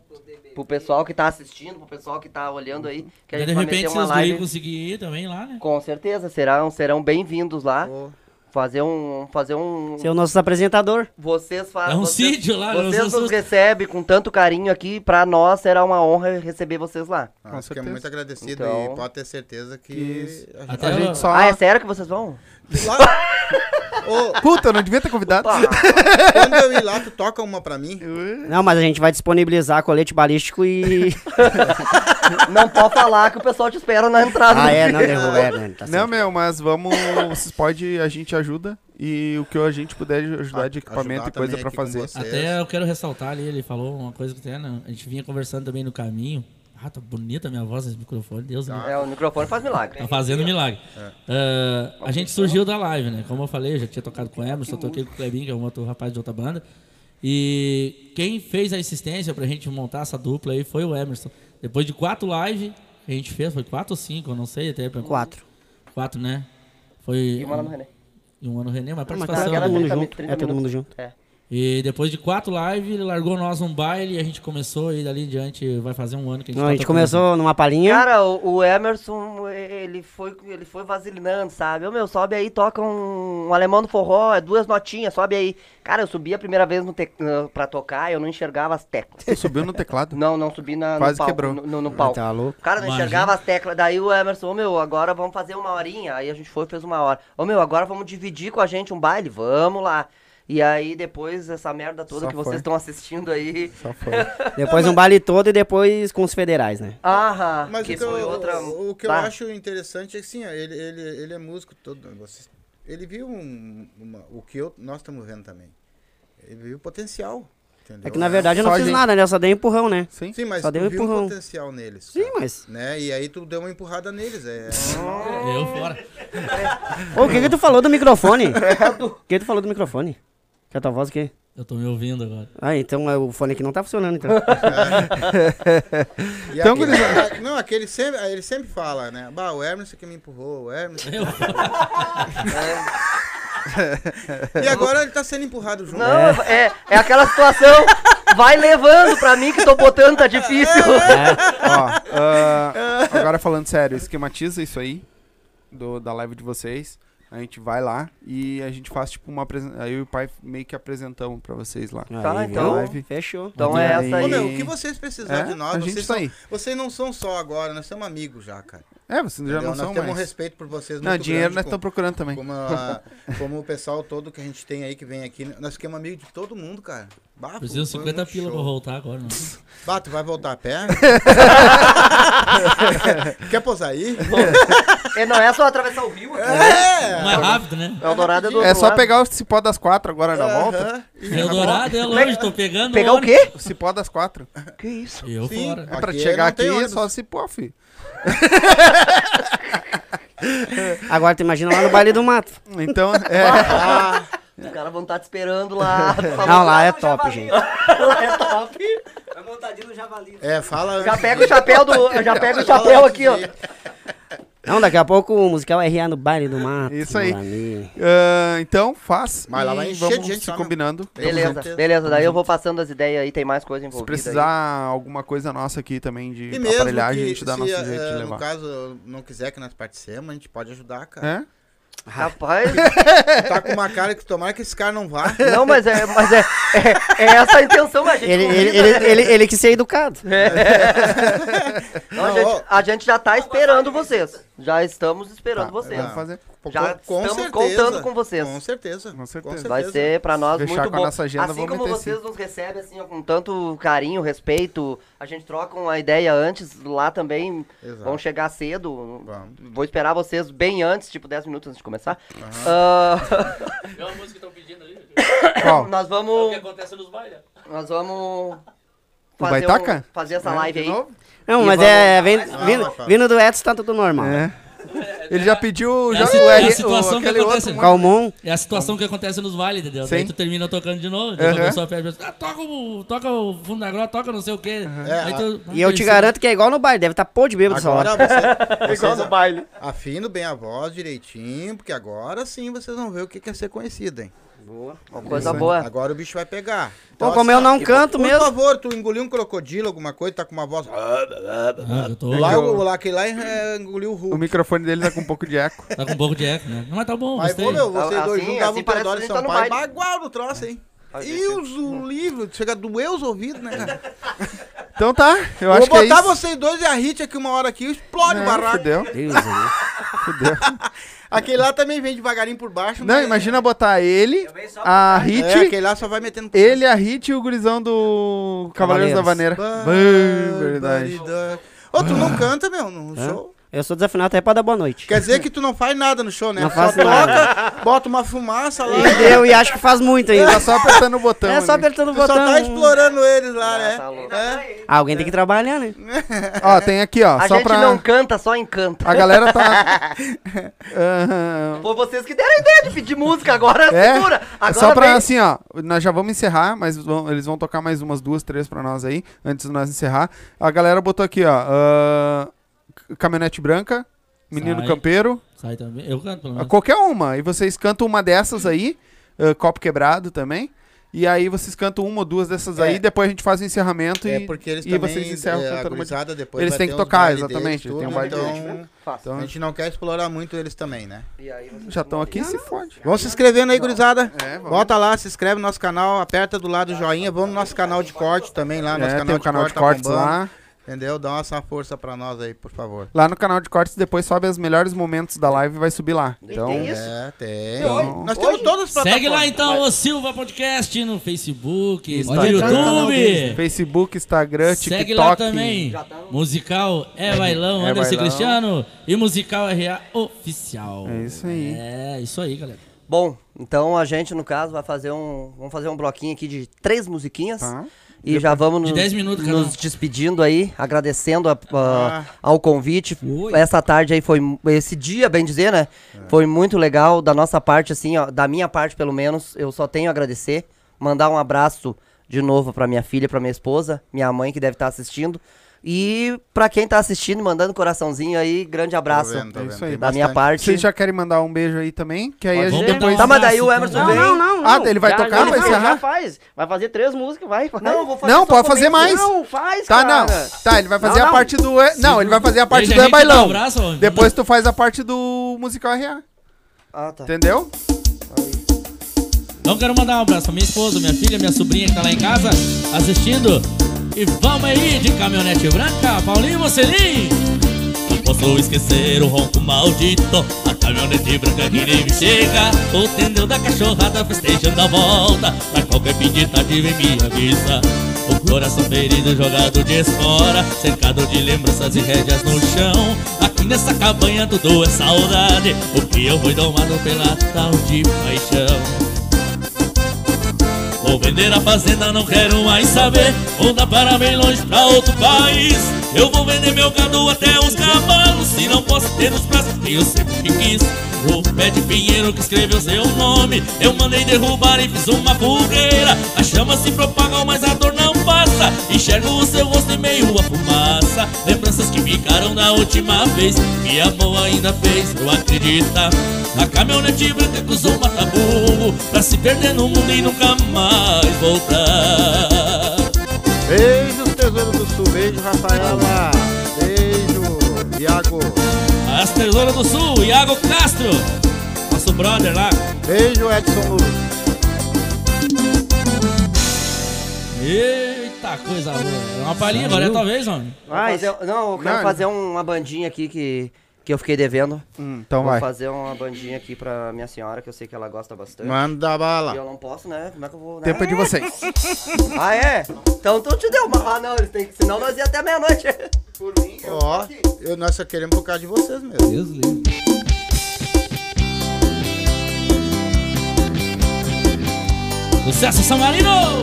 pro pessoal que tá assistindo, pro pessoal que tá olhando aí. Que a gente de vai repente, meter se uma os guris live. conseguirem ir também lá, né? Com certeza, serão, serão bem-vindos lá. Ô, Fazer um. Fazer um. Ser o nosso apresentador. Vocês fazem. É um vocês, sítio lá, Vocês nos recebem com tanto carinho aqui. Pra nós será uma honra receber vocês lá. nós Com ficamos certeza. muito agradecido Então- e pode ter certeza que Isso. a gente A gente só. Ah, é sério que vocês vão? Lá- Ô, Puta, eu não devia ter convidado. Quando eu ir lá, tu toca uma pra mim. Não, mas a gente vai disponibilizar colete balístico e. não pode falar que o pessoal te espera na entrada. ah, é, não, derruba, é, né? Tá Não, meu, mas vamos. Vocês podem, a gente ajuda. E o que a gente puder ajudar de equipamento ajudar e coisa com fazer. Até eu quero ressaltar ali, ele falou uma coisa que tem, né? a gente vinha conversando também no caminho. Ah, tá bonita a minha voz nesse microfone, Deus me livre. É, o microfone faz milagre. Tá fazendo milagre. Ah, a gente surgiu da live, né? Como eu falei, eu já tinha tocado com o Emerson, toquei com o Clebinho, que é um outro rapaz de outra banda. E quem fez a assistência pra gente montar essa dupla aí foi o Emerson. Depois de quatro lives que a gente fez, foi quatro ou cinco, eu não sei até. Quatro. Quatro, né? Foi. E uma lá no René. E um ano René, uma Ah, mas tá participação. Aquela todo mundo 30 junto. 30 É todo mundo junto. É. E depois de quatro lives, ele largou nós num baile e a gente começou e dali em diante vai fazer um ano que a gente Não, tá a gente começou numa palhinha. Cara, o, o Emerson, ele foi, ele foi vaselinando, sabe? Ô meu, sobe aí, toca um, um alemão do forró, é duas notinhas, sobe aí. Cara, eu subi a primeira vez no uh, pra tocar e eu não enxergava as teclas. Tu subiu no teclado? Não, não subi na, no Quase palco. quebrou. No, no, no palco. tá louco. Cara, não Imagina. enxergava as teclas. Daí o Emerson, ô meu, agora vamos fazer uma horinha. Aí a gente foi e fez uma hora. Ô meu, agora vamos dividir com a gente um baile? Vamos lá. E aí depois essa merda toda Só que foi. vocês estão assistindo aí. Só foi. Depois um baile todo e depois com os federais, né? Aham, Mas que o que, eu, foi outra. o, o que eu Bah. acho interessante é que sim, ele, ele, ele é músico todo. Vocês, ele viu um- uma- o que eu, nós estamos vendo também. Ele viu o potencial. Entendeu? É que na verdade eu não Só fiz gente. nada, né? Eu só dei empurrão, né? Sim? Sim, mas só deu um viu um empurrão. potencial neles. Sim, sabe? mas. Né? E aí tu deu uma empurrada neles. É, Eu fora. Ô, o que que tu falou do microfone? O que tu falou do microfone? Que a tua voz o quê? Eu tô me ouvindo agora. Ah, então é, o fone aqui não tá funcionando, então. E Então, aquele, gurizada- não, aquele sempre, ele sempre fala, né? Bah, o Hermes que me empurrou, o Hermes. Eu E agora ele tá sendo empurrado junto. Não, é, é aquela situação. Vai levando pra mim que tô botando, tá difícil. Ó, ah, agora falando sério, esquematiza isso aí do, da live de vocês. A gente vai lá e a gente faz tipo uma apresentação. Aí o pai meio que apresentamos pra vocês lá. Tá, Aí, então- live. Fechou. Então E é aí- essa Ô, aí. meu, o que vocês precisarem É, de nós, a vocês, gente são, tá aí. vocês não são só agora, nós somos amigos já, cara. É, vocês já Entendeu? não nós são temos um respeito por vocês Não, dinheiro grande, nós estamos procurando também. Como, a- como o pessoal todo que a gente tem aí que vem aqui, nós ficamos amigos de todo mundo, cara. Preciso foi 50 muito pila pra show. voltar agora, não. Bah, tu vai voltar a pé? Quer posar aí? E não é só atravessar o rio aqui. É! Mais rápido, né? Eldorado é do É outro só lado. pegar o cipó das quatro agora na volta. Aham. Eldorado é longe, tô pegando. Pegar o ônibus. quê? O cipó das quatro. Que isso? Eu Sim. fora. É pra Aqui chegar não tem aqui é ônibus. só cipó, filho. Agora tu imagina lá no baile do mato. Então, é. Ah, Os caras vão estar te esperando lá. Não, lá é top, gente. lá é top. Vai montadinho no javali. é, fala Já antes pega o chapéu do. Já pega o chapéu aqui, ó. Não, daqui a pouco o musical RA no baile do mato. Isso aí. Ah, então, faz. Mas lá e vai encher vamos de gente se meu. combinando. Beleza, junto. beleza. Daí eu vou passando as ideias aí, tem mais coisa Se envolvida. precisar alguma coisa nossa aqui também de E mesmo aparelhagem, a que gente dá se, nosso eh, jeito de no levar. caso não quiser que nós participemos, a gente pode ajudar, cara. É? Rapaz, Tá com uma cara que tomara que esse cara não vá. não, mas é, mas é, é, é essa a intenção, a gente Ele, convida, ele, ele, né? ele, ele quis ser educado. Então, a, Não, gente, ó. a gente já tá esperando vocês. Já estamos esperando Tá, vocês. Vamos fazer. Já estamos contando com vocês. Com certeza. Com certeza. Vai ser pra nós Fechar muito com a bom. nossa agenda, assim vamos como meter vocês sim. nos recebem assim, com tanto carinho, respeito, a gente troca uma ideia antes, lá também Exato. vão chegar cedo. Vamos. Vou esperar vocês bem antes, tipo 10 minutos antes de começar. Ah, a música que estão pedindo ali? Qual? nós É o vamos que acontece nos bailes. nós vamos fazer, Baitaca? um- fazer essa É, live aí. novo? Não, E mas vamos- é. Vindo, vai falar. vindo do Edson tá tudo normal. É. Ele já pediu É já, o é a R, o, situação que acontece. outro. Calmon. É a situação que acontece nos bailes, entendeu? Sim. Daí tu termina tocando de novo. A pessoa pede, ah, toca, o, toca o fundo da grota, toca não sei o quê. Aí tu- E eu te garanto que é igual no baile, deve estar pô de bêbado essa hora. você, Igual no baile. afina bem a voz direitinho, porque agora sim vocês vão ver o que que é ser conhecido, hein? Boa. Uma Isso coisa aí. boa. Agora o bicho vai pegar. Pô, como eu não canto por mesmo. favor, tu engoliu um crocodilo, alguma coisa, tá com uma voz. Ah, eu tô, Lá, o, lá, aquele lá é, engoliu o O Hulk. microfone dele tá com um pouco de eco. tá com um pouco de eco, né? Não, mas tá bom, Mas, pô, meu, vocês Assim, dois juntavam assim o parece Teodoro que e tá no Sampaio. baile. Bagual no troço, hein? E os livros, chega a doer os ouvidos, né, cara? Então tá, eu Vou acho que é botar isso. vocês dois e a Hit aqui uma hora aqui, explode o barraco. fudeu, Deus, né? fudeu. Aquele lá também vem devagarinho por baixo. Não, mas- imagina botar ele, a Hit, É, aquele lá só vai metendo por ele, a Hit e o gurizão do Cavaleiros da Vaneira. Ba- Bem, verdade. Ô, tu não canta, meu, no Hã? show? Eu sou desafinado até pra dar boa noite. Quer dizer que tu não faz nada no show, né? Não Só faço toca, nada. bota uma fumaça lá. E deu, e acho que faz muito ainda. Tá só apertando o botão. É só ali. apertando o Tu só botão. tá explorando eles lá, né? tá louco. É. Alguém tem que trabalhar, né? Ó, tem aqui, ó, A só gente pra... não canta, só encanta. A galera tá... Aham. Pô, vocês que deram a ideia de pedir música agora, É, segura. é Agora só pra vem. assim, ó, nós já vamos encerrar, mas vão- eles vão tocar mais umas duas, três pra nós aí, antes de nós encerrar. A galera botou aqui, ó, ah, c- caminhonete branca, menino Sai. campeiro, Sai também. Eu canto, pelo menos. qualquer uma. E vocês cantam uma dessas aí, ah, copo quebrado também. E aí vocês cantam uma ou duas dessas aí, É. depois a gente faz o encerramento É e, porque eles e também, vocês encerram é, cantando uma... depois Eles têm que tocar, exatamente, deles, tem um baile então. Então, a gente não quer explorar muito eles também, né? já estão aqui, se fode. Vão se inscrevendo aí, gurizada. É. Bota lá, se inscreve no nosso canal, aperta do lado do joinha. Vamos no nosso canal de corte também lá. Nosso É, canal tem o de canal corte de cortes tá lá. Entendeu? Dá essa força pra nós aí, por favor. Lá no canal de cortes, depois sobe os melhores momentos da live e vai subir lá. Então, tem isso? É, tem. Então- Nós temos todas as plataformas. Segue lá então o Silva Podcast no Facebook, no Instagram. YouTube. Facebook, Instagram, Segue TikTok. lá também. Musical é Bailão, É Anderson Bailão. Cristiano. E Musical RA Oficial. É isso aí. É, isso aí, galera. Bom, então a gente, no caso, vai fazer um. Vamos fazer um bloquinho aqui de três musiquinhas. Tá. E já vamos De nos, 10 minutos nos despedindo aí, agradecendo a- a- Ah. ao convite. Foi. Essa tarde aí foi. Esse dia, bem dizer, né? Foi muito legal. Da nossa parte, assim, ó, da minha parte, pelo menos, eu só tenho a agradecer. Mandar um abraço de novo pra minha filha, pra minha esposa, minha mãe que deve estar assistindo. E pra quem tá assistindo, mandando coraçãozinho aí, grande abraço. vendo, tô É vendo, isso aí. Da minha bastante. parte. Vocês já querem mandar um beijo aí também? Que aí a gente depois. Tá, mas daí o Emerson então. vem. Não, não, Ah, não. ele vai Já- tocar, não, vai não, encerrar? Já faz. Vai fazer três músicas, vai. vai. Não, vou fazer Não, pode fazer mais. Não, faz, Tá, cara. não. Tá, ele vai fazer Não, a não. parte do. Não, ele vai fazer a parte Deixa do a É um Bailão. abraço. Depois tu faz a parte do Musical RA. Ah, tá. Entendeu? Então quero mandar um abraço pra minha esposa, minha filha, minha sobrinha que tá lá em casa assistindo. E vamos aí de caminhonete branca, Paulinho Mocelin. Não posso esquecer o ronco maldito. A caminhonete branca que nem me chega. O tendeu da cachorrada festejando a volta. Pra qualquer fim de vem me avisa. O coração ferido jogado de esfora Cercado de lembranças e rédeas no chão. Aqui nessa cabanha tudo é saudade. O que eu fui domado pela tal de paixão Vou vender a fazenda, não quero mais saber. Vou dar para bem longe pra outro país. Eu vou vender meu gado até os cavalos. Se não posso ter nos braços que eu sempre quis. O pé de pinheiro que escreveu seu nome Eu mandei derrubar e fiz uma fogueira. As chamas se propagam, mas a dor não passa. Enxergo o seu rosto em meio à fumaça Lembranças que ficaram da última vez Que amor ainda fez eu acreditar A caminhonete branca cruzou uma tabu Pra se perder no mundo e nunca mais voltar Beijos, Tesouro do Sul. Beijo, Rafaela. Beijo, Iago. As Tesouras do Sul, Iago Castro Nosso brother lá Beijo, Edson Luz. Eita, coisa boa Uma palhinha agora, é talvez, homem Vou fazer- não, eu quero Não, fazer uma bandinha aqui que, que eu fiquei devendo. Hum, então Vou vai. fazer uma bandinha aqui pra minha senhora, que eu sei que ela gosta bastante. Manda E bala. eu não posso, né? Como é que eu vou. Né? Tempo é de vocês. Ah, é? Então tu te deu uma. Ah, não, eles têm que. Senão nós ia até meia-noite. Ó, eu, nós só queremos por causa de vocês mesmo. Deus livre Sucesso São Marino!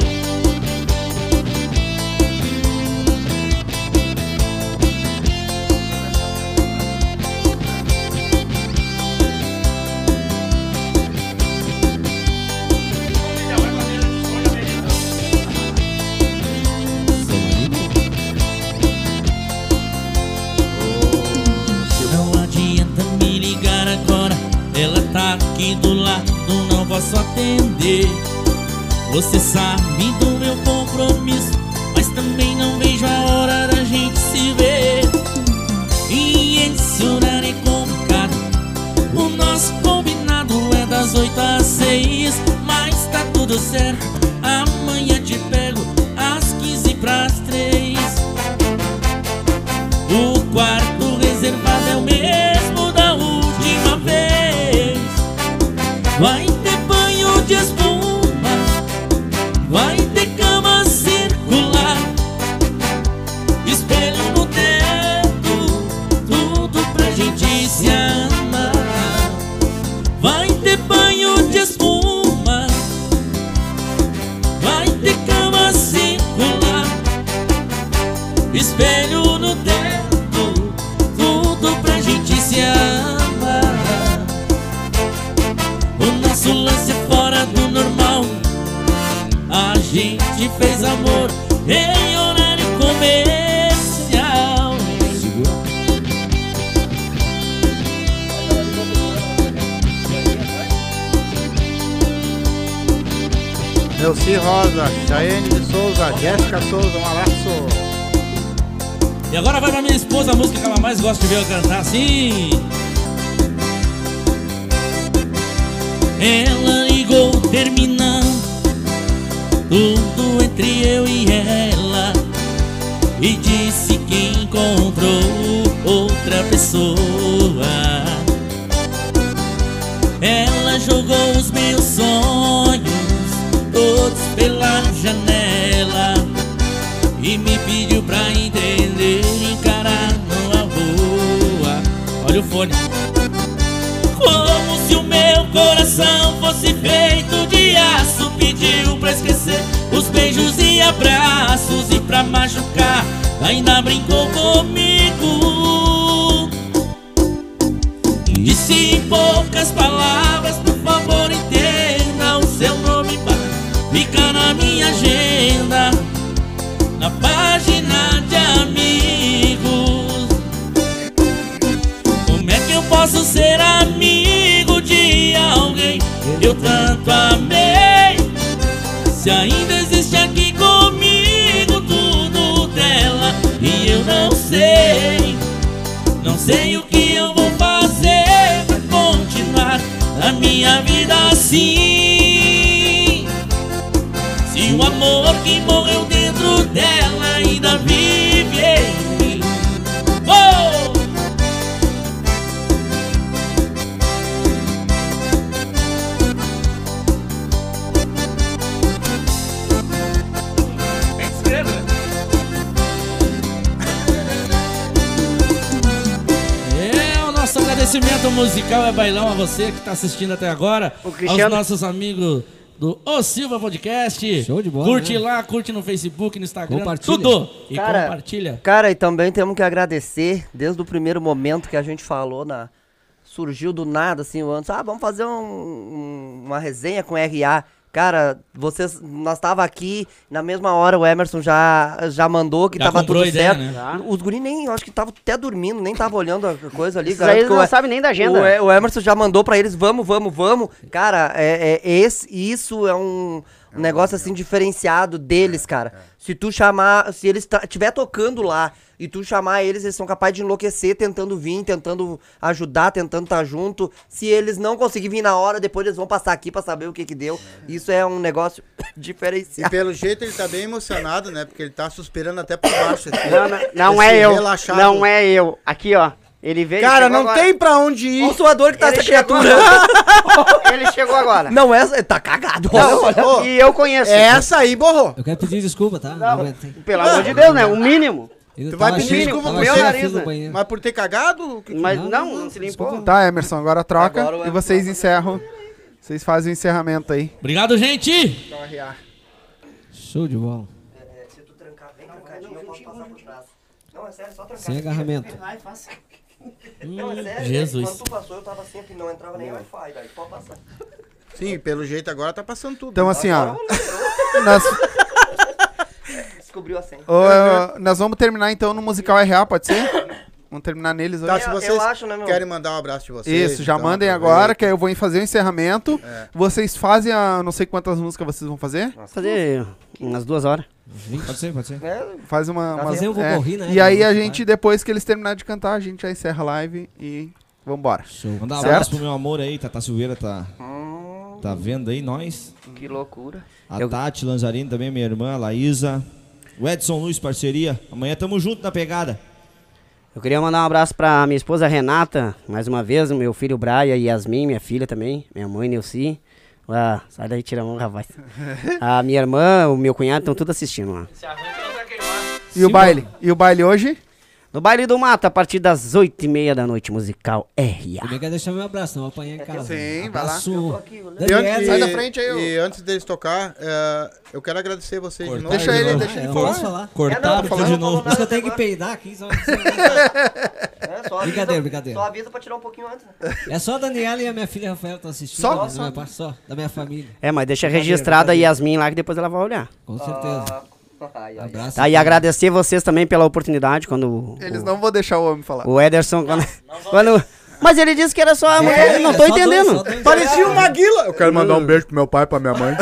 Posso atender. Você sabe do meu compromisso, mas também não vejo a hora da gente se ver. E horário é complicado. O nosso combinado é das 8 às 6, mas tá tudo certo. Amanhã te pego às 15 pras 3. O quarto Elci Rosa, Chayenne de Souza, Jéssica Souza, um abraço. E agora vai pra minha esposa a música que ela mais gosta de ver eu cantar assim. Ela ligou terminando tudo entre eu e ela e disse que encontrou outra pessoa. Ela jogou os meus sonhos todos pela janela e me pediu pra entender encarar numa boa. Olha o fone. Como se o meu coração fosse feito de aço Pediu pra esquecer os beijos e abraços E pra machucar ainda brincou comigo Disse em poucas palavras, Na página de amigos como é que eu posso ser amigo de alguém que eu tanto amei? Se ainda existe aqui comigo tudo dela e eu não sei, não sei o que eu vou fazer pra continuar a minha vida assim. Se o amor que morreu dentro dela ainda vive em mim. Oh! É, o nosso agradecimento musical é bailão a você que está assistindo até agora. Aos nossos amigos do O Silva Podcast. Show de bola, Curte né? lá, curte no Facebook, no Instagram, Compartilha. tudo. E Cara, compartilha. Cara, e também temos que agradecer, desde o primeiro momento que a gente falou na. Surgiu do nada, assim, o Anderson, ah, vamos fazer um- um- uma resenha com RA. Cara, vocês. Nós tava aqui, na mesma hora o Emerson já, já mandou que Já tava tudo ideia, certo. né? Os guri nem, eu acho que tava até dormindo, nem tava olhando a coisa ali. Que o não E- sabem nem da agenda. O, o Emerson já mandou pra eles, vamos, vamos, vamos. Cara, é, é- esse, isso é um negócio assim diferenciado deles, cara. Se tu chamar, se eles estiver tocando lá e tu chamar eles, eles são capazes de enlouquecer tentando vir, tentando ajudar, tentando estar junto. Se eles não conseguirem vir na hora, depois eles vão passar aqui pra saber o que que deu. Isso é um negócio E diferenciado. pelo jeito ele tá bem emocionado, né? Porque ele tá suspirando até por baixo. assim. Não, não, não é eu. relaxado. Não é eu. Aqui, ó. Ele veio. Cara, não agora. tem pra onde ir. Olha o suador que tá Ele essa chegou criatura. agora. Ele chegou agora. Não, essa tá cagado. Não, olha, E eu conheço. Essa aí borrou. Eu quero pedir desculpa, tá? Não, aguentei. Pelo amor de Deus, né? O mínimo. Tu vai pedir cheio- desculpa pro meu nariz, né? Mas por ter cagado? o que Mas Não, não, não, não, se limpou. desculpa. Tá, Emerson, agora troca Agora e vocês encerram. Vocês fazem o encerramento aí. Obrigado, gente! Show de bola. Se tu trancar bem trancadinho, eu posso passar por trás. Não, é sério, só trancar. Sem agarramento. Não, é sério. Jesus. Quando tu passou, eu tava sempre, não entrava nem Wi-Fi, daí pode passar. Sim, pelo jeito agora tá passando tudo. Então, assim, ó. Nós, Descobriu a senha. ô, nós vamos terminar então no musical RA, pode ser? Vamos terminar neles Tá, hoje. se Eu- vocês eu acho, né, meu? querem mandar um abraço de vocês. Isso, já então, mandem agora, que aí eu vou fazer o encerramento. É. Vocês fazem a. Não sei quantas músicas vocês vão fazer. Fazer umas duas horas. Pode ser, pode ser. É, Faz uma. Tá umas- Fazer um é. Gogorri, né? E aí a Vai. gente, depois que eles terminarem de cantar, a gente já encerra a live e vambora. Show. Mandar um Certo? abraço pro meu amor aí, Tata Silveira tá, tá vendo aí nós. que loucura. A Eu- Tati Lanzarini também, minha irmã, a Laísa. O Edson Luiz, parceria. Amanhã tamo junto na pegada. Eu queria mandar um abraço pra minha esposa Renata, mais uma vez, o meu filho Braia e Yasmin, minha filha também, minha mãe Neuci. Ah, sai daí, tira a mão, rapaz. A minha irmã, o meu cunhado estão tudo assistindo lá. Tá. E o baile? E o baile hoje? No baile do mato, a partir das oito e meia da noite, musical RA. Também quero deixar meu abraço, não vou apanhar em casa. Sim, vai lá. Abraço. Eu tô aqui, olhando. E antes, Sai da frente aí, ô. E antes deles tocar, é, eu quero agradecer vocês de novo. Deixa ele, Ah, deixa ele eu não falar. posso falar. Cortar É, não, falando, de novo. Mas que eu tenho que peidar aqui. Só, É, só avisa- Brincadeira, brincadeira. Só avisa pra tirar um pouquinho antes, né? é só a Daniela e a minha filha Rafaela estão assistindo. Só? Da minha, parte, só, da minha família. É, mas deixa registrada a. Yasmin lá que depois ela vai olhar. Com certeza. Ah, ai, ai. Abraço. Tá, e agradecer vocês também pela oportunidade quando Eles o, não vão deixar o homem falar. o Ederson. Quando, quando- mas ele disse que era só a mulher, eu não tô É, dois, entendendo. só dois. Parecia uma guila. Eu quero mandar um beijo pro meu pai e pra minha mãe.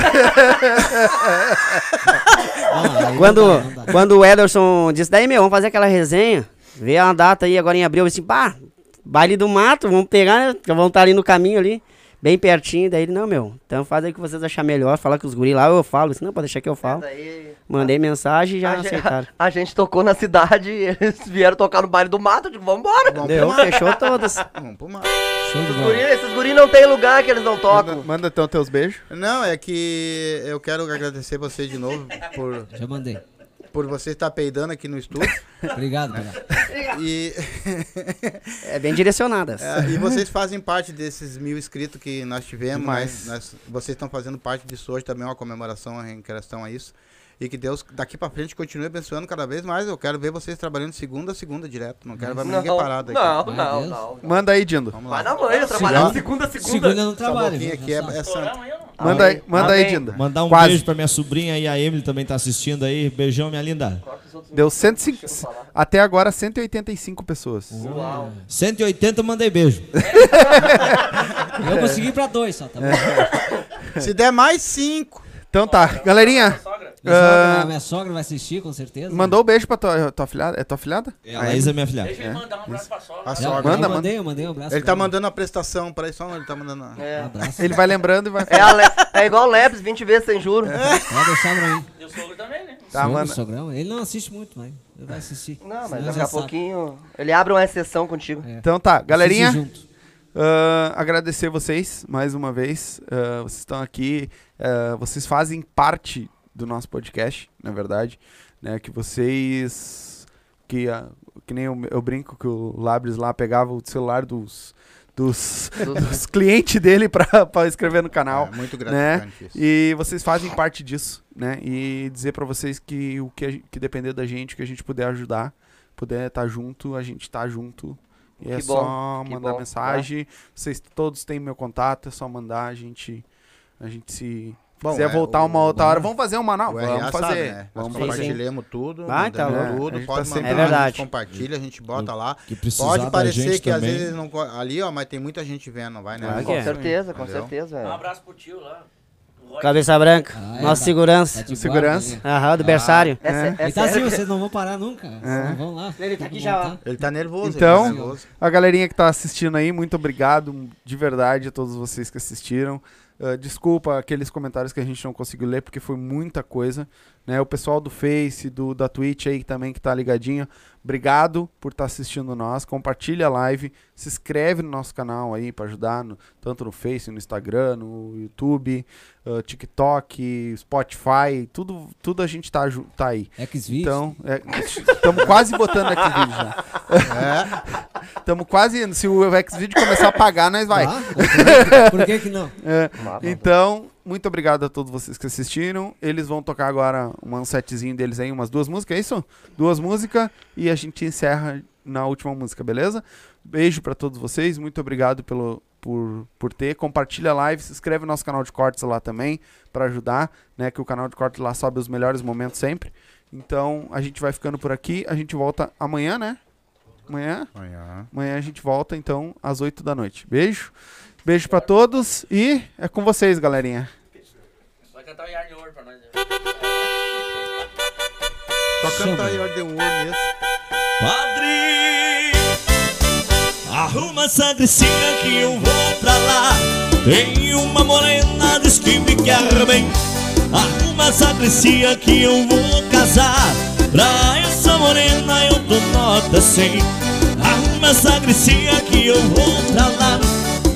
Não, aí Quando, não não quando o Ederson disse, daí meu, vamos fazer aquela resenha, vê a data aí agora em abril, eu disse, pá, baile do mato, vamos pegar, né? vão estar ali no caminho ali, bem pertinho, daí ele, não meu, então faz aí o que vocês acharem melhor, fala com os guri lá, eu falo, disse, não, pode deixar que eu falo. Daí, Mandei mensagem e já a, gente, aceitaram. a gente tocou na cidade e eles vieram tocar no baile do mato, eu digo, vambora. Vamos Deu, fechou todas. Vamos pro de Esses guri, esses guri não tem lugar que eles não Manda, tocam. manda então teus beijos. Não, é que eu quero agradecer vocês de novo por, Já mandei. Por você estar peidando aqui no estúdio. Obrigado, obrigado. E, É bem direcionadas. é, e vocês fazem parte desses mil inscritos que nós tivemos. Nós, nós- vocês estão fazendo parte disso hoje também, uma comemoração em questão a isso. E que Deus daqui pra frente continue abençoando cada vez mais. Eu quero ver vocês trabalhando segunda a segunda direto. Não quero ver Não, ninguém parado aqui. não, Vai, não, Deus. não. Manda aí, Dindo. Vamos Vai lá. na manhã, trabalhar Segunda- segunda a segunda. Segunda não trabalha. aqui é, é santa. Aí. Manda aí, manda aí. Dinda. Mandar um Quase. beijo pra minha sobrinha e a Emily também tá assistindo aí. Beijão, minha linda. Deu 105, até agora 185 pessoas. Uau. 180 eu mandei beijo. Eu consegui pra dois só, tá bom? Se der mais cinco. Então tá, galerinha. Minha, Ah. sogra, minha sogra vai assistir, com certeza. mandou o beijo pra tua, tua filhada? É tua filhada? A Laísa é minha filha. Deixa ele mandar um abraço pra sogra. A sogra. Manda, eu mandei, eu mandei um abraço. Ele pra tá mandando a prestação para isso, ele tá mandando. a- É. Um abraço. Ele vai lembrando e vai É, Le- é igual o Leps, 20 vezes sem juros. Pode deixar pra mim. E o sogro também, né? Tá, Sogro, manda. sogrão, ele não assiste muito, mas ele vai assistir. Não, mas daqui a pouquinho ele abre uma exceção contigo. Então tá, galerinha, Ah, agradecer vocês mais uma vez. Ah, vocês estão aqui, ah, vocês fazem parte do nosso podcast, na verdade, né? Que vocês, que, que nem eu, eu brinco que o Labres lá pegava o celular dos, dos, dos clientes dele pra, pra escrever no canal. É muito né? gratificante isso. E vocês fazem parte disso, né? E dizer pra vocês que o que, a que depender da gente, que a gente puder ajudar, puder estar junto, a gente tá junto. E é Que só bom, que mandar bom, mensagem. Vocês todos têm meu contato, é só mandar, a gente a gente se Bom, quiser é, voltar o- uma outra o- hora, vamos fazer uma nova, RA vamos sabe, fazer. né? Vamos Nós compartilhamos tudo, Vai, tá mandamos louco. tudo, A gente pode tá mandar, É a gente verdade. compartilha, a gente bota lá. Pode parecer que às também. vezes não ali, ó, mas tem muita gente vendo, não vai, né? Que Com é. certeza, com Entendeu? certeza. Um é. abraço pro tio lá. Cabeça branca, Ah, é, nossa tá- segurança. tá Segurança. Aham, do berçário. É, sé- é Ele tá assim, sério que- vocês não vão parar nunca. Vocês não vão lá. Ele tá aqui Vão já, voltar. Ele tá nervoso, Então- ele tá nervoso. A galerinha que tá assistindo aí, muito obrigado de verdade a todos vocês que assistiram. Ah, desculpa aqueles comentários que a gente não conseguiu ler, porque foi muita coisa. Né? O pessoal do Face, do, da Twitch aí também que tá ligadinho. Obrigado por estar assistindo nós. Compartilha a live. Se inscreve no nosso canal aí para ajudar, no- tanto no Face, no Instagram, no YouTube, ah, TikTok, Spotify. Tudo, tudo a gente tá, tá aí. Xvideos. Então, estamos quase botando Xvideo já. É, Estamos quase. Se o Xvideo começar a pagar, nós vai. Ah, por que- por que que não? É, então, muito obrigado a todos vocês que assistiram. Eles vão tocar agora um setzinho deles aí, umas duas músicas, é isso? Duas músicas e a gente encerra na última música, beleza? Beijo pra todos vocês, muito obrigado pelo, por, por ter. Compartilha a live, se inscreve no nosso canal de cortes lá também pra ajudar, né? Que o canal de cortes lá sobe os melhores momentos sempre. Então, a gente vai ficando por aqui. A gente volta amanhã, né? Amanhã? Amanhã. Amanhã a gente volta, então, às 8 da noite. Beijo. Beijo pra todos e é com vocês, galerinha. Vai cantar o Yarn Ouro pra nós. né? Só cantar Ordem War mesmo. Padre, arruma essa gricinha que eu vou pra lá. Tem uma morena, diz que me quer bem. Arruma essa gricinha que eu vou casar. Pra essa morena eu dou nota 100. Arruma essa gricinha que eu vou pra lá.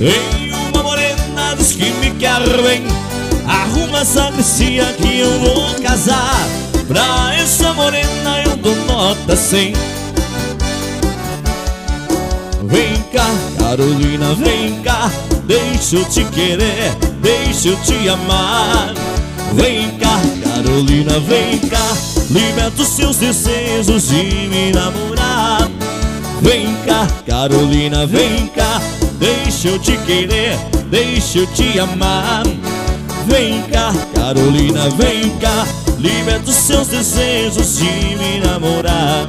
Tem uma morena, diz que me quer bem. Arruma essa gricinha que eu vou casar. Pra essa morena eu dou nota 100. Vem cá, Carolina, vem cá, deixa eu te querer, deixa eu te amar. Vem cá, Carolina, vem cá, liberta os seus desejos de me namorar. Vem cá, Carolina, vem cá, deixa eu te querer, deixa eu te amar. Vem cá, Carolina, vem cá, liberta os seus desejos de me namorar.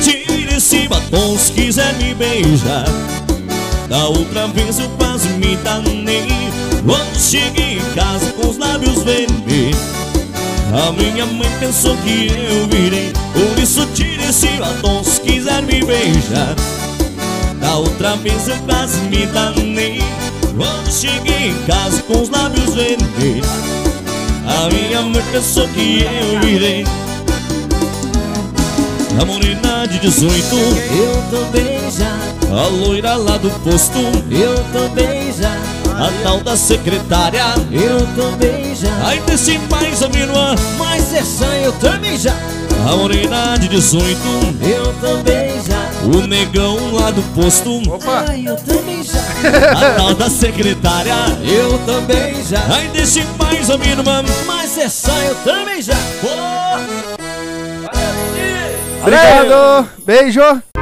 Tire esse batom se quiser me beijar. Da outra vez eu quase me danei. Quando cheguei em casa com os lábios vermelhos A minha mãe pensou que eu virei. Por isso tire esse batom se quiser me beijar Da outra vez eu quase me danei Quando cheguei em casa com os lábios vermelhos. A minha mãe pensou que eu virei. A morena de 18 Eu também já, A loira lá do posto. Eu também já, A tal da secretária. Eu também já. Aí desce mais a minha irmã Mas essa eu também já, A morena de 18 eu também já. O negão lá do posto Opa! Ai, eu também já, A tal da secretária eu também já. Aí desce mais a minha irmã Mas essa eu também já. Obrigado! Beijo!